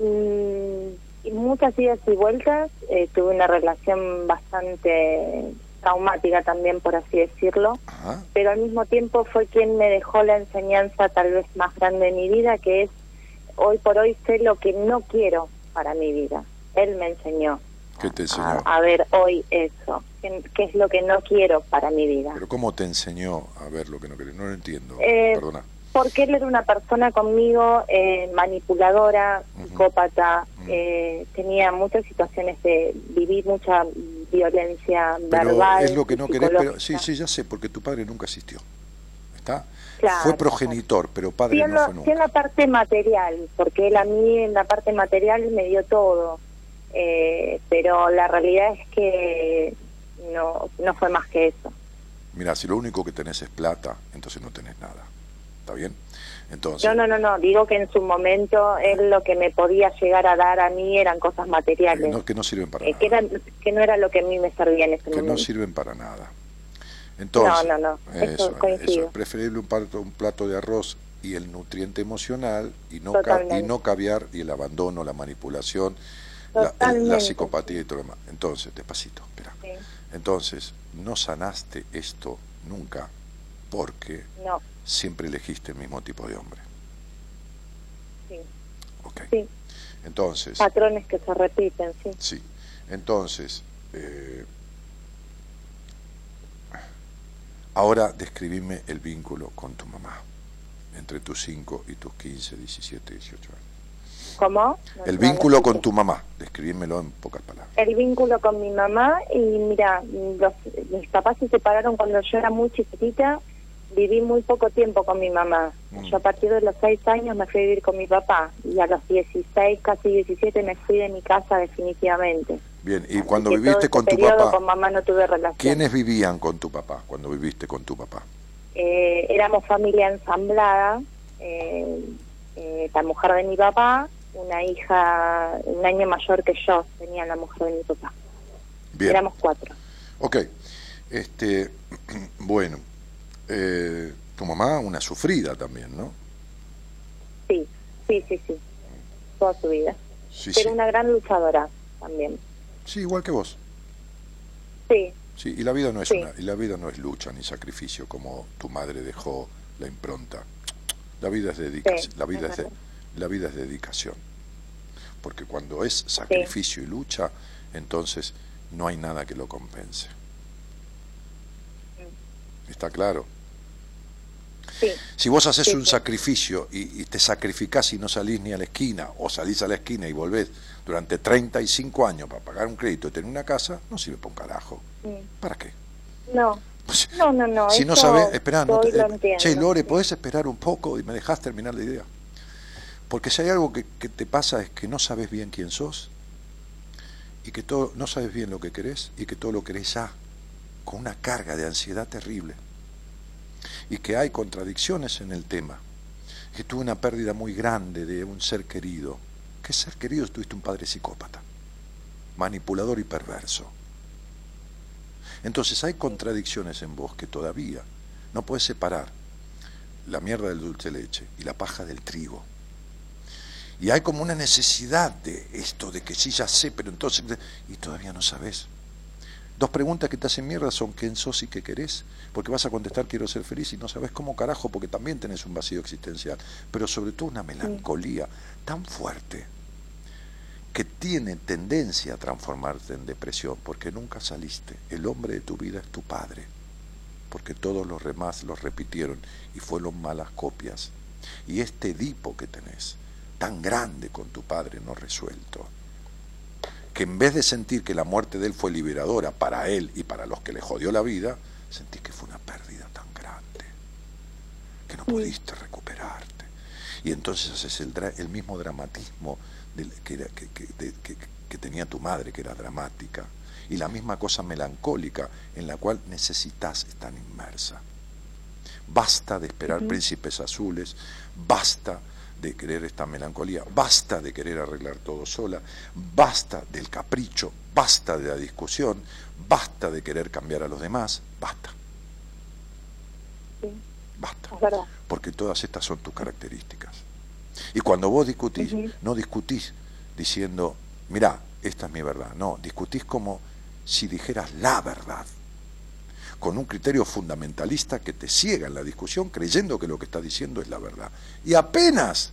Mm, y muchas idas y vueltas, eh, tuve una relación bastante traumática también, por así decirlo, Ajá. pero al mismo tiempo fue quien me dejó la enseñanza tal vez más grande de mi vida, que es hoy por hoy sé lo que no quiero para mi vida. Él me enseñó ¿Qué te a, enseñó? a ver hoy eso, qué, qué es lo que no quiero para mi vida. Pero ¿cómo te enseñó a ver lo que no querés? No lo entiendo. Eh, Perdona. Porque él era una persona conmigo eh, manipuladora, psicópata, eh, tenía muchas situaciones de vivir mucha violencia Pero verbal. es lo que no querés, pero sí, sí, ya sé, porque tu padre nunca existió. ¿Está? Claro. Fue progenitor, pero padre no lo- fue sí nunca. en la parte material, porque él a mí en la parte material me dio todo, eh, pero la realidad es que no, no fue más que eso. Mira, si lo único que tenés es plata, entonces no tenés nada. ¿Está bien? Entonces, Yo no, no, no, digo que en su momento él lo que me podía llegar a dar a mí eran cosas materiales. no- que no sirven para Eh, nada. que, que no era lo que a mí me servía en ese Que no momento. sirven para nada. Entonces, No, no, no, eso Eso, eso, es preferible un plato, un plato de arroz y el nutriente emocional y no, y no caviar y el abandono, la manipulación, la, la psicopatía y todo lo demás. Entonces, despacito, espera. Sí. Entonces, no sanaste esto nunca porque No, siempre elegiste el mismo tipo de hombre. sí, Ok. sí. Entonces, Patrones que se repiten, sí. sí. Entonces, eh, ahora describime el vínculo con tu mamá, entre tus 5 y tus 15, 17, 18 años. ¿Cómo? No- El vínculo lo con tu mamá, describímelo en pocas palabras. El vínculo con mi mamá y mira, los, mis papás se separaron cuando yo era muy chiquitita, viví muy poco tiempo con mi mamá. Mm. Yo a partir de los seis años me fui a vivir con mi papá y a los 16, casi 17 me fui de mi casa definitivamente. Bien, y cuando viviste con tu papá, con mamá no tuve relación. ¿quiénes vivían con tu papá cuando viviste con tu papá? Eh, éramos familia ensamblada, eh, eh, la mujer de mi papá, una hija un año mayor que yo, tenía la mujer de mi papá. Bien. Éramos cuatro. Ok, este, bueno, eh, tu mamá una sufrida también, ¿no? Sí, sí, sí, sí. Toda su vida. Sí, Pero sí. una gran luchadora también. Sí, igual que vos. Sí, Sí, y la vida no es Sí. una, y la vida no es lucha ni sacrificio como tu madre dejó la impronta. La vida es dedicación, la vida es de- la vida es dedicación. Porque cuando es sacrificio y lucha, entonces no hay nada que lo compense. ¿Está claro? Sí, Si vos haces Sí, un sí. sacrificio y, y te sacrificás y no salís ni a la esquina, o salís a la esquina y volvés durante 35 años para pagar un crédito y tener una casa, no sirve para un carajo. ¿Para qué? no. No, no, no. si no eso sabes, espera, no te- eh, che, Lore, ¿podés esperar un poco y me dejás terminar la idea? Porque si hay algo que, que te pasa es que no sabes bien quién sos y que todo, no sabes bien lo que querés y que todo lo querés ya, con una carga de ansiedad terrible. Y que hay contradicciones en el tema. Que tuve una pérdida muy grande de un ser querido. ¿Qué ser querido? Tuviste un padre psicópata, manipulador y perverso. Entonces hay contradicciones en vos que todavía no puedes separar la mierda del dulce leche y la paja del trigo. Y hay como una necesidad de esto, de que sí ya sé, pero entonces... Y todavía no sabes. Dos preguntas que te hacen mierda son quién sos y qué querés, porque vas a contestar quiero ser feliz y no sabes cómo carajo, porque también tenés un vacío existencial, pero sobre todo una melancolía tan fuerte que tiene tendencia a transformarte en depresión, porque nunca saliste. El hombre de tu vida es tu padre, porque todos los demás los repitieron y fueron malas copias. Y este Edipo que tenés tan grande con tu padre no resuelto, que en vez de sentir que la muerte de él fue liberadora para él y para los que le jodió la vida, sentís que fue una pérdida tan grande, que no pudiste recuperarte. Y entonces haces el, el mismo dramatismo del- que, era- que- que- de- que- que tenía tu madre, que era dramática, y la misma cosa melancólica en la cual necesitas estar inmersa. Basta de esperar príncipes azules, basta de querer esta melancolía, basta de querer arreglar todo sola, basta del capricho, basta de la discusión, basta de querer cambiar a los demás, basta. Basta. Porque todas estas son tus características. Y cuando vos discutís, no discutís diciendo, mirá, esta es mi verdad. No, discutís como si dijeras la verdad. Con un criterio fundamentalista que te ciega en la discusión creyendo que lo que está diciendo es la verdad. Y apenas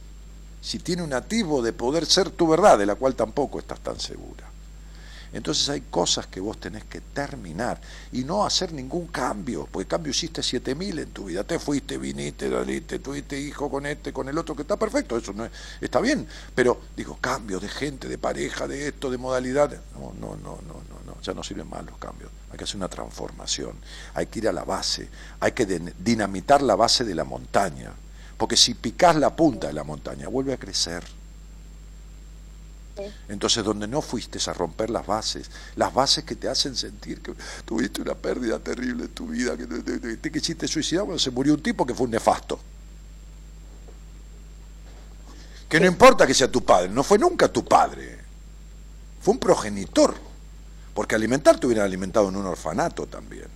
si tiene un atisbo de poder ser tu verdad, de la cual tampoco estás tan segura. Entonces hay cosas que vos tenés que terminar y no hacer ningún cambio, porque cambio hiciste 7000 en tu vida, te fuiste, viniste, saliste, tuviste hijo con este, con el otro, que está perfecto, eso no es- está bien, pero digo, cambio de gente, de pareja, de esto, de modalidad, no, no, no, no, no, no, ya no sirven más los cambios, hay que hacer una transformación, hay que ir a la base, hay que dinamitar la base de la montaña, porque si picás la punta de la montaña, vuelve a crecer. Entonces, donde no fuiste a romper las bases, las bases que te hacen sentir que tuviste una pérdida terrible en tu vida, que te, te- te- te quisiste suicidar cuando se murió un tipo que fue un nefasto. Que no importa que sea tu padre, no fue nunca tu padre, fue un progenitor, porque alimentar te hubieran alimentado en un orfanato también.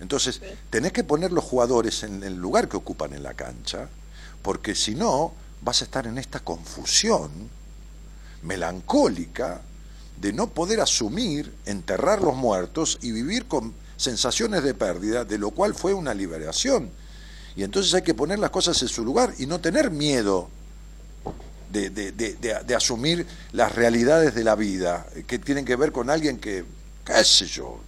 Entonces, tenés que poner los jugadores en el lugar que ocupan en la cancha, porque si no, vas a estar en esta confusión melancólica de no poder asumir, enterrar los muertos y vivir con sensaciones de pérdida, de lo cual fue una liberación. Y entonces hay que poner las cosas en su lugar y no tener miedo de, de- de- asumir las realidades de la vida, eh, que tienen que ver con alguien que, qué sé yo,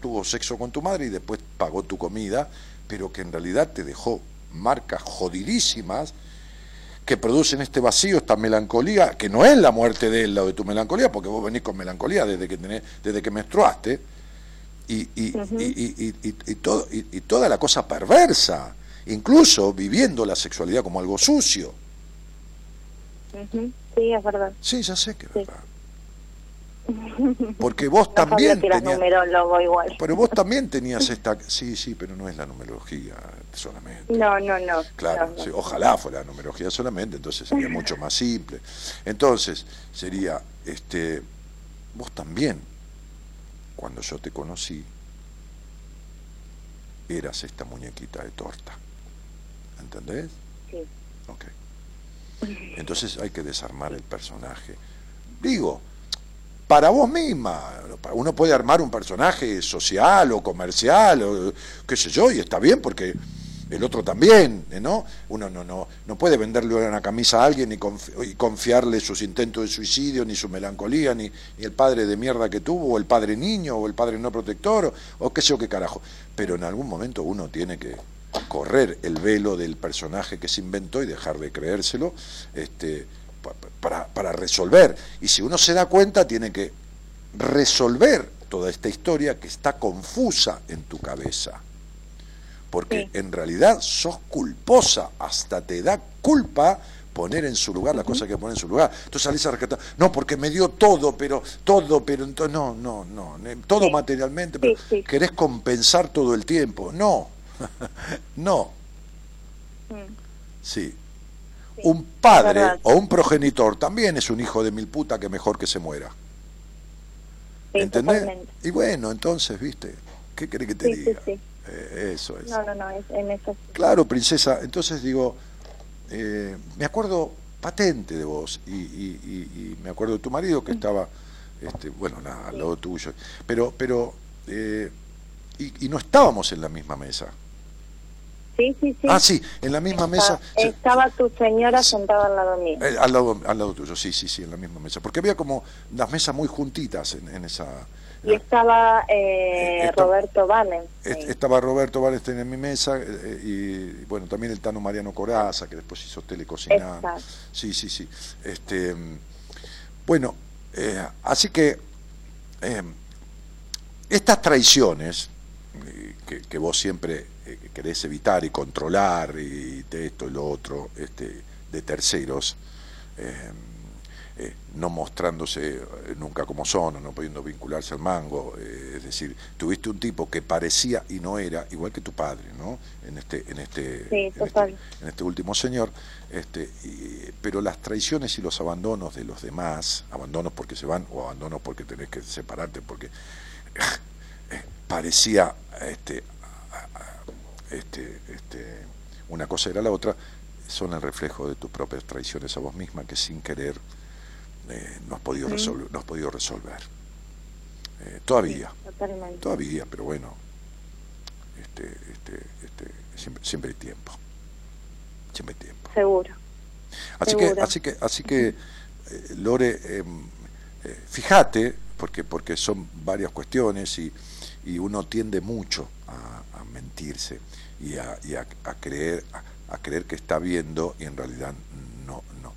tuvo sexo con tu madre y después pagó tu comida, pero que en realidad te dejó marcas jodidísimas que producen este vacío, esta melancolía, que no es la muerte de él la de tu melancolía, porque vos venís con melancolía desde que tenés, desde que menstruaste, y, y, y- y- y- y- y todo, y, y toda la cosa perversa, incluso viviendo la sexualidad como algo sucio. Sí, es verdad. Sí, ya sé que es verdad. Porque vos No también que tenías, numerólogo igual. pero vos también tenías esta, sí, sí, pero no es la numerología solamente. No, no, no. Claro, no, no. sí, ojalá fuera la numerología solamente, entonces sería mucho más simple. Entonces, sería, este, vos también, cuando yo te conocí, eras esta muñequita de torta. ¿Entendés? Sí. Ok. Entonces hay que desarmar el personaje. Digo, para vos misma, uno puede armar un personaje social o comercial o qué sé yo, y está bien porque el otro también, ¿no? Uno no, no, no puede venderle una camisa a alguien y, confi- y confiarle sus intentos de suicidio, ni su melancolía, ni, ni el padre de mierda que tuvo, o el padre niño, o el padre no protector, o, o qué sé yo qué carajo. Pero en algún momento uno tiene que correr el velo del personaje que se inventó y dejar de creérselo este, para, para resolver. Y si uno se da cuenta, tiene que resolver toda esta historia que está confusa en tu cabeza. Porque en realidad sos culposa, hasta te da culpa poner en su lugar la cosa que pone en su lugar. Entonces salís a rescatar, no, porque me dio todo, pero todo, pero entonces, no, no, no, todo materialmente, pero querés compensar todo el tiempo. No, no, Mm. sí. Un padre o un progenitor también es un hijo de mil puta que mejor que se muera. Sí, ¿Entendés? totalmente. Y bueno, entonces, ¿viste? ¿Qué querés que te Sí, diga? sí. Eh, eso es. No, no, no, es, en eso. Claro, princesa. Entonces digo, eh, me acuerdo patente de vos y, y- y- y me acuerdo de tu marido que estaba, este, bueno, nada, al lado tuyo. Pero, pero, eh, y, y no estábamos en la misma mesa. Sí, sí, sí. Ah, sí, en la misma mesa. Estaba, estaba tu señora sentada al lado mío. Eh, al, lado, al lado tuyo, sí, sí, sí, en la misma mesa. Porque había como las mesas muy juntitas en, en esa, Y estaba eh, Esta- Roberto Vanen. Est- Estaba Roberto Wallenstein en mi mesa eh, y bueno, también el Tano Mariano Coraza, que después hizo Telecocina. Exacto. Sí, sí, sí. Este, bueno, eh, así que eh, estas traiciones eh, que, que vos siempre eh, querés evitar y controlar y de esto y lo otro este, de terceros, eh, eh, no mostrándose nunca como son no pudiendo vincularse al mango, es decir, tuviste un tipo que parecía y no era igual que tu padre, ¿no? En este, en este, Sí, en este- en este último señor, este, y- pero las traiciones y los abandonos de los demás, abandonos porque se van o abandonos porque tenés que separarte, porque parecía este, este, este, una cosa era la otra, son el reflejo de tus propias traiciones a vos misma que sin querer eh, no has podido resolver. No has podido resolver. Eh, todavía, todavía, pero bueno, este, este, este, siempre, siempre hay tiempo. Siempre hay tiempo. Seguro. Así que, así que, así que, eh, Lore, eh, eh, fíjate, porque, porque son varias cuestiones y, y uno tiende mucho a, a mentirse y a, y a- a creer, a, a creer que está viendo y en realidad no, no.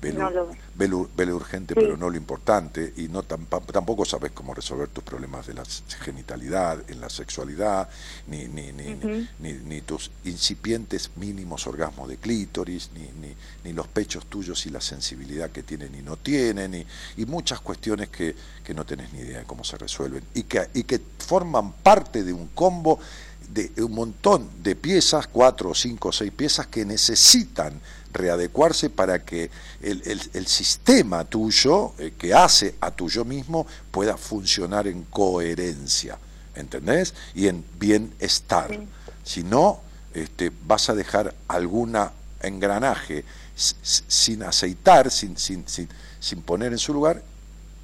Ve lo, No lo ve. lo- ve lo urgente, Sí. pero no lo importante, y no tampoco sabes cómo resolver tus problemas de la genitalidad, en la sexualidad, ni, ni, ni, ni, ni tus incipientes mínimos orgasmos de clítoris, ni, ni, ni los pechos tuyos y la sensibilidad que tienen y no tienen, y, y muchas cuestiones que, que no tenés ni idea de cómo se resuelven, y que, y que forman parte de un combo de un montón de piezas, cuatro, cinco o seis piezas que necesitan readecuarse para que el, el- el sistema tuyo, eh, que hace a tuyo mismo, pueda funcionar en coherencia, ¿entendés? Y en bienestar. Si no, este, vas a dejar alguna engranaje sin aceitar, sin, sin, sin, sin poner en su lugar,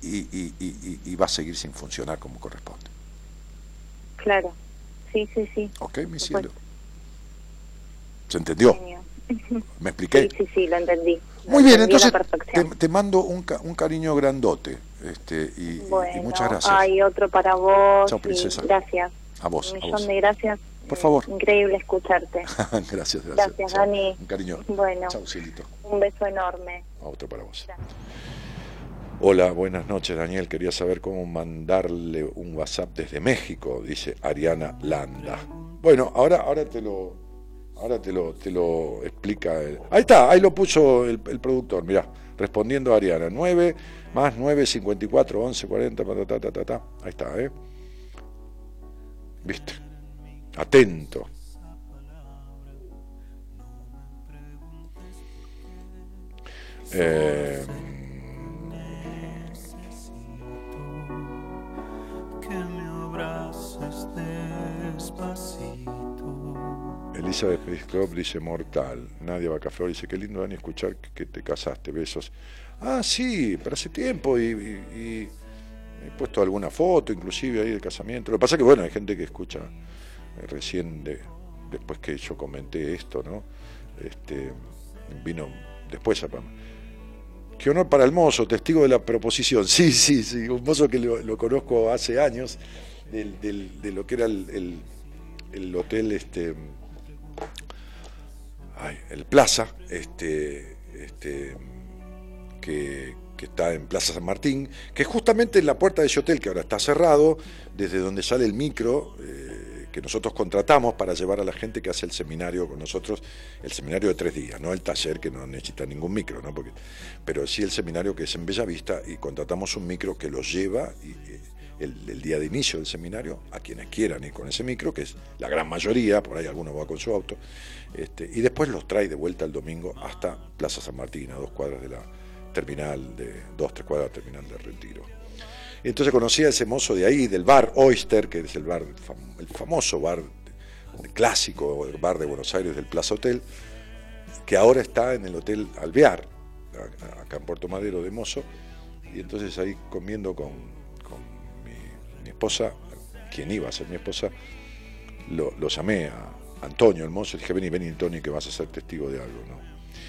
y, y- y- y- y va a seguir sin funcionar como corresponde. Claro. Sí, sí, sí. ¿Ok, mi cielo? ¿Se entendió? ¿Me expliqué? Sí, sí, sí, lo entendí. Lo Muy bien, entendí entonces te, mando un, ca- un cariño grandote este, y, y- y Bueno, muchas gracias. hay otro para vos. Chao, princesa. gracias. A vos, Un a millón vos. de gracias. Por favor. Increíble escucharte. gracias, gracias. Gracias, Chao. Dani. Un cariño. Bueno. Chao, cielito. Un beso enorme. A otro para vos. Hola, buenas noches, Daniel. Quería saber cómo mandarle un WhatsApp desde México, dice Ariana Landa. Bueno, ahora, ahora te lo, ahora te lo, te lo explica. el- Ahí está, ahí lo puso el, productor. Mirá, respondiendo a Ariana. 9 más 9, 54, 11, 40, ta, ta, ta, ta, ta. Ahí está, ¿eh? ¿Viste? Atento. Eh, Elizabeth Club dice mortal. Nadia Bacaflor dice qué lindo Dani escuchar que, te casaste, besos. Ah, sí, pero hace tiempo y, he puesto alguna foto inclusive ahí del casamiento. Lo que pasa que bueno, hay gente que escucha eh, recién de, después que yo comenté esto, ¿no? Este vino después a Qué honor para el mozo, testigo de la proposición. Sí, sí, sí, un mozo que lo, conozco hace años, de lo que era el- el hotel este el Plaza, este, este, que, que está en Plaza San Martín, que es justamente en la puerta de ese hotel que ahora está cerrado, desde donde sale el micro eh, que nosotros contratamos para llevar a la gente que hace el seminario con nosotros, el seminario de tres días, no el taller que no necesita ningún micro, ¿no? Porque, pero sí el seminario que es en Bellavista y contratamos un micro que los lleva y, eh, el, el día de inicio del seminario a quienes quieran ir con ese micro, que es la gran mayoría, por ahí alguno va con su auto, este, y después los trae de vuelta el domingo hasta Plaza San Martín, a dos cuadras de la terminal, de dos, tres cuadras de la terminal de retiro. Entonces conocí a ese mozo de ahí, del bar Oyster, que es el bar, el famoso bar de- clásico, el bar de Buenos Aires del Plaza Hotel, que ahora está en el Hotel Alvear, acá en Puerto Madero de Mozo, y entonces ahí comiendo con, esposa, quien iba a ser mi esposa, lo, lo llamé a Antonio, el mozo, y dije, vení, vení, Antonio, que vas a ser testigo de algo, ¿no?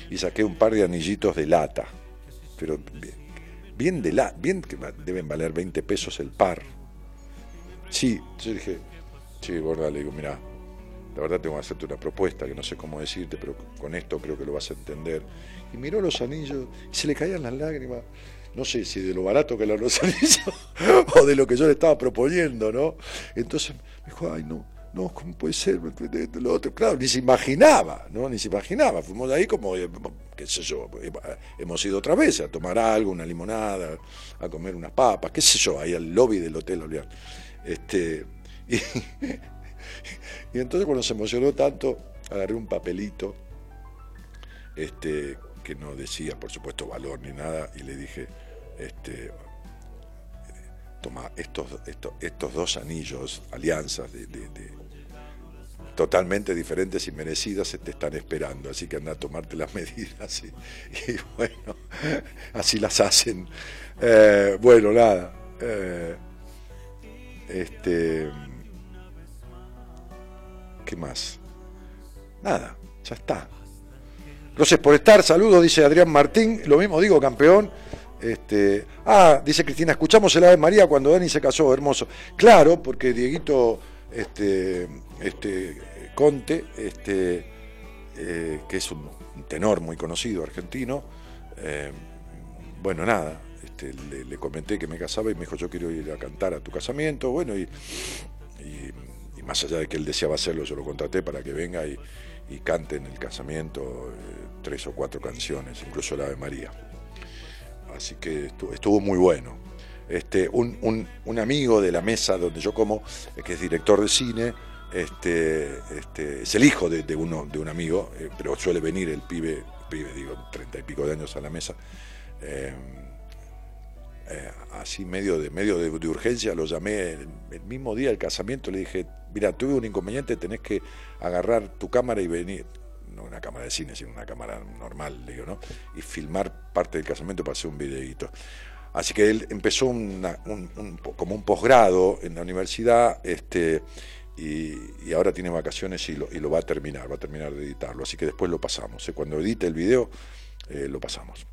Y saqué un par de anillitos de lata, pero bien, bien de la, bien que deben valer 20 pesos el par, Sí, yo dije, sí, borda, le digo, mira, la verdad tengo que hacerte una propuesta que no sé cómo decirte, pero con esto creo que lo vas a entender. Y miró los anillos y se le caían las lágrimas. No sé si de lo barato que eran los anillos o de lo que yo le estaba proponiendo, ¿no? Entonces me dijo, ay, no, no, ¿cómo puede ser? Lo otro, claro, ni se imaginaba, ¿no? Ni se imaginaba. Fuimos ahí como, eh, qué sé yo, eh, hemos ido otra vez a tomar algo, una limonada, a comer unas papas, qué sé yo, ahí al lobby del hotel Olear. Este, y, y entonces cuando se emocionó tanto, agarré un papelito, este, que no decía, por supuesto, valor ni nada, y le dije, este, toma estos, estos, estos dos anillos, alianzas de, totalmente diferentes y merecidas, se te están esperando, así que anda a tomarte las medidas y, y bueno, así las hacen. Eh, bueno, nada. eh, este, ¿Qué más? Nada, ya está. Gracias por estar, saludos, dice Adrián Martín, lo mismo digo, campeón. Este, ah, dice Cristina, escuchamos el Ave María cuando Dani se casó, hermoso. Claro, porque Dieguito este, este, Conte, este, eh, que es un, tenor muy conocido argentino, eh, bueno, nada, este, le, comenté que me casaba y me dijo, yo quiero ir a cantar a tu casamiento, bueno, y, más allá de que él deseaba hacerlo, yo lo contraté para que venga y, cante en el casamiento eh, tres o cuatro canciones, incluso la Ave María. Así que estuvo, muy bueno. Este, un, un- amigo de la mesa donde yo como, eh, que es director de cine, este, este, es el hijo de, uno, de un amigo, eh, pero suele venir el pibe, pibe, digo, treinta y pico de años a la mesa. eh, eh, así medio de medio de urgencia lo llamé el, el mismo día del casamiento le dije mira tuve un inconveniente tenés que agarrar tu cámara y venir no una cámara de cine sino una cámara normal digo no y filmar parte del casamiento para hacer un videíto así que él empezó como un posgrado en la universidad este y, ahora tiene vacaciones y lo, y lo va a terminar va a terminar de editarlo así que después lo pasamos ¿eh? cuando edite el video eh, lo pasamos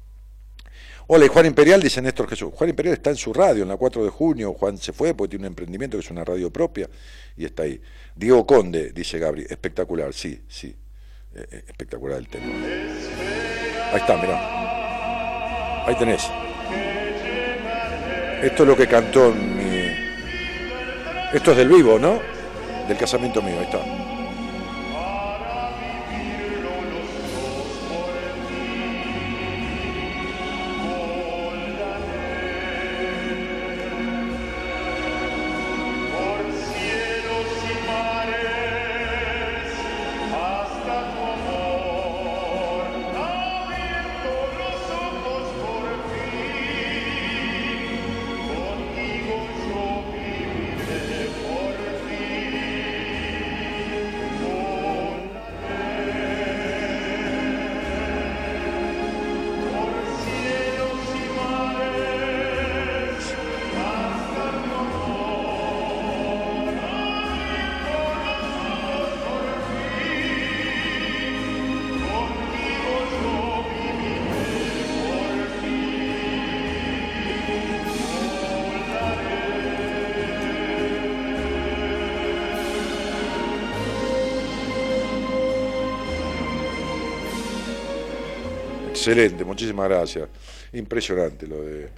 Hola, y Juan Imperial, dice Néstor Jesús. Juan Imperial está en su radio, en la 4 de junio. Juan se fue porque tiene un emprendimiento que es una radio propia y está ahí. Diego Conde, dice Gabri. Espectacular, sí, sí. Espectacular el tema. Ahí está, mirá. Ahí tenés. Esto es lo que cantó mi. Esto es del vivo, ¿no? Del casamiento mío, ahí está. Excelente, muchísimas gracias. Impresionante lo de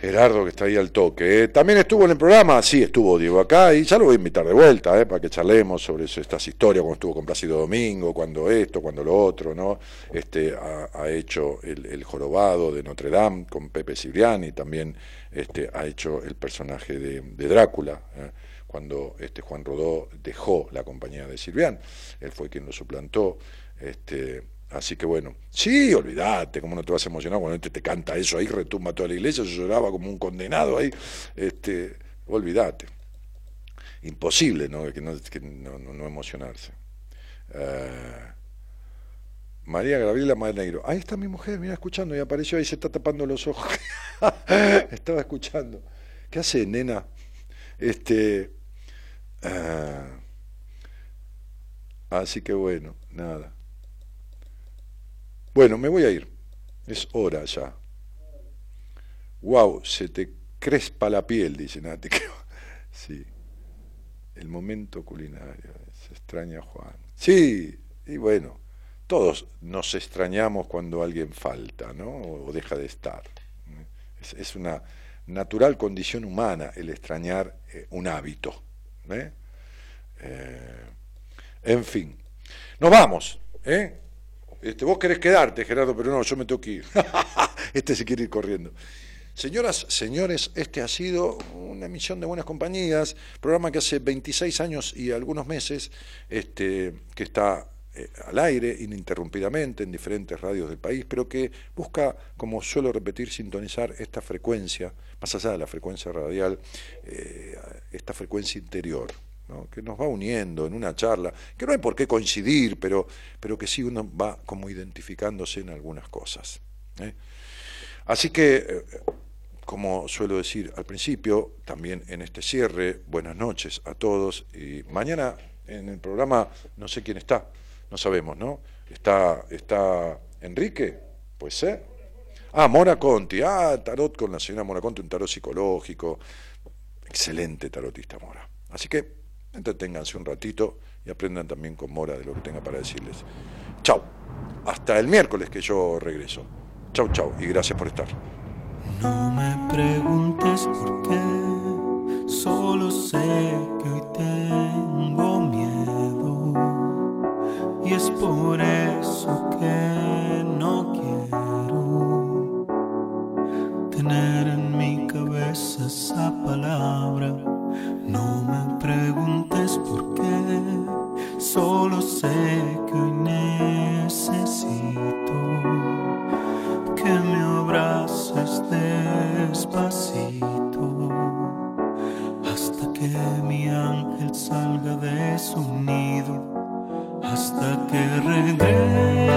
Gerardo que está ahí al toque. ¿eh? También estuvo en el programa, sí, estuvo Diego acá y ya lo voy a invitar de vuelta ¿eh? para que charlemos sobre eso- estas historias, cuando estuvo con Plácido Domingo, cuando esto, cuando lo otro, ¿no? Este, ha, hecho el, el jorobado de Notre Dame con Pepe Cibriani, también este, ha hecho el personaje de, de Drácula. ¿eh? Cuando este Juan Rodó dejó la compañía de Silvián, él fue quien lo suplantó. Este, Así que bueno, sí, olvídate, cómo no te vas a emocionar cuando este te canta eso ahí, retumba toda la iglesia, yo lloraba como un condenado ahí, este, olvídate. Imposible ¿no? que, no, que no, no- emocionarse. Eh, María Gabriela Maneiro, ahí está mi mujer, mira escuchando, y apareció ahí, se está tapando los ojos. Estaba escuchando. ¿Qué hace, nena? Este. ah, así que bueno, nada. Bueno, me voy a ir. Es hora ya. Wow, se te crespa la piel, dice Nati. Sí. El momento culinario. Se extraña a Juan. Sí, y bueno, todos nos extrañamos cuando alguien falta, ¿no? O deja de estar. Es, una natural condición humana el extrañar eh, un hábito. ¿eh? Eh, en fin, nos vamos. ¿eh? Este, vos querés quedarte, Gerardo, pero no, yo me tengo que ir. este se quiere ir corriendo. Señoras, señores, este ha sido una emisión de Buenas Compañías, programa que hace 26 años y algunos meses este, que está eh, al aire ininterrumpidamente en diferentes radios del país, pero que busca, como suelo repetir, sintonizar esta frecuencia, más allá de la frecuencia radial, eh, esta frecuencia interior, que nos va uniendo en una charla, que no hay por qué coincidir, pero, pero que sí uno va como identificándose en algunas cosas. ¿eh? Así que, eh, como suelo decir al principio, también en este cierre, buenas noches a todos. Y mañana en el programa, no sé quién está, no sabemos, ¿no? ¿Está, está Enrique? Puede ser. Ah, Mora Conti. Ah, tarot con la señora Mora Conti, un tarot psicológico. Excelente tarotista Mora. Así que entreténganse un ratito y aprendan también con Mora de lo que tenga para decirles. Chau. Hasta el miércoles que yo regreso. Chau, chau. Y gracias por estar. No me preguntes por qué, solo sé que hoy tengo miedo. Y es por eso que no quiero tener en mi cabeza esa palabra. Solo sé que hoy necesito que me abraces despacito hasta que mi ángel salga de su nido, hasta que regrese.